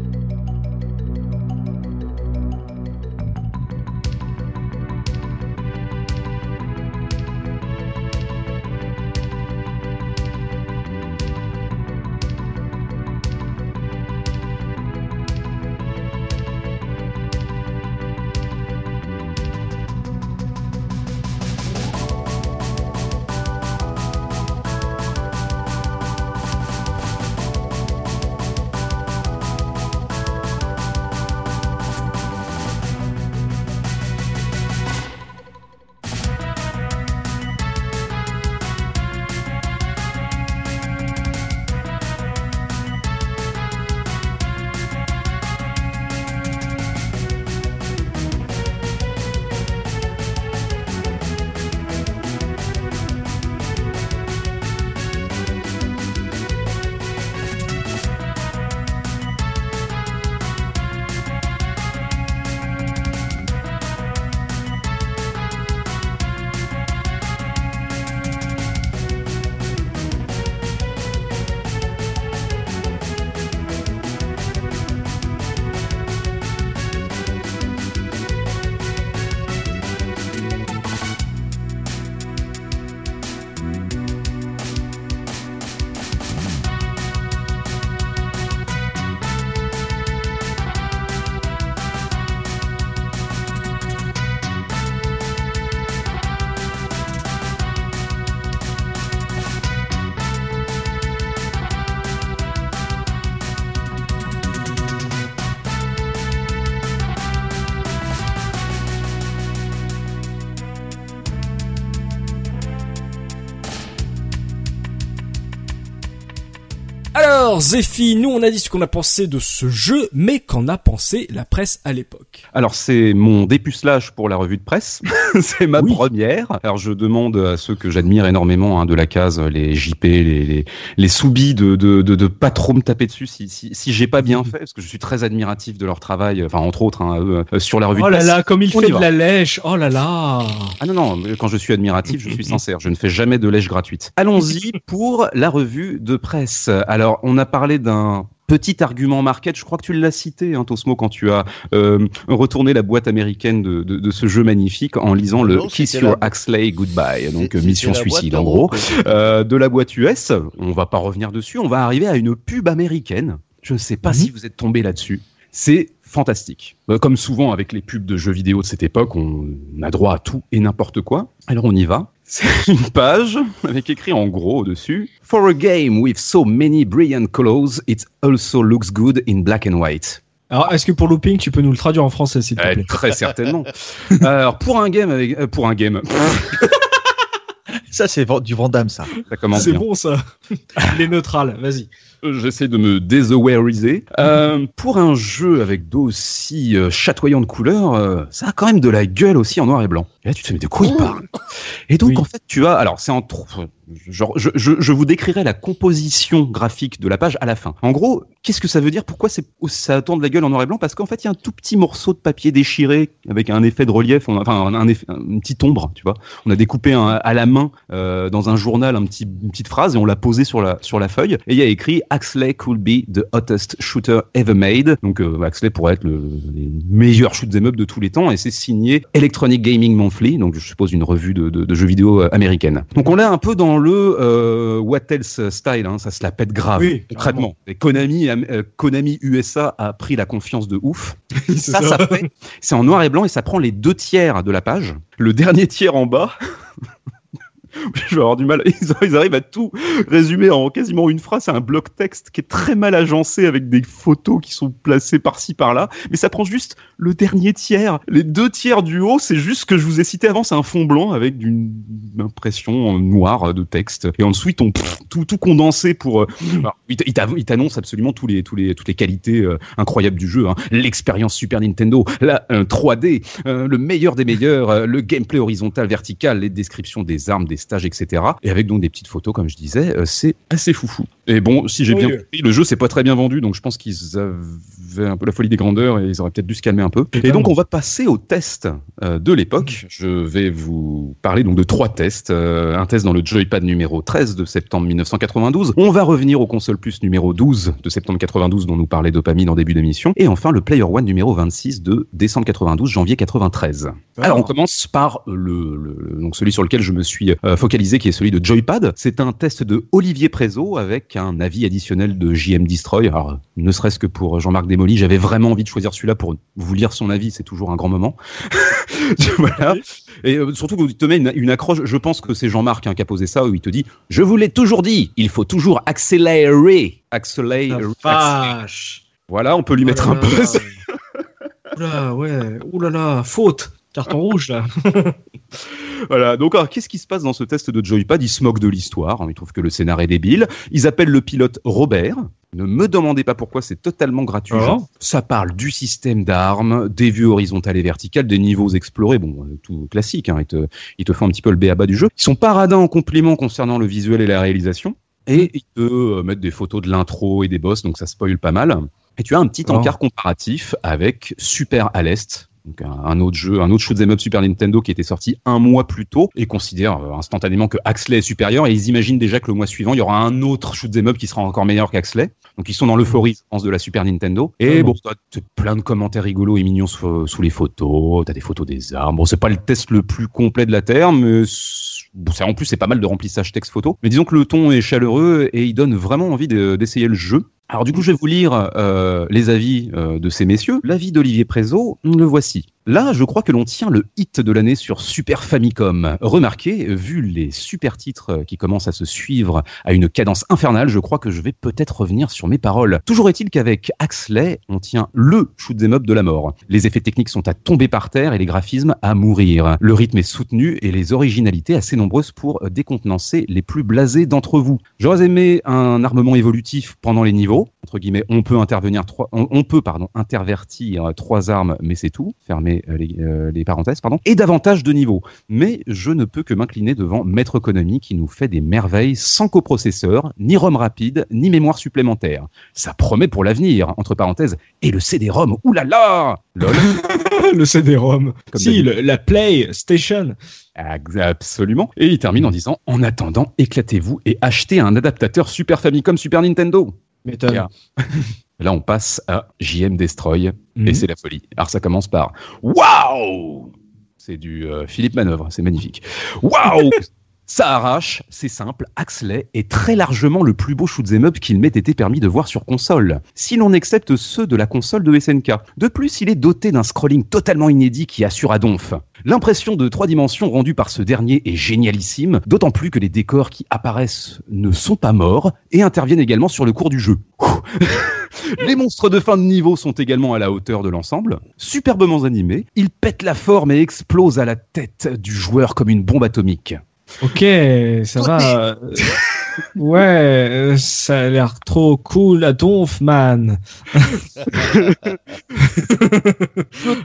Alors, Zéphi, nous on a dit ce qu'on a pensé de ce jeu, mais qu'en a pensé la presse à l'époque? Alors c'est mon dépucelage pour la revue de presse, [LAUGHS] c'est ma première. Alors je demande à ceux que j'admire énormément hein, de la case, les JP, les, les, les soubis de, de, de, de pas trop me taper dessus si, si, si j'ai pas bien [LAUGHS] fait, parce que je suis très admiratif de leur travail, enfin entre autres hein, eux, euh, sur la revue Oh de là là, comme il On fait de la lèche. Oh là là. Ah non, non, quand je suis admiratif, je suis [LAUGHS] sincère. Je ne fais jamais de lèche gratuite. Allons-y pour la revue de presse. Alors, on a parlé d'un petit argument market, je crois que tu l'as cité, hein, Tosmo, quand tu as euh, retourné la boîte américaine de, de, de ce jeu magnifique en lisant le Non, Kiss Your la- Axley Goodbye, donc C'était mission suicide en gros. Euh, de la boîte US, on va pas revenir dessus, on va arriver à une pub américaine. Je ne sais pas si vous êtes tombé là-dessus. C'est fantastique. Euh, Comme souvent avec les pubs de jeux vidéo de cette époque, on a droit à tout et n'importe quoi. Alors on y va. [LAUGHS] C'est une page avec écrit en gros au-dessus For a game with so many brilliant colors, it also looks good in black and white. Alors, est-ce que pour looping, tu peux nous le traduire en français, s'il te Euh, plaît? très certainement. [LAUGHS] Alors pour un game avec euh, pour un game, Ça, c'est du Vandame, ça. ça commence C'est bon ça. [LAUGHS] Il est neutral. Vas-y. J'essaie de me désawariser. Euh, pour un jeu avec d'aussi euh, chatoyantes couleurs, euh, ça a quand même de la gueule aussi en noir et blanc. Et là, tu te dis, mais de quoi il parle? Et donc, Oui. en fait, tu as... Alors, c'est entre... Genre, je, je, je vous décrirai la composition graphique de la page à la fin. En gros, qu'est-ce que ça veut dire? Pourquoi c'est ça a tant de la gueule en noir et blanc? Parce qu'en fait, il y a un tout petit morceau de papier déchiré avec un effet de relief, on a- enfin un, effet, une petite ombre, tu vois. On a découpé un- à la main euh, dans un journal un petit, une petite phrase et on l'a posée sur la sur la feuille. Et il y a écrit Axley could be the hottest shooter ever made. Donc euh, Axley pourrait être le, le meilleur shoot 'em up de tous les temps et c'est signé Electronic Gaming Monthly, donc je suppose une revue de, de, de jeux vidéo euh, américaine. Donc on l'a un peu dans le euh, What Else style, hein, ça se la pète grave Oui, concrètement. Et Konami, euh, Konami USA a pris la confiance de ouf. [LAUGHS] ça, ça fait, c'est en noir et blanc et ça prend les deux tiers de la page. Le dernier tiers en bas, [LAUGHS] [LAUGHS] je vais avoir du mal. [LAUGHS] Ils, ils arrivent à tout résumer en quasiment une phrase. C'est un bloc texte qui est très mal agencé avec des photos qui sont placées par-ci par-là. Mais ça prend juste le dernier tiers. Les deux tiers du haut, c'est juste ce que je vous ai cité avant. C'est un fond blanc avec d'une impression noire de texte. Et ensuite, on pff, tout, tout condensé pour. euh, alors, il t- il t'av- il t'annonce absolument tous les, tous les, toutes les qualités euh, incroyables du jeu. hein. L'expérience Super Nintendo, la euh, 3D, euh, le meilleur des meilleurs, le gameplay horizontal, vertical, les descriptions des armes, des stages, etc. Et avec donc des petites photos, comme je disais, euh, c'est assez foufou. Et bon, si j'ai bien compris, le jeu c'est pas très bien vendu, donc je pense qu'ils avaient un peu la folie des grandeurs et ils auraient peut-être dû se calmer un peu. Et donc on va passer au test euh, de l'époque. Je vais vous parler donc de trois tests. Euh, un test dans le Joypad numéro 13 de septembre 1992. On va revenir au console plus numéro 12 de septembre 92 dont nous parlait Dopamine en début d'émission. Et enfin le Player One numéro 26 de décembre 92, janvier 93. Alors on commence par le, donc celui sur lequel je me suis focalisé, qui est celui de Joypad. C'est un test de Olivier Prézo avec un avis additionnel de JM Destroy. Alors ne serait-ce que pour Jean-Marc Desmolly, j'avais vraiment envie de choisir celui-là pour vous lire son avis. C'est toujours un grand moment. [LAUGHS] voilà. Et euh, surtout qu'il te met une, une accroche. Je pense que c'est Jean-Marc hein, qui a posé ça où il te dit Je vous l'ai toujours dit, il faut toujours accélérer, accélérer. Voilà, on peut lui mettre Oh un là. Oula, ouais. Oulala, faute. Carton rouge, là. [LAUGHS] Voilà, donc alors, qu'est-ce qui se passe dans ce test de Joypad Ils se moquent de l'histoire, hein, ils trouvent que le scénar est débile. Ils appellent le pilote Robert. Ne me demandez pas pourquoi, c'est totalement gratuit. Alors Ça parle du système d'armes, des vues horizontales et verticales, des niveaux explorés, bon, euh, tout classique, hein, ils, te, ils te font un petit peu le béaba du jeu. Ils sont paradins en complément concernant le visuel et la réalisation. Et ils te euh, mettent des photos de l'intro et des boss, donc ça spoil pas mal. Et tu as un petit Alors encart comparatif avec Super à l'Est, donc un, un autre jeu, un autre shoot'em up Super Nintendo qui était sorti un mois plus tôt et considère euh, instantanément que Axley est supérieur et ils imaginent déjà que le mois suivant il y aura un autre shoot'em up qui sera encore meilleur qu'Axley. Donc ils sont dans l'euphorie je pense, de la Super Nintendo. Et Ah bon, t'as t'as plein de commentaires rigolos et mignons sous, sous les photos. T'as des photos des armes. Bon, c'est pas le test le plus complet de la terre, mais bon, en plus c'est pas mal de remplissage texte photo. Mais disons que le ton est chaleureux et il donne vraiment envie de- d'essayer le jeu. Alors du coup, je vais vous lire euh, les avis euh, de ces messieurs. L'avis d'Olivier Prézo, le voici. Là, je crois que l'on tient le hit de l'année sur Super Famicom. Remarquez, vu les super titres qui commencent à se suivre à une cadence infernale, je crois que je vais peut-être revenir sur mes paroles. Toujours est-il qu'avec Axley, on tient le shoot'em up de la mort. Les effets techniques sont à tomber par terre et les graphismes à mourir. Le rythme est soutenu et les originalités assez nombreuses pour décontenancer les plus blasés d'entre vous. J'aurais aimé un armement évolutif pendant les niveaux. Entre guillemets, on peut intervenir trois, on, on peut pardon intervertir trois armes, mais c'est tout. Fermez euh, les, euh, les parenthèses, pardon. Et davantage de niveaux. Mais je ne peux que m'incliner devant Maître Konami qui nous fait des merveilles sans coprocesseur, ni ROM rapide, ni mémoire supplémentaire. Ça promet pour l'avenir. Entre parenthèses, et le CD-ROM, oulala, lol. [LAUGHS] le CD-ROM. Si, le- la PlayStation. Absolument. Et il termine en disant En attendant, éclatez-vous et achetez un adaptateur Super Famicom Super Nintendo. M'étonne. Là, on passe à JM Destroy Mhm. et c'est la folie. Alors, ça commence par Waouh C'est du euh, Philippe Manœuvre, c'est magnifique. Waouh Ça arrache, c'est simple, Axley est très largement le plus beau shoot'em up qu'il m'ait été permis de voir sur console, si l'on accepte ceux de la console de SNK. De plus, il est doté d'un scrolling totalement inédit qui assure à donf. L'impression de trois dimensions rendue par ce dernier est génialissime, d'autant plus que les décors qui apparaissent ne sont pas morts et interviennent également sur le cours du jeu. [LAUGHS] Les monstres de fin de niveau sont également à la hauteur de l'ensemble, superbement animés, ils pètent la forme et explosent à la tête du joueur comme une bombe atomique. Ok, ça va. [LAUGHS] ouais, ça a l'air trop cool à donf, man.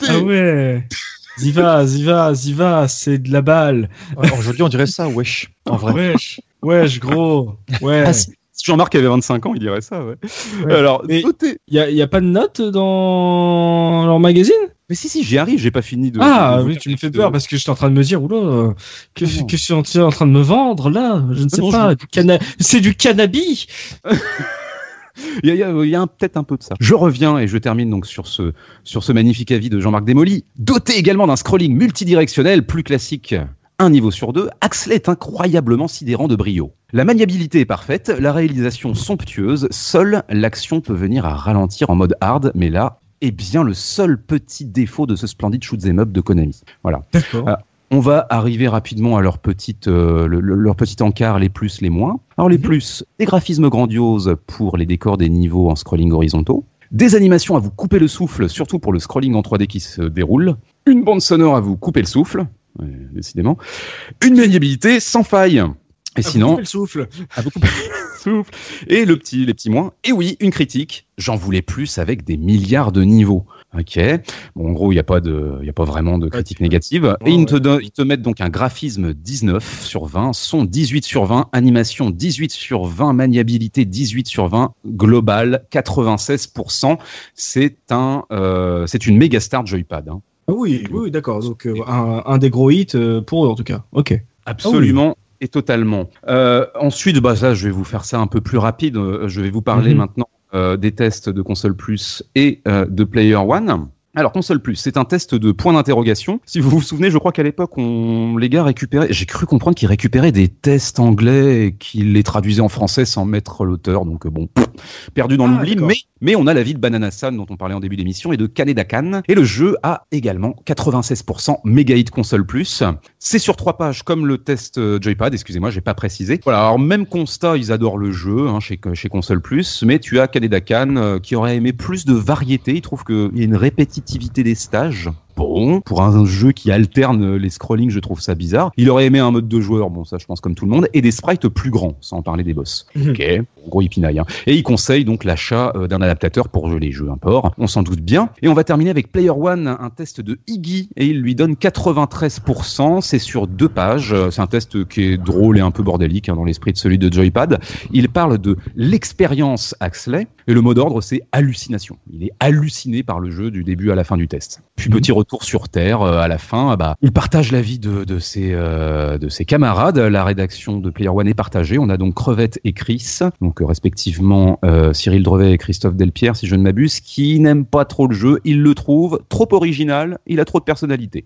ah ouais. Ziva, Ziva, Ziva, c'est de la balle. Alors, Aujourd'hui, on dirait ça, wesh. En vrai. Wesh, wesh, gros. Ouais. Ah, si Jean-Marc avait 25 ans, il dirait ça, ouais. Ouais. Alors, Mais- notez- Y a, y a pas de notes dans leur magazine? Mais si, si, j'y arrive, j'ai pas fini de. Ah de oui, tu me fais de- peur parce que j'étais en train de me dire, oula, que, Non, non. que suis-tu en train de me vendre là Je ne sais non, pas. canna- C'est du cannabis [LAUGHS] Il y a, il y peut-être un peu de ça. Je reviens et je termine donc sur ce, sur ce magnifique avis de Jean-Marc Desmolly. Doté également d'un scrolling multidirectionnel plus classique, un niveau sur deux, Axley est incroyablement sidérant de brio. La maniabilité est parfaite, la réalisation somptueuse, seule l'action peut venir à ralentir en mode hard, mais là est bien le seul petit défaut de ce splendide shoot'em up de Konami. Voilà. D'accord. Ah. On va arriver rapidement à leur petite, euh, le- le- leur petit encart, les plus, les moins. Alors les plus, des graphismes grandioses pour les décors des niveaux en scrolling horizontaux. Des animations à vous couper le souffle, surtout pour le scrolling en 3D qui se déroule. Une bande sonore à vous couper le souffle, ouais, décidément. Une maniabilité sans faille. Et sinon, vous le souffle. à souffle. Et le petit, les petits moins. Et oui, une critique. J'en voulais plus avec des milliards de niveaux. Ok. Bon, en gros, il n'y a pas de, il y a pas vraiment de critique négative. Et ils te ils te mettent donc un graphisme 19 sur 20, son 18 sur 20, animation 18 sur 20, maniabilité 18 sur 20, global 96%. C'est un, euh, c'est une méga star de joypad. Hein. Ah oui, oui, d'accord. Donc euh, un, un des gros hits euh, pour eux en tout cas. Ok. Absolument. Et totalement. Euh, ensuite, bah ça, je vais vous faire ça un peu plus rapide. Euh, Je vais vous parler Mhm. maintenant euh, des tests de console plus et euh, de Player One. Alors console plus, c'est un test de point d'interrogation. Si vous vous souvenez, je crois qu'à l'époque, on les gars récupéraient. J'ai cru comprendre qu'ils récupéraient des tests anglais et qu'ils les traduisaient en français sans mettre l'auteur. Donc euh, bon, perdu dans Ah, l'oubli. Mais mais on a l'avis de Banana San dont on parlait en début d'émission et de Kaneda Kan. Et le jeu a également 96% méga hit console plus. C'est sur trois pages comme le test euh, Joypad, excusez-moi, j'ai pas précisé. Voilà, alors même constat, ils adorent le jeu hein, chez, chez console plus, mais tu as Kaneda Kan euh, qui aurait aimé plus de variété. Il trouve qu'il y a une répétitivité des stages. Bon, pour un jeu qui alterne les scrollings, je trouve ça bizarre. Il aurait aimé un mode de joueur, bon ça je pense comme tout le monde, et des sprites plus grands, sans parler des boss. Mhm. Ok, en gros il pinaille. hein. Et il conseille donc l'achat euh, d'un adaptateur pour jouer les jeux import. On s'en doute bien. Et on va terminer avec Player One, un test de Iggy, et il lui donne 93%. C'est sur deux pages. Euh, C'est un test qui est drôle et un peu bordélique hein, dans l'esprit de celui de Joypad. Il parle de l'expérience Axley, et le mot d'ordre c'est hallucination. Il est halluciné par le jeu du début à la fin du test. Puis petit retour sur Terre euh, à la fin, ah bah, il partage l'avis de, de, ses, euh, de ses camarades. La rédaction de Player One est partagée. On a donc Crevette et Chris, donc euh, respectivement euh, Cyril Drevet et Christophe Delpierre, si je ne m'abuse, qui n'aiment pas trop le jeu. Ils le trouvent trop original. Il a trop de personnalité.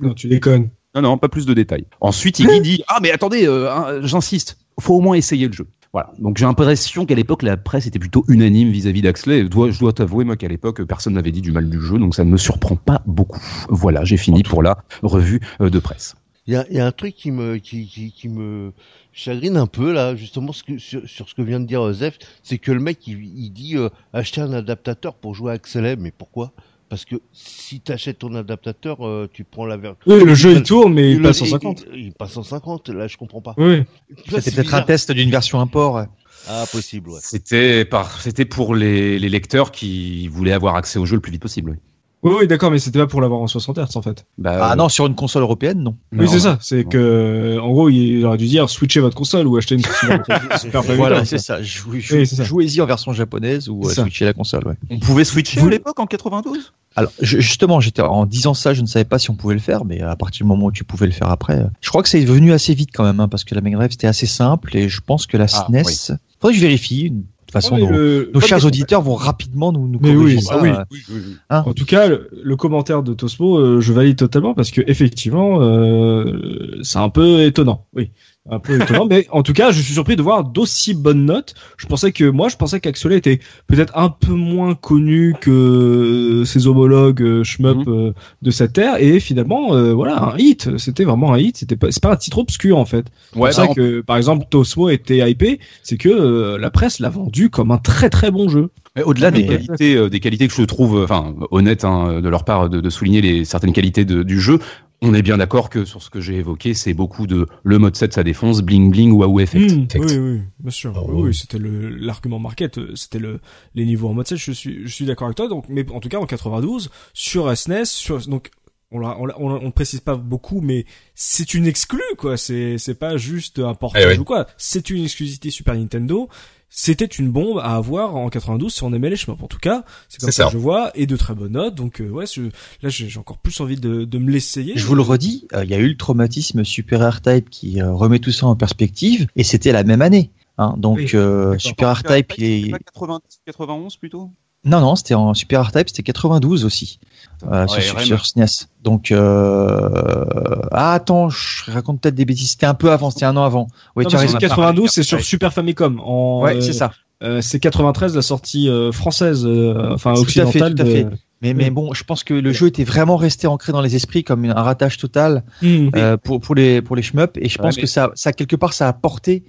Non, tu déconnes. Non, non, pas plus de détails. Ensuite, il [LAUGHS] dit Ah, mais attendez, euh, hein, j'insiste, faut au moins essayer le jeu. Voilà. Donc j'ai l'impression qu'à l'époque, la presse était plutôt unanime vis-à-vis d'Axley. Je dois, je dois t'avouer, moi, qu'à l'époque, personne n'avait dit du mal du jeu, donc ça ne me surprend pas beaucoup. Voilà, j'ai fini pour la revue euh, de presse. Il y a, il y a un truc qui me, qui, qui, qui me chagrine un peu là, justement ce que, sur, sur ce que vient de dire euh, Zef, c'est que le mec il, il dit euh, acheter un adaptateur pour jouer à Axelem, mais pourquoi? Parce que si tu achètes ton adaptateur, euh, tu prends la version. Oui, le jeu il tourne, mais il passe en 50. Il, il passe en 50, là je comprends pas. Oui. C'était peut-être un test d'une version import. Ah, possible, ouais. C'était par, c'était pour les, les lecteurs qui voulaient avoir accès au jeu le plus vite possible. oui. Oui, oui, d'accord, mais c'était pas pour l'avoir en 60 Hz en fait. Bah, Ah euh, non, sur une console européenne, non. oui, c'est ça. C'est que, en gros, il aurait dû dire switcher votre console ou acheter une Famicom, [LAUGHS] Voilà, c'est ça. Oui. Jouez-y en version japonaise ou euh, switcher la console. Ouais. On pouvait switcher Vous- à l'époque en 92 Alors je- justement, j'étais en disant ça, je ne savais pas si on pouvait le faire, mais à partir du moment où tu pouvais le faire après, euh, je crois que c'est venu assez vite quand même, hein, parce que la Mega Drive c'était assez simple et je pense que la Ah, SNES. oui. Faudrait que je vérifie. De toute façon, nos, le- nos pas chers auditeurs vont rapidement nous, nous Mais oui, ça. ah oui. euh, hein. En tout cas, le, le commentaire de Tosmo, euh, je valide totalement parce que effectivement, euh, c'est un peu étonnant. Oui, un peu étonnant. mais en tout cas, je suis surpris de voir d'aussi bonnes notes. Je pensais que moi, je pensais qu'Axolé était peut-être un peu moins connu que ses homologues euh, shmup euh, de cette terre. Et finalement, euh, voilà, un hit. C'était vraiment un hit. C'était pas, c'est pas un titre obscur en fait. Ouais, c'est bah, ça que, par exemple, Tosmo était hypé. C'est que euh, la presse l'a vendu comme un très très bon jeu. Mais au-delà des qualités, euh, des qualités que je trouve, enfin, honnêtes hein, de leur part, de, de souligner les certaines qualités de- du jeu. On est bien d'accord que sur ce que j'ai évoqué, c'est beaucoup de le mode 7 ça défonce, bling bling ou AO effect. Hmm. Oui, oui, bien sûr. Ah, oui, oui. oui, c'était le l'argument market, euh, c'était le les niveaux en mode 7. Je suis je suis d'accord avec toi. Donc, mais en tout cas en 92 sur SNES, sur donc on l'a- on, l'a- on, précise pas beaucoup, mais c'est une exclue quoi. C'est c'est pas juste un portage Eh ou quoi. C'est une exclusivité Super Nintendo. C'était une bombe à avoir en 92 si on aimait les chemins. En tout cas, c'est comme ça, ça. que je vois et de très bonnes notes. Donc euh, ouais, je- là j'ai encore plus envie de, de me l'essayer. Je vous le redis, euh, il y a eu le traumatisme Super R-Type qui euh, remet tout ça en perspective, et c'était la même année. Hein, donc Oui, euh, Super R-Type, il est... pas 90, 91 plutôt? Non, non, c'était en Super R-Type, c'était 92 aussi. euh, sur, Ouais, sur, RM. sur SNES. Donc, euh... ah, attends, je raconte peut-être des bêtises. C'était un peu avant, c'était un an avant. Oui, Non, tu as mais raison. c'est 92, c'est Ouais. sur Super Famicom. En, Ouais, euh, c'est ça. Euh, c'est 93 la sortie euh, française, euh, enfin Tout à fait, occidentale tout à fait. de, Mais, mais bon, je pense que le jeu était vraiment resté ancré dans les esprits comme un ratage total euh, pour, pour les pour les shmups et je Ouais, pense mais- que ça ça quelque part ça a porté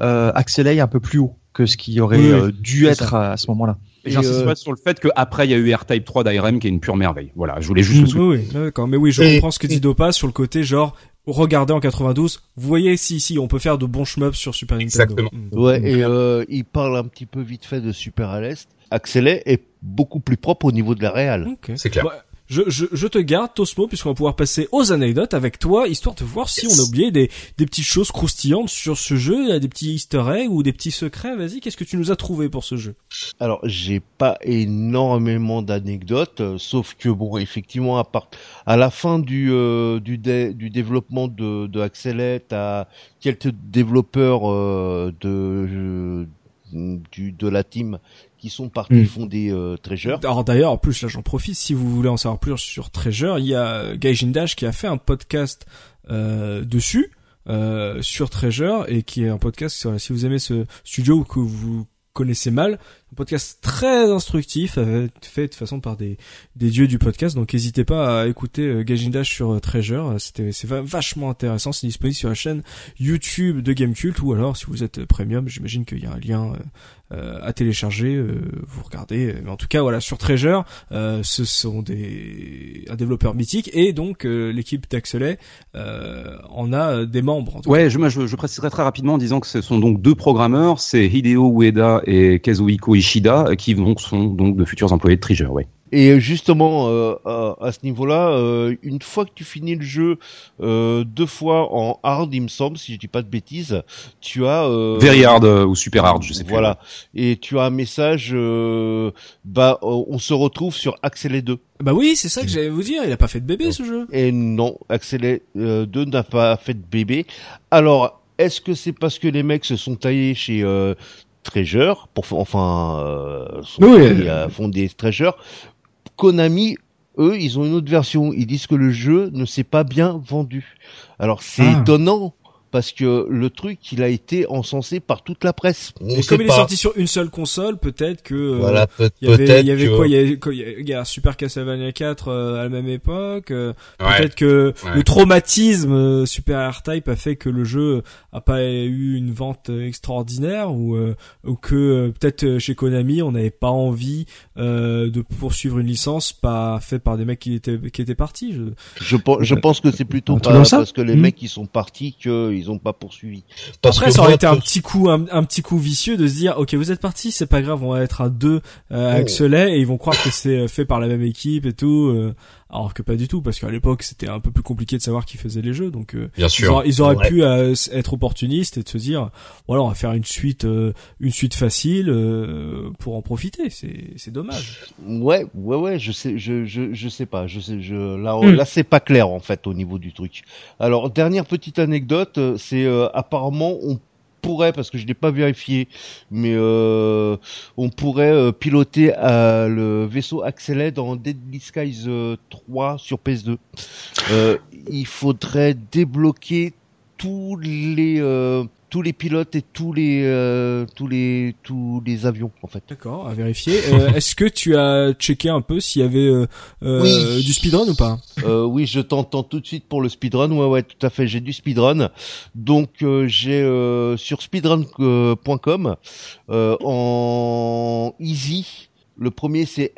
euh, Axelay un peu plus haut que ce qui aurait Oui, euh, dû être à, à ce moment-là. Et Et, J'insiste euh, pas sur le fait qu'après il y a eu R-Type 3 d'ARM qui est une pure merveille. Voilà, je voulais juste le Oui, souligner. oui, d'accord. Mais oui, je Et- comprends ce que dit Dopa sur le côté genre regardez en 92, vous voyez si si on peut faire de bons shmups sur Super Nintendo. Exactement. Mm. Ouais, et euh, il parle un petit peu vite fait de Super à l'Est. Axelet est beaucoup plus propre au niveau de la réal. C'est clair. Je, je, je te garde, Tosmo, puisqu'on va pouvoir passer aux anecdotes avec toi, histoire de voir si Yes. on a oublié des, des petites choses croustillantes sur ce jeu, a des petits easter eggs ou des petits secrets. Vas-y, qu'est-ce que tu nous as trouvé pour ce jeu? Alors, j'ai pas énormément d'anecdotes, euh, sauf que bon, effectivement, à part à la fin du euh, du, dé- du développement de de Axelet, t'as quelques développeurs euh, de du de la team qui sont partis Mm. fonder euh, Treasure. Alors d'ailleurs, en plus là j'en profite, si vous voulez en savoir plus sur Treasure, il y a Gaijin Dash qui a fait un podcast euh, dessus, euh, sur Treasure, et qui est un podcast, sur- si vous aimez ce studio ou que vous connaissez mal, un podcast très instructif, euh, fait de façon par des, des dieux du podcast, donc n'hésitez pas à écouter euh, Gaijin Dash sur euh, Treasure, c'était c'est va- vachement intéressant, c'est disponible sur la chaîne YouTube de Gamecult, ou alors si vous êtes premium, j'imagine qu'il y a un lien euh, à télécharger, euh, vous regardez, mais en tout cas voilà, sur Treasure, euh, ce sont des un développeur mythique et donc l'équipe d'Axelet en a des membres. En tout Ouais, je, je, je préciserai très rapidement en disant que ce sont donc deux programmeurs, c'est Hideo Ueda et Kazuhiko Ishida, euh, qui donc sont donc de futurs employés de Treasure, ouais. Et justement, euh, à, à ce niveau-là, euh, une fois que tu finis le jeu euh, deux fois en hard, il me semble, si je dis pas de bêtises, tu as euh, Very hard euh, ou super hard, je sais plus. Voilà. Et tu as un message, euh, bah, on se retrouve sur Axelé 2. cas. Bah oui, c'est ça que j'allais vous dire. Il a pas fait de bébé ce jeu. Et non, euh, 2 n'a pas fait de bébé. Alors, est-ce que c'est parce que les mecs se sont taillés chez euh, Treasure, pour, enfin, euh, sont Oui, à fonder Treasure Konami, eux, ils ont une autre version. Ils disent que le jeu ne s'est pas bien vendu. Alors, c'est Ah. étonnant. Parce que le truc, il a été encensé par toute la presse. On comme il est sorti sur une seule console, peut-être que euh, Voilà, peut- il y avait, peut-être il y avait que- quoi Il y avait, quoi Il y a- il y a Super Castlevania 4 euh, à la même époque. euh, Ouais. Peut-être que Ouais. le traumatisme euh, Super R-Type a fait que le jeu a pas eu une vente extraordinaire ou, euh, ou que euh, peut-être chez Konami on n'avait pas envie euh, de poursuivre une licence pas faite par des mecs qui étaient qui étaient partis. Je... Je, pense- je pense que c'est plutôt pas comme ça parce que les Hmm. mecs qui sont partis qu'ils ont pas poursuivi. Parce Après que ça aurait été un petit coup un, un petit coup vicieux de se dire ok vous êtes partis c'est pas grave on va être à deux euh, Oh. Axelet et ils vont croire que c'est euh, fait par la même équipe et tout euh, alors que pas du tout parce qu'à l'époque c'était un peu plus compliqué de savoir qui faisait les jeux donc euh, Bien Ils sûr. auraient, ils auraient Ouais. pu euh, être opportunistes et de se dire, voilà, on va faire une suite, euh, une suite facile euh, pour en profiter. C'est, c'est dommage. Ouais, ouais, ouais, je sais, je, je, je sais pas, je sais, je, là, Hmm. là, c'est pas clair en fait au niveau du truc. Alors, dernière petite anecdote, c'est euh, apparemment on pourrait, parce que je l'ai pas vérifié, mais euh, on pourrait euh, piloter euh, le vaisseau Axelet dans Deadly Skies euh, 3 sur PS2. Euh, il faudrait débloquer tous les euh, tous les pilotes et tous les euh, tous les tous les avions en fait. D'accord, à vérifier. Euh, [LAUGHS] est-ce que tu as checké un peu s'il y avait euh, euh, Oui. du speedrun ou pas Euh, oui, je t'entends tout de suite pour le speedrun. Ouais, ouais, tout à fait. J'ai du speedrun. Donc, euh, j'ai euh, sur speedrun.com euh, en easy. Le premier, c'est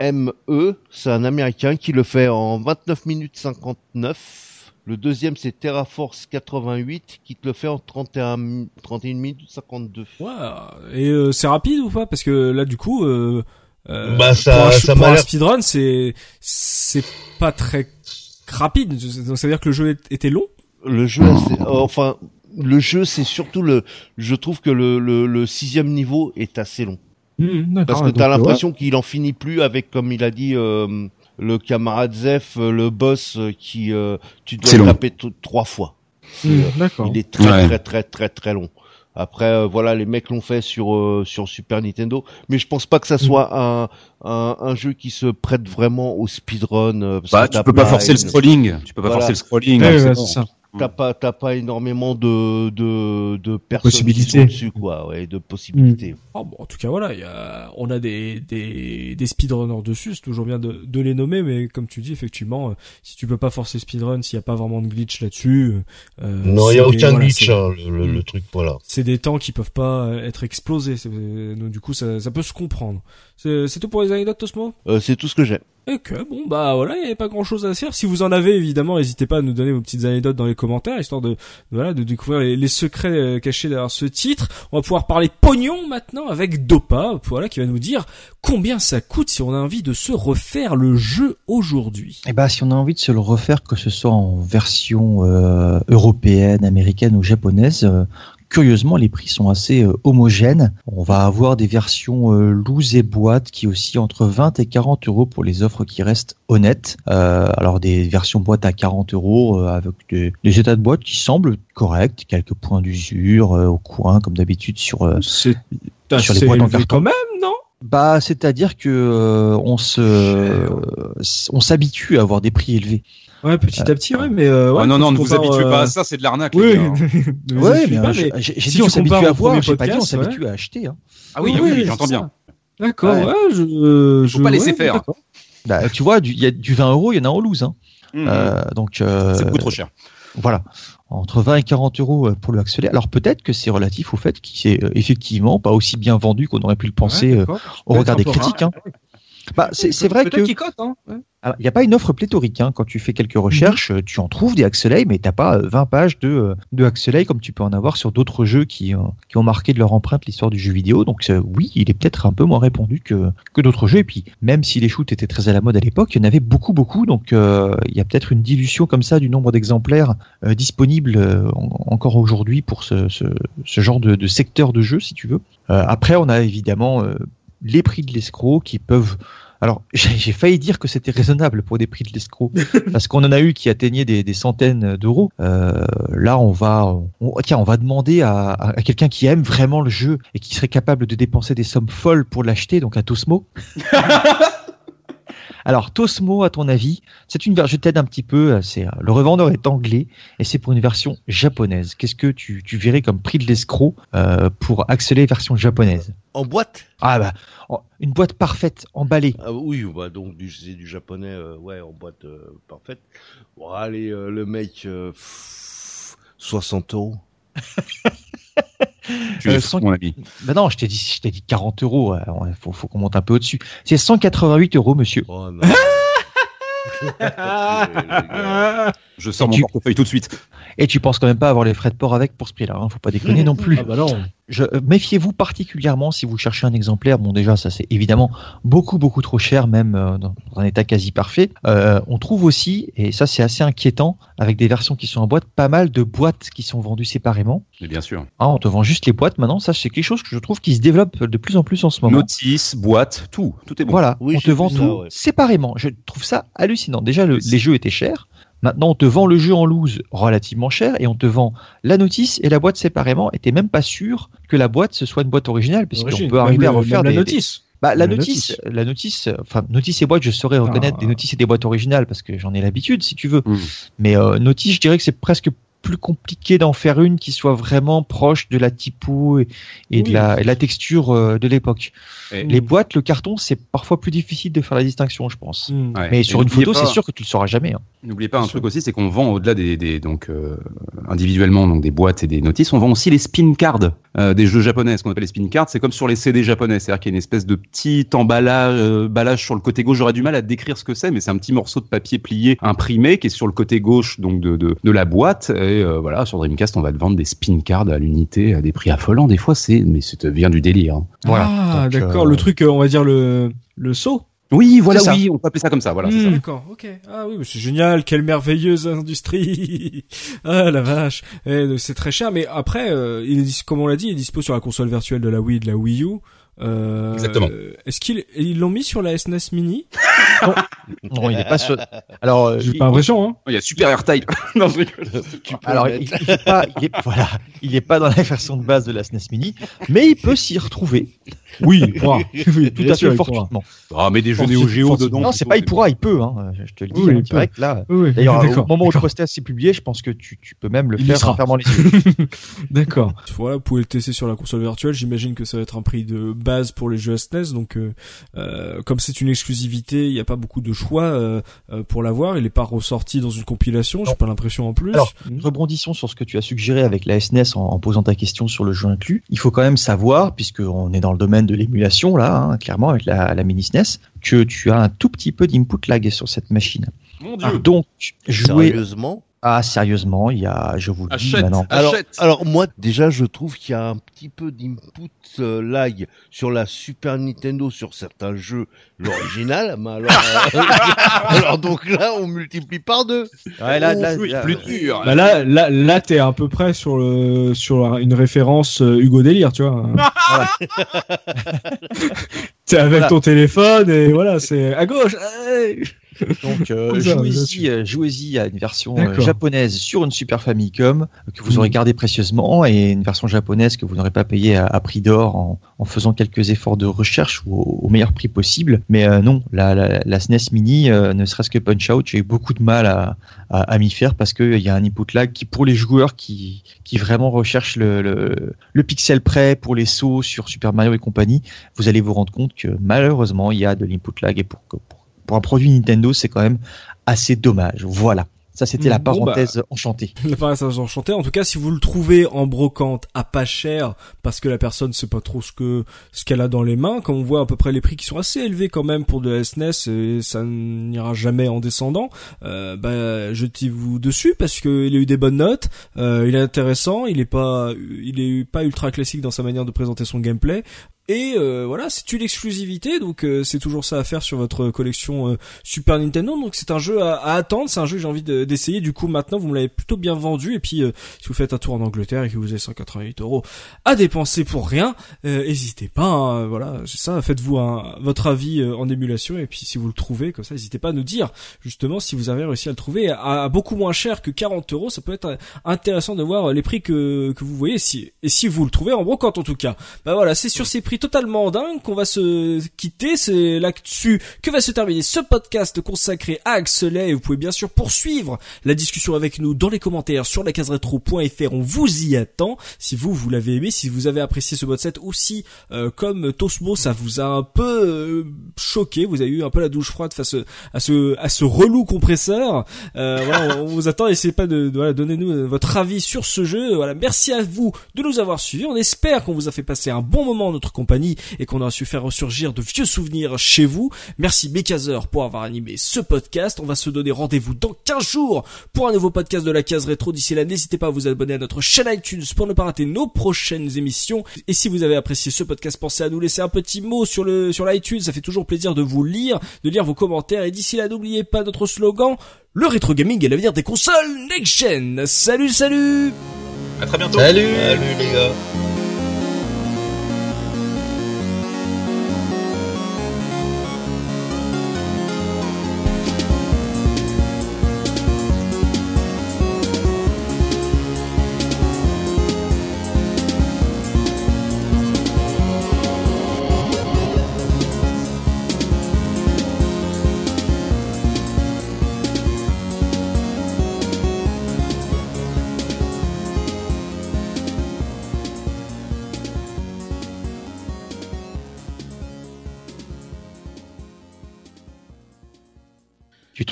NME. C'est un Américain qui le fait en 29 minutes 59. Le deuxième, c'est TerraForce 88 qui te le fait en 31, mi- 31 minutes 52. Ouais. Et euh, c'est rapide ou pas? Parce que là, du coup, euh, euh, Bah, ça- pour un, ça pour un speedrun, c'est c'est pas très rapide. Donc ça veut dire que le jeu était long? Le jeu, c'est- enfin, le jeu, c'est surtout le. Je trouve que le, le, le sixième niveau est assez long. D'accord, Parce que donc, t'as ouais. l'impression qu'il en finit plus avec, comme il a dit, euh, le camarade Zef, euh, le boss euh, qui, euh, tu dois taper trois fois. Hmm, euh, il est très Ouais. très très très très long. Après, euh, voilà, les mecs l'ont fait sur euh, sur Super Nintendo, mais je pense pas que ça soit un, un un jeu qui se prête vraiment au speedrun. euh, parce Bah, que tu peux pas forcer le scrolling. Tu peux pas Voilà. forcer le scrolling. Ouais, bon. c'est ça. T'as pas, t'as pas énormément de, de, de Possibilités. dessus, quoi, ouais, de possibilités. Oh, bon, en tout cas, voilà, il y a, on a des, des, des speedrunners dessus, c'est toujours bien de, de les nommer, mais comme tu dis, effectivement, euh, si tu peux pas forcer speedrun, s'il y a pas vraiment de glitch là-dessus, euh, Non, il y c'est a des- aucun voilà, glitch, c'est- hein, le, le- Mm. le truc, voilà. C'est des temps qui peuvent pas euh, être explosés, c'est- donc du coup, ça, ça peut se comprendre. C'est c'est tout pour les anecdotes, Tosmo? Euh, c'est tout ce que j'ai. Ok, bon bah voilà, il n'y avait pas grand chose à dire. Si vous en avez, évidemment, n'hésitez pas à nous donner vos petites anecdotes dans les commentaires, histoire de, voilà, de découvrir les, secrets euh, cachés derrière ce titre. On va pouvoir parler pognon maintenant avec Dopa, voilà, qui va nous dire combien ça coûte si on a envie de se refaire le jeu aujourd'hui. Eh ben, si on a envie de se le refaire, que ce soit en version euh, européenne, américaine ou japonaise, euh, curieusement, les prix sont assez euh, homogènes. On va avoir des versions euh, loose et boîte qui oscillent entre 20 et 40 euros pour les offres qui restent honnêtes. Euh, alors des versions boîte à 40 euros avec des, des états de boîte qui semblent corrects, quelques points d'usure au coin comme d'habitude sur Sur les boîtes en carton. quand même, non? Bah, c'est-à-dire que euh, on se, on s'habitue à avoir des prix élevés. Ouais, petit à petit, ouais, mais euh, ouais, Ah non, non, ne vous habituez euh, pas à ça, c'est de l'arnaque. Oui, les gars. [LAUGHS] ne vous Ouais, habituez mais euh, j'ai- mais j'ai j'ai si dit on tu s'habitue à voir, j'ai pas dit on s'habitue à acheter. Hein. Ah oui, Oui, oui, oui, oui, j'entends bien. D'accord, Ouais. ouais, je, je pas laisser ouais, faire. Bah, tu vois, du- il y a du 20 euros, il y en a en loose. Hein. Mmh. Euh, donc euh, c'est beaucoup trop cher. voilà, entre 20 et 40 euros euh, pour le Axelet. Alors peut-être que c'est relatif au fait qu'il est euh, effectivement pas aussi bien vendu qu'on aurait pu le penser Ouais, euh, au regard des critiques. Hein. Bah, c'est c'est vrai que hein. il n'y a pas une offre pléthorique. Hein. Quand tu fais quelques recherches, euh, tu en trouves des Axelay, mais t'as pas euh, 20 pages de, euh, de Axelay comme tu peux en avoir sur d'autres jeux qui, euh, qui ont marqué de leur empreinte l'histoire du jeu vidéo. Donc euh, oui, il est peut-être un peu moins répandu que, que d'autres jeux. Et puis, même si les shoots étaient très à la mode à l'époque, il y en avait beaucoup, beaucoup. Donc euh, il y a peut-être une dilution comme ça du nombre d'exemplaires euh, disponibles euh, en- encore aujourd'hui pour ce, ce, ce genre de, de secteur de jeu, si tu veux. Euh, après, on a évidemment euh, les prix de l'escroc qui peuvent alors, [LAUGHS] j'ai failli dire que c'était raisonnable pour des prix de l'escroc, [LAUGHS] parce qu'on en a eu qui atteignaient des, des centaines d'euros. Euh, là, on va, on, tiens, on va demander à, à- à quelqu'un qui aime vraiment le jeu et qui serait capable de dépenser des sommes folles pour l'acheter, donc à Tosmo. [LAUGHS] Alors, Tosmo, à ton avis, c'est une version, je t'aide un petit peu, euh, c'est, euh, le revendeur est anglais et c'est pour une version japonaise. Qu'est-ce que tu, tu verrais comme prix de l'escroc euh, pour accélérer version japonaise? En boîte? Ah bah, une boîte parfaite, emballée. Ah oui, bah donc du, c'est du japonais, euh, ouais, en boîte euh, parfaite. Bon, allez, le mec, pff, 60 euros. [LAUGHS] Tu Euh, es cent- fou, mon ami. Bah non, je t'ai dit, je t'ai dit 40 euros. Il faut, faut qu'on monte un peu au-dessus. C'est 188 euros, monsieur. Oh non. [LAUGHS] Je sors Et mon tu- portefeuille tout de suite. Et tu penses quand même pas avoir les frais de port avec pour ce prix-là. Hein, faut pas déconner [LAUGHS] non plus. Ah bah non. Je, euh, méfiez-vous particulièrement si vous cherchez un exemplaire. Bon, déjà, ça c'est évidemment beaucoup beaucoup trop cher, même euh, dans un état quasi parfait. Euh, on trouve aussi, et ça c'est assez inquiétant, avec des versions qui sont en boîte, pas mal de boîtes qui sont vendues séparément. Mais bien sûr. Ah, on te vend juste les boîtes maintenant. Ça c'est quelque chose que je trouve qui se développe de plus en plus en ce moment. Notice, boîte, tout. Tout est bon. Voilà, Oui, on te vend ça, tout ouais. séparément. Je trouve ça hallucinant. Déjà, le- les jeux étaient chers. Maintenant, on te vend le jeu en loose relativement cher et on te vend la notice et la boîte séparément. Et t'es même pas sûr que la boîte ce soit une boîte originale, puisqu'on Origine. peut arriver à refaire des, la des- notice. Bah, la La notice, la notice, enfin notice et boîte, je saurais reconnaître Ah. des notices et des boîtes originales parce que j'en ai l'habitude, si tu veux. Mm. Mais euh, notice, je dirais que c'est presque plus compliqué d'en faire une qui soit vraiment proche de la typo et, et de, la, et de la texture euh, de l'époque. Les boîtes, le carton, c'est parfois plus difficile de faire la distinction, je pense. Hmm. Ouais. Mais Et sur une photo, c'est sûr que tu le sauras jamais. hein. N'oubliez pas un truc aussi, c'est qu'on vend au-delà des, des donc euh, individuellement donc des boîtes et des notices, on vend aussi les spin cards euh, des jeux japonais. Ce qu'on appelle les spin cards, c'est comme sur les CD japonais, c'est-à-dire qu'il y a une espèce de petit emballage, euh, sur le côté gauche. J'aurais du mal à décrire ce que c'est, mais c'est un petit morceau de papier plié imprimé qui est sur le côté gauche donc de de, de la boîte. Et euh, voilà, sur Dreamcast, on va te vendre des spin cards à l'unité à des prix affolants. Des fois, c'est mais ça vient du délire. hein. Voilà. Ah, Donc, d'accord. euh, Le truc, euh, on va dire le, le saut. Oui, voilà, oui, on peut appeler ça comme ça. Voilà. c'est ça. Mm. D'accord, ok. Ah oui, c'est génial, quelle merveilleuse industrie. [LAUGHS] ah la vache. Eh, c'est très cher, mais après, euh, il est, comme on l'a dit, il est dispo sur la console virtuelle de la Wii, de la Wii U. Euh, Exactement. Est-ce qu'ils ils l'ont mis sur la SNES Mini Non, il est pas sur. Alors, euh, J'ai il- pas l'impression, hein. Il y a Super Airtime. [LAUGHS] non, je rigole. [LAUGHS] Alors, il, il est pas, il est, voilà, il est pas dans la version de base de la SNES Mini, mais il peut s'y retrouver. Oui, il pourra. [LAUGHS] Oui, Tout à fait fortuitement. Ah, mais des jeux Geo forcément. dedans. Non, c'est pas il pourra, il peut. Hein. je te le dis Oui, en direct là. Oui, D'ailleurs, au moment où le podcast est publié, je pense que tu, tu peux même le Il faire en fermant les yeux. D'accord. Voilà, vous pouvez le tester sur la console virtuelle. J'imagine que ça va être un prix de base pour les jeux SNES. Donc, euh, euh, comme c'est une exclusivité, il n'y a pas beaucoup de choix euh, euh, pour l'avoir. Il n'est pas ressorti dans une compilation. J'ai pas l'impression en plus. Alors, Rebondissons sur ce que tu as suggéré avec la SNES en, en posant ta question sur le jeu inclus. Il faut quand même savoir, puisqu'on est dans le domaine de l'émulation là, hein, clairement avec la, la mini SNES, que tu as un tout petit peu d'input lag sur cette machine. Mon Ah, dieu. Donc, jouer Sérieusement ah sérieusement, il y a, je vous le dis maintenant. alors, alors moi déjà je trouve qu'il y a un petit peu d'input euh, lag sur la Super Nintendo sur certains jeux l'original [LAUGHS] mais alors euh, [LAUGHS] alors donc là on multiplie par deux Ouais, là, là, Oui, là, plus dur. Bah là, là, là, t'es à peu près sur le, sur une référence euh, Hugo Délire, tu vois. [LAUGHS] t'es avec Voilà. ton téléphone et voilà, c'est à gauche. hey Donc euh, jouez-y, euh, jouez-y à une version euh, japonaise sur une Super Famicom que vous aurez Mhm. gardé précieusement et une version japonaise que vous n'aurez pas payé à, à prix d'or en, en faisant quelques efforts de recherche ou au, au meilleur prix possible. Mais euh, non, la, la, la SNES Mini, euh, ne serait-ce que Punch Out, j'ai eu beaucoup de mal à, à, à m'y faire parce qu'il y a un input lag qui, pour les joueurs qui, qui vraiment recherchent le, le, le pixel près pour les sauts sur Super Mario et compagnie, vous allez vous rendre compte que malheureusement, il y a de l'input lag et pour, pour, pour un produit Nintendo, c'est quand même assez dommage. Voilà. Ça, c'était la Bon, bah, [LAUGHS] parenthèse enchantée. La paraissance enchantée. En tout cas, si vous le trouvez en brocante à pas cher, parce que la personne sait pas trop ce que ce qu'elle a dans les mains, comme on voit à peu près les prix qui sont assez élevés quand même pour de la SNES, et ça n'ira jamais en descendant. Euh, bah, jetez-vous dessus parce que il a eu des bonnes notes. Euh, il est intéressant. Il est pas, il est pas ultra classique dans sa manière de présenter son gameplay. Et euh, voilà, c'est une exclusivité, donc euh, c'est toujours ça à faire sur votre collection euh, Super Nintendo. Donc c'est un jeu à, à attendre, c'est un jeu que j'ai envie de- d'essayer. Du coup, maintenant vous me l'avez plutôt bien vendu. Et puis, euh, si vous faites un tour en Angleterre et que vous avez 188 euros à dépenser pour rien, euh, n'hésitez pas. hein, voilà, c'est ça. Faites-vous votre avis euh, en émulation. Et puis si vous le trouvez, comme ça, n'hésitez pas à nous dire justement si vous avez réussi à le trouver à, à beaucoup moins cher que 40 euros. Ça peut être intéressant de voir les prix que que vous voyez. Si et si vous le trouvez en brocante en tout cas. Bah voilà, c'est sur ces prix totalement dingues qu'on va se quitter. C'est là-dessus que va se terminer ce podcast consacré à Axelet. Et vous pouvez bien sûr poursuivre la discussion avec nous dans les commentaires sur la On vous y attend. Si vous, vous l'avez aimé, si vous avez apprécié ce mode set aussi, euh, comme Tosmo, ça vous a un peu euh, choqué. Vous avez eu un peu la douche froide face à ce, à ce relou compresseur. Euh, on, vous attend. Essayez pas de, de euh, votre avis sur ce jeu. Voilà, merci à vous de nous avoir suivis. On espère qu'on vous a fait passer un bon moment en notre compagnie et qu'on a su faire ressurgir de vieux souvenirs chez vous. Merci Mekazer pour avoir animé ce podcast. On va se donner rendez-vous dans 15 jours pour un nouveau podcast de la case rétro. D'ici là, n'hésitez pas à vous abonner à notre chaîne iTunes pour ne pas rater nos prochaines émissions. Et si vous avez apprécié ce podcast, pensez à nous laisser un petit mot sur le sur l'iTunes. Ça fait toujours plaisir de vous lire, de lire vos commentaires. Et d'ici là, n'oubliez pas notre slogan. Le rétro gaming est l'avenir des consoles next-gen. Salut, salut À très bientôt. Salut. Salut les gars.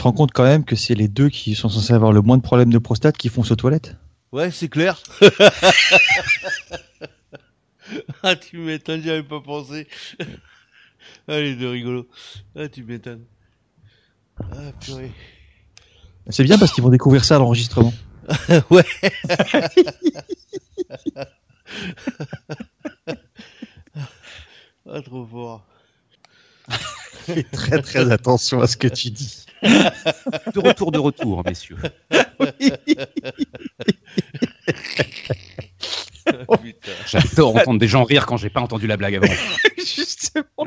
Te rends compte quand même que c'est les deux qui sont censés avoir le moins de problèmes de prostate qui font ce toilette ouais c'est clair. [LAUGHS] Ah tu m'étonnes j'avais pas pensé. Allez de rigolo ah tu m'étonnes. Ah purée. C'est bien parce qu'ils vont découvrir ça à l'enregistrement. [LAUGHS] ouais. [LAUGHS] Ah trop fort. Fais très très attention à ce que tu dis. De retour, de retour, messieurs. J'adore entendre des gens rire quand j'ai pas entendu la blague avant. [LAUGHS] Justement. [LAUGHS]